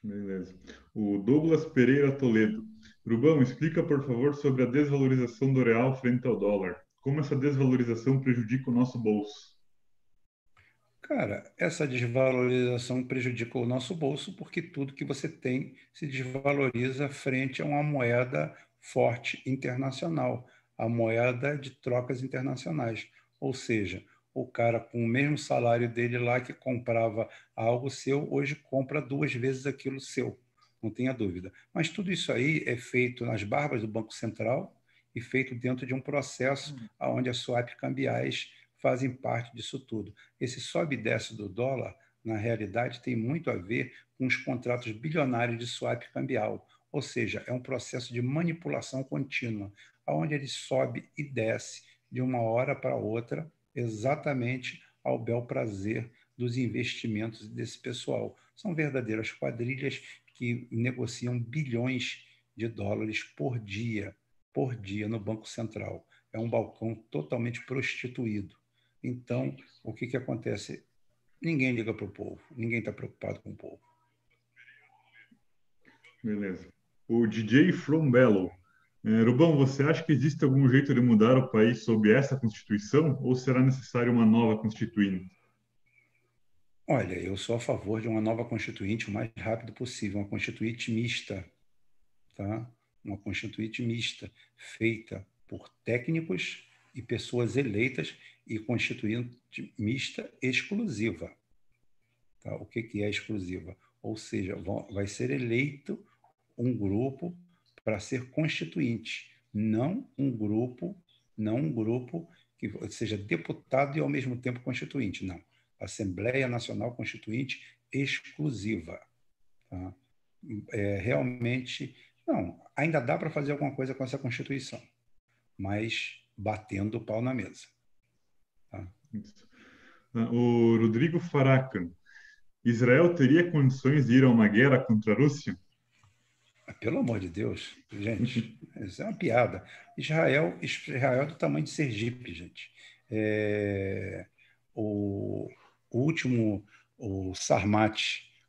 Beleza. O Douglas Pereira Toledo. Rubão, explica, por favor, sobre a desvalorização do real frente ao dólar. Como essa desvalorização prejudica o nosso bolso? Cara, essa desvalorização prejudica o nosso bolso porque tudo que você tem se desvaloriza frente a uma moeda forte internacional, a moeda de trocas internacionais. Ou seja, o cara com o mesmo salário dele lá que comprava algo seu, hoje compra duas vezes aquilo seu, não tenha dúvida. Mas tudo isso aí é feito nas barbas do Banco Central e feito dentro de um processo uhum. onde as swap cambiais fazem parte disso tudo. Esse sobe e desce do dólar, na realidade, tem muito a ver com os contratos bilionários de swap cambial, ou seja, é um processo de manipulação contínua, onde ele sobe e desce de uma hora para outra exatamente ao bel prazer dos investimentos desse pessoal. São verdadeiras quadrilhas que negociam bilhões de dólares por dia, por dia no Banco Central. É um balcão totalmente prostituído. Então, o que, que acontece? Ninguém liga para o povo, ninguém está preocupado com o povo. Beleza. O DJ From Bello é, Rubão, você acha que existe algum jeito de mudar o país sob essa Constituição ou será necessário uma nova Constituinte? Olha, eu sou a favor de uma nova Constituinte o mais rápido possível, uma Constituinte mista, tá? Uma Constituinte mista, feita por técnicos e pessoas eleitas e Constituinte mista exclusiva. Tá? O que, que é exclusiva? Ou seja, vai ser eleito um grupo para ser constituinte, não um grupo, não um grupo que seja deputado e ao mesmo tempo constituinte, não. Assembleia Nacional Constituinte exclusiva. Tá? É, realmente, não, ainda dá para fazer alguma coisa com essa Constituição, mas batendo o pau na mesa. Tá? O Rodrigo Faraca, Israel teria condições de ir a uma guerra contra a Rússia? Pelo amor de Deus, gente, isso é uma piada. Israel, Israel é do tamanho de Sergipe, gente. É, o, o, último, o Sarmat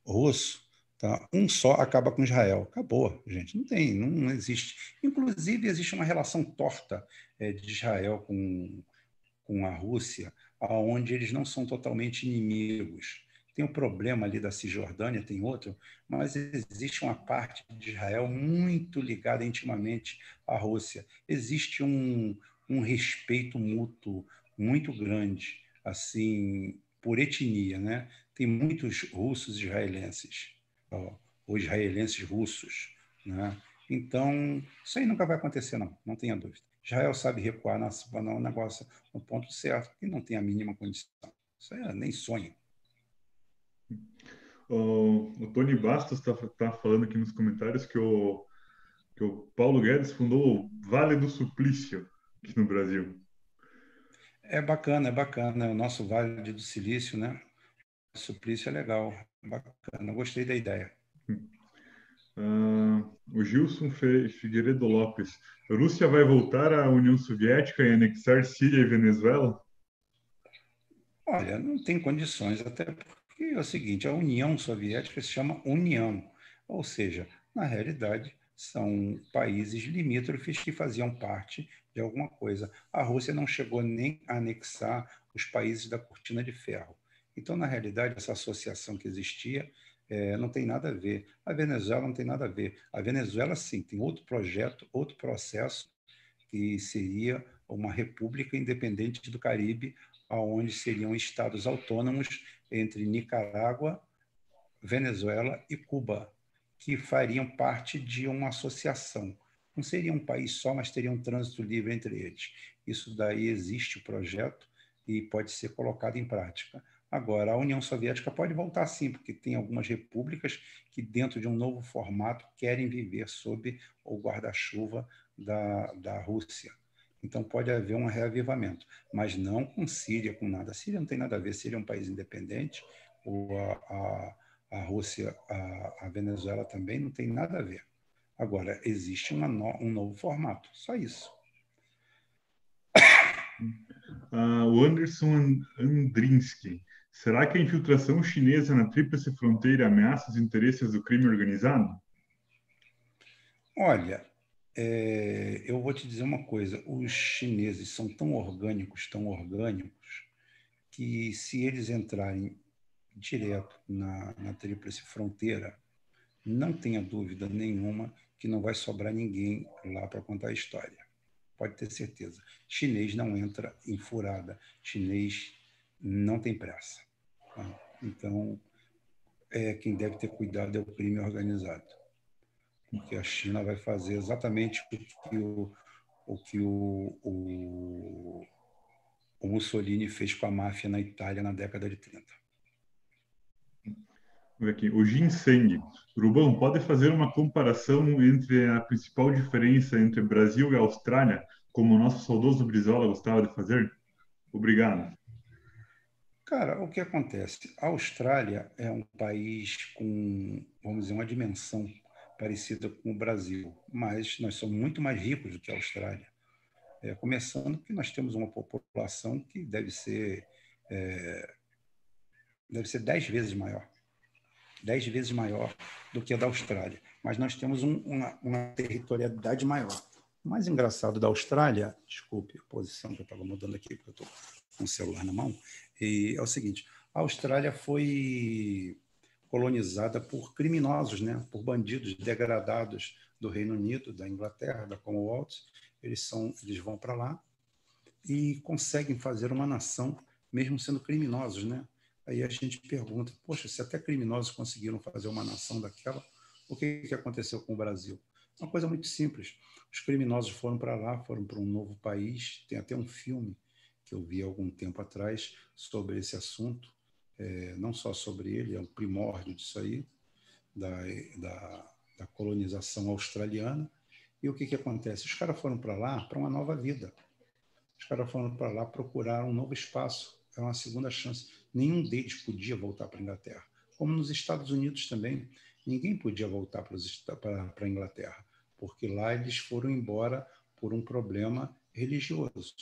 russo, tá? um só acaba com Israel. Acabou, gente. Não tem, não, existe. Inclusive, existe uma relação torta é, de Israel com, com a Rússia, onde eles não são totalmente inimigos. Tem um problema ali da Cisjordânia, tem outro, mas existe uma parte de Israel muito ligada intimamente à Rússia. Existe um, um respeito mútuo muito grande, assim, por etnia, né? Tem muitos russos israelenses, ou israelenses russos, né? Então, isso aí nunca vai acontecer, não, não tenha dúvida. Israel sabe recuar no negócio no ponto certo e não tem a mínima condição. Isso aí é nem sonho. O, o Tony Bastos está tá falando aqui nos comentários que o, que o Paulo Guedes fundou o Vale do Suplício aqui no Brasil. É bacana, é bacana. O nosso Vale do Silício, né? O suplício é legal, é bacana. Gostei da ideia. Uh, o Gilson Figueiredo Lopes. A Rússia vai voltar à União Soviética e anexar Síria e Venezuela? Olha, não tem condições, até porque que é o seguinte: a União Soviética se chama União, ou seja, na realidade, são países limítrofes que faziam parte de alguma coisa. A Rússia não chegou nem a anexar os países da cortina de ferro. Então, na realidade, essa associação que existia É, não tem nada a ver. A Venezuela não tem nada a ver. A Venezuela, sim, tem outro projeto, outro processo, que seria uma república independente do Caribe, onde seriam estados autônomos entre Nicarágua, Venezuela e Cuba, que fariam parte de uma associação. Não seria um país só, mas teria um trânsito livre entre eles. Isso daí existe o projeto e pode ser colocado em prática. Agora, a União Soviética pode voltar sim, porque tem algumas repúblicas que, dentro de um novo formato, querem viver sob o guarda-chuva da, da Rússia. Então, pode haver um reavivamento, mas não com Síria, com nada. A Síria não tem nada a ver, Síria é um país independente, ou a, a, a Rússia, a, a, Venezuela também não tem nada a ver. Agora, existe no, um novo formato, só isso. Uh, o Anderson Andrinsky. Será que a infiltração chinesa na tríplice fronteira ameaça os interesses do crime organizado? Olha, é, eu vou te dizer uma coisa: os chineses são tão orgânicos, tão orgânicos, que se eles entrarem direto na, na tríplice fronteira, não tenha dúvida nenhuma que não vai sobrar ninguém lá para contar a história. Pode ter certeza. Chinês não entra em furada. Chinês não tem pressa. Tá? Então, é, quem deve ter cuidado é o crime organizado porque a China vai fazer exatamente o que o, o, que o, o, o Mussolini fez com a máfia na Itália na década de 30. Aqui, o ginseng. Rubão, pode fazer uma comparação entre a principal diferença entre Brasil e Austrália, como o nosso saudoso Brizola gostava de fazer? Obrigado. Cara, o que acontece? A Austrália é um país com, vamos dizer, uma dimensão parecida com o Brasil, mas nós somos muito mais ricos do que a Austrália. É, começando que nós temos uma população que deve ser é, deve ser dez vezes maior, dez vezes maior do que a da Austrália. Mas nós temos um, uma, uma territorialidade maior. O mais engraçado da Austrália, desculpe a posição que eu estava mudando aqui, porque eu estou com o celular na mão, é o seguinte: a Austrália foi colonizada por criminosos, né? por bandidos degradados do Reino Unido, da Inglaterra, da Commonwealth. Eles, são, eles vão para lá e conseguem fazer uma nação, mesmo sendo criminosos. Né? Aí a gente pergunta, poxa, se até criminosos conseguiram fazer uma nação daquela, o que, que aconteceu com o Brasil? Uma coisa muito simples. Os criminosos foram para lá, foram para um novo país. Tem até um filme que eu vi algum tempo atrás sobre esse assunto é, não só sobre ele, é o primórdio disso aí, da, da, da colonização australiana. E o que, que acontece? Os caras foram para lá para uma nova vida. Os caras foram para lá procurar um novo espaço, é uma segunda chance. Nenhum deles podia voltar para a Inglaterra. Como nos Estados Unidos também, ninguém podia voltar para a Inglaterra, porque lá eles foram embora por um problema religioso.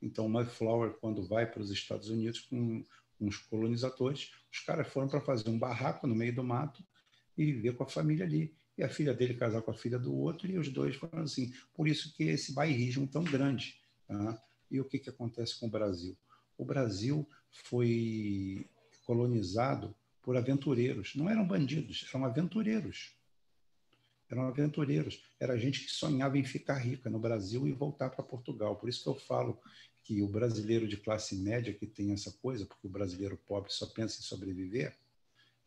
Então, Mayflower, quando vai para os Estados Unidos com uns colonizadores, os caras foram para fazer um barraco no meio do mato e viver com a família ali. E a filha dele casar com a filha do outro, e os dois foram assim. Por isso que esse bairrismo tão grande. Tá? E o que, que acontece com o Brasil? O Brasil foi colonizado por aventureiros. Não eram bandidos, eram aventureiros. Eram aventureiros. Era gente que sonhava em ficar rica no Brasil e voltar para Portugal. Por isso que eu falo que o brasileiro de classe média que tem essa coisa, porque o brasileiro pobre só pensa em sobreviver,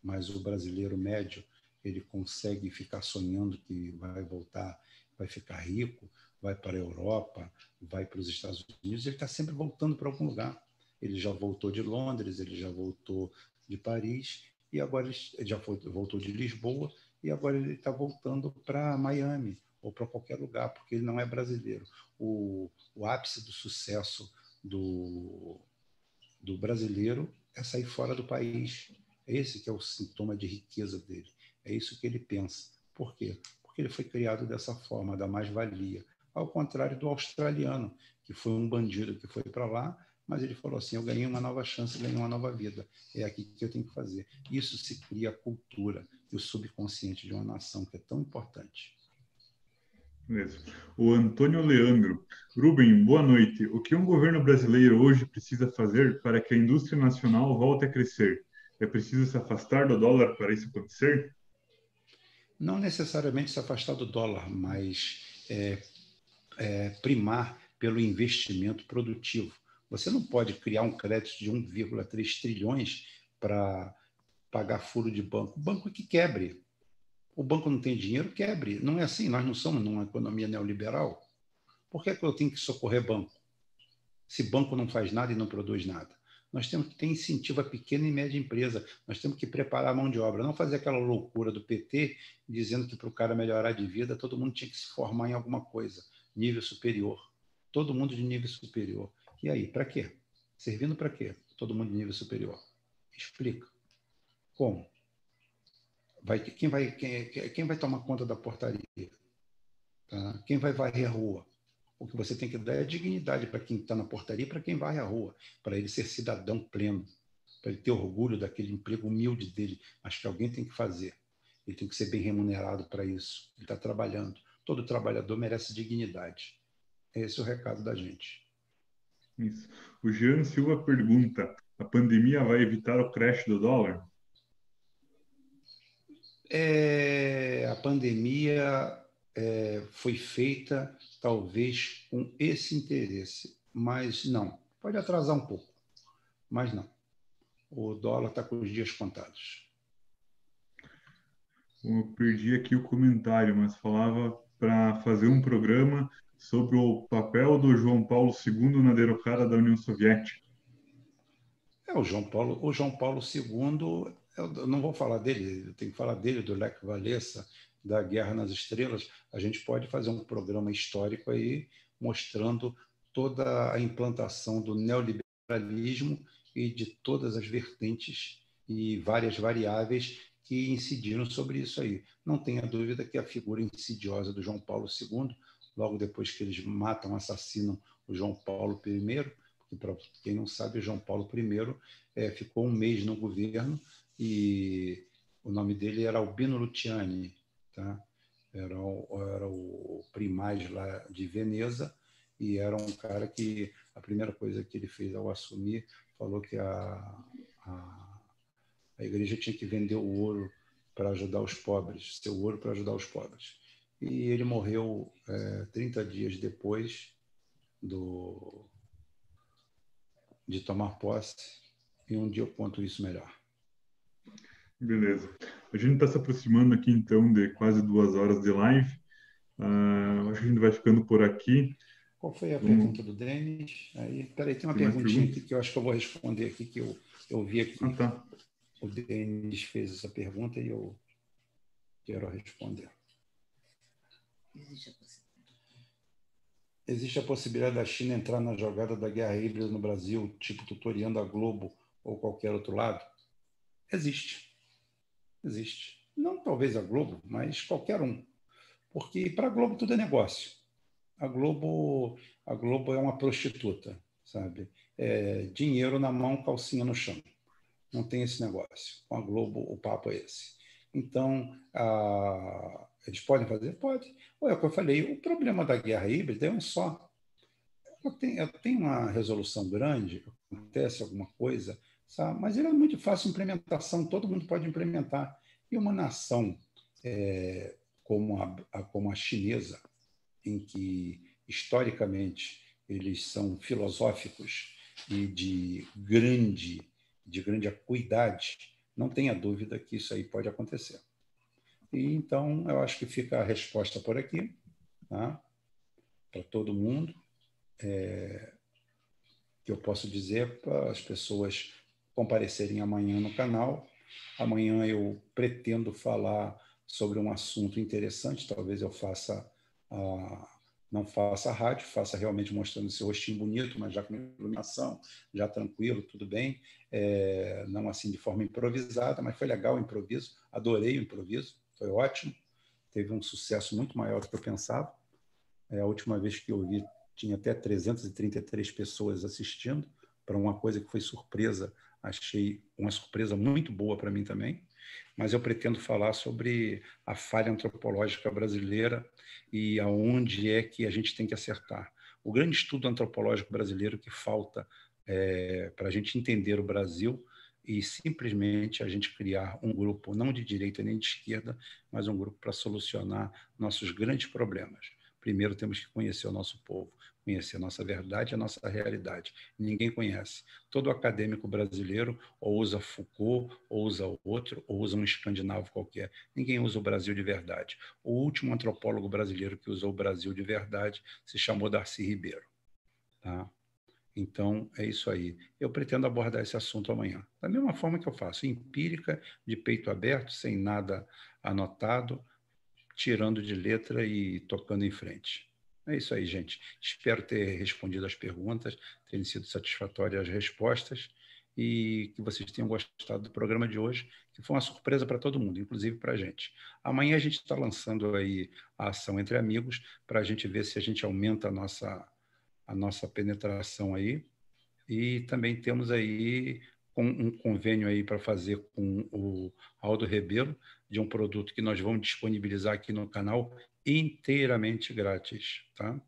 mas o brasileiro médio ele consegue ficar sonhando que vai voltar, vai ficar rico, vai para a Europa, vai para os Estados Unidos, ele está sempre voltando para algum lugar. Ele já voltou de Londres, ele já voltou de Paris, e agora ele já voltou de Lisboa, e agora ele está voltando para Miami, ou para qualquer lugar, porque ele não é brasileiro. O, o ápice do sucesso do, do brasileiro é sair fora do país. É esse que é o sintoma de riqueza dele. É isso que ele pensa. Por quê? Porque ele foi criado dessa forma, da mais-valia. Ao contrário do australiano, que foi um bandido que foi para lá, mas ele falou assim: eu ganhei uma nova chance, ganhei uma nova vida. É aqui que eu tenho que fazer. Isso se cria a cultura e o subconsciente de uma nação, que é tão importante. Mesmo. O Antônio Leandro. Rubem, boa noite. O que um governo brasileiro hoje precisa fazer para que a indústria nacional volte a crescer? É preciso se afastar do dólar para isso acontecer? Não necessariamente se afastar do dólar, mas é, é, primar pelo investimento produtivo. Você não pode criar um crédito de 1,3 trilhões para pagar furo de banco. O banco que quebre. O banco não tem dinheiro, quebre. Não é assim. Nós não somos numa economia neoliberal. Por que, é que eu tenho que socorrer banco? Se banco não faz nada e não produz nada. Nós temos que ter incentivo a pequena e média empresa. Nós temos que preparar a mão de obra. Não fazer aquela loucura do PT dizendo que para o cara melhorar de vida, todo mundo tinha que se formar em alguma coisa, nível superior. Todo mundo de nível superior. E aí, para quê? Servindo para quê? Todo mundo de nível superior. Explica. Como? Vai, quem, vai, quem, quem vai tomar conta da portaria? Tá? Quem vai varrer a rua? O que você tem que dar é dignidade para quem está na portaria, para quem vai à rua, para ele ser cidadão pleno, para ele ter orgulho daquele emprego humilde dele, mas que alguém tem que fazer. Ele tem que ser bem remunerado para isso. Ele está trabalhando. Todo trabalhador merece dignidade. Esse é o recado da gente. Isso. O Jean Silva pergunta: a pandemia vai evitar o crash do dólar? É, a pandemia é, foi feita talvez com esse interesse, mas não. Pode atrasar um pouco, mas não. O dólar está com os dias contados. Eu perdi aqui o comentário, mas falava para fazer um programa sobre o papel do João Paulo II na derrocada da União Soviética. É, o João Paulo, o João Paulo II, eu não vou falar dele, eu tenho que falar dele, do Lech Walesa, da Guerra nas Estrelas, a gente pode fazer um programa histórico aí mostrando toda a implantação do neoliberalismo e de todas as vertentes e várias variáveis que incidiram sobre isso aí. Não tenha dúvida que a figura insidiosa do João Paulo II, logo depois que eles matam, assassinam o João Paulo I, porque para quem não sabe, o João Paulo I é, ficou um mês no governo e o nome dele era Albino Luciani, tá? Era o, era o primaz lá de Veneza e era um cara que a primeira coisa que ele fez ao assumir falou que a, a, a igreja tinha que vender o ouro para ajudar os pobres, seu ouro para ajudar os pobres. E ele morreu é, 30 dias depois do, de tomar posse, e um dia eu conto isso melhor. Beleza. A gente está se aproximando aqui, então, de quase duas horas de live. Uh, acho que a gente vai ficando por aqui. Qual foi a pergunta do Denis? Aí, peraí, tem uma tem perguntinha aqui que eu acho que eu vou responder aqui, que eu, eu vi aqui. Ah, tá. O Denis fez essa pergunta e eu quero responder. Existe a possibilidade da China entrar na jogada da guerra híbrida no Brasil, tipo tutoriando a Globo ou qualquer outro lado? Existe. Existe. Não talvez a Globo, mas qualquer um. Porque para a Globo tudo é negócio. A Globo, a Globo é uma prostituta, sabe? É dinheiro na mão, calcinha no chão. Não tem esse negócio. Com a Globo, o papo é esse. Então, a... eles podem fazer? Pode. Olha, é o que eu falei, o problema da guerra híbrida é um só. Tem uma resolução grande, acontece alguma coisa, sabe? mas ele é muito fácil de implementação, todo mundo pode implementar. E uma nação é, como, a, a, como a chinesa, em que historicamente eles são filosóficos e de grande, de grande acuidade, não tenha dúvida que isso aí pode acontecer. E então eu acho que fica a resposta por aqui, tá? para todo mundo. É, que eu posso dizer para as pessoas comparecerem amanhã no canal. Amanhã eu pretendo falar sobre um assunto interessante, talvez eu faça não faça rádio, faça realmente mostrando esse rostinho bonito, mas já com iluminação, já tranquilo, tudo bem, é, não assim de forma improvisada, mas foi legal o improviso, adorei o improviso, foi ótimo, teve um sucesso muito maior do que eu pensava. É, a última vez que eu vi tinha até 333 pessoas assistindo para uma coisa que foi surpresa achei uma surpresa muito boa para mim também, mas eu pretendo falar sobre a falha antropológica brasileira e aonde é que a gente tem que acertar. O grande estudo antropológico brasileiro que falta é, para a gente entender o Brasil e simplesmente a gente criar um grupo não de direita nem de esquerda, mas um grupo para solucionar nossos grandes problemas. Primeiro temos que conhecer o nosso povo, conhecer a nossa verdade, a nossa realidade. Ninguém conhece. Todo acadêmico brasileiro ou usa Foucault, ou usa outro, ou usa um escandinavo qualquer. Ninguém usa o Brasil de verdade. O último antropólogo brasileiro que usou o Brasil de verdade se chamou Darcy Ribeiro. Tá? Então, é isso aí. Eu pretendo abordar esse assunto amanhã. Da mesma forma que eu faço, empírica, de peito aberto, sem nada anotado, tirando de letra e tocando em frente. É isso aí, gente. Espero ter respondido as perguntas, terem sido satisfatórias as respostas e que vocês tenham gostado do programa de hoje, que foi uma surpresa para todo mundo, inclusive para a gente. Amanhã a gente está lançando aí a ação entre amigos para a gente ver se a gente aumenta a nossa, a nossa penetração aí. E também temos aí um convênio aí para fazer com o Aldo Rebelo de um produto que nós vamos disponibilizar aqui no canal inteiramente grátis, tá?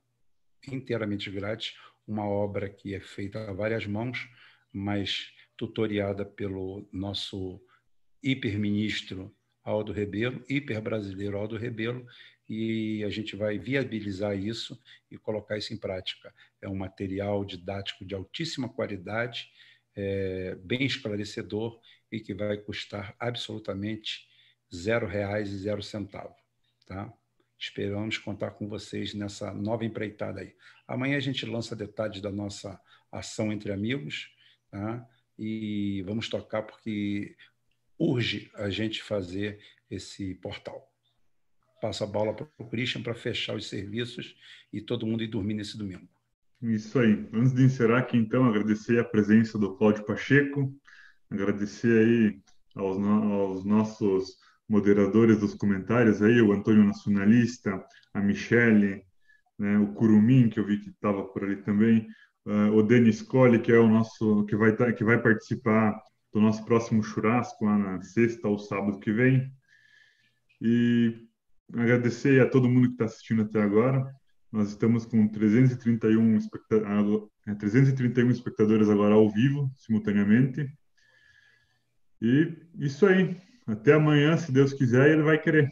Inteiramente grátis, uma obra que é feita a várias mãos, mas tutoriada pelo nosso hiperministro Aldo Rebelo, hiperbrasileiro Aldo Rebelo, e a gente vai viabilizar isso e colocar isso em prática. É um material didático de altíssima qualidade, é, bem esclarecedor e que vai custar absolutamente zero reais e zero centavo, tá? Esperamos contar com vocês nessa nova empreitada aí. Amanhã a gente lança detalhes da nossa ação entre amigos, tá? E vamos tocar porque urge a gente fazer esse portal. Passo a bola para o Christian para fechar os serviços e todo mundo ir dormir nesse domingo. Isso aí. Antes de encerrar aqui, então, agradecer a presença do Cláudio Pacheco, agradecer aí aos, no aos nossos moderadores dos comentários aí, o Antônio Nacionalista, a Michele, né, o Curumim, que eu vi que estava por ali também, uh, o Denis Colli, que é o nosso, que vai, tá, que vai participar do nosso próximo churrasco lá na sexta ou sábado que vem. E agradecer a todo mundo que está assistindo até agora. Nós estamos com 331, especta 331 espectadores agora ao vivo, simultaneamente. E isso aí. Até amanhã, se Deus quiser, ele vai querer.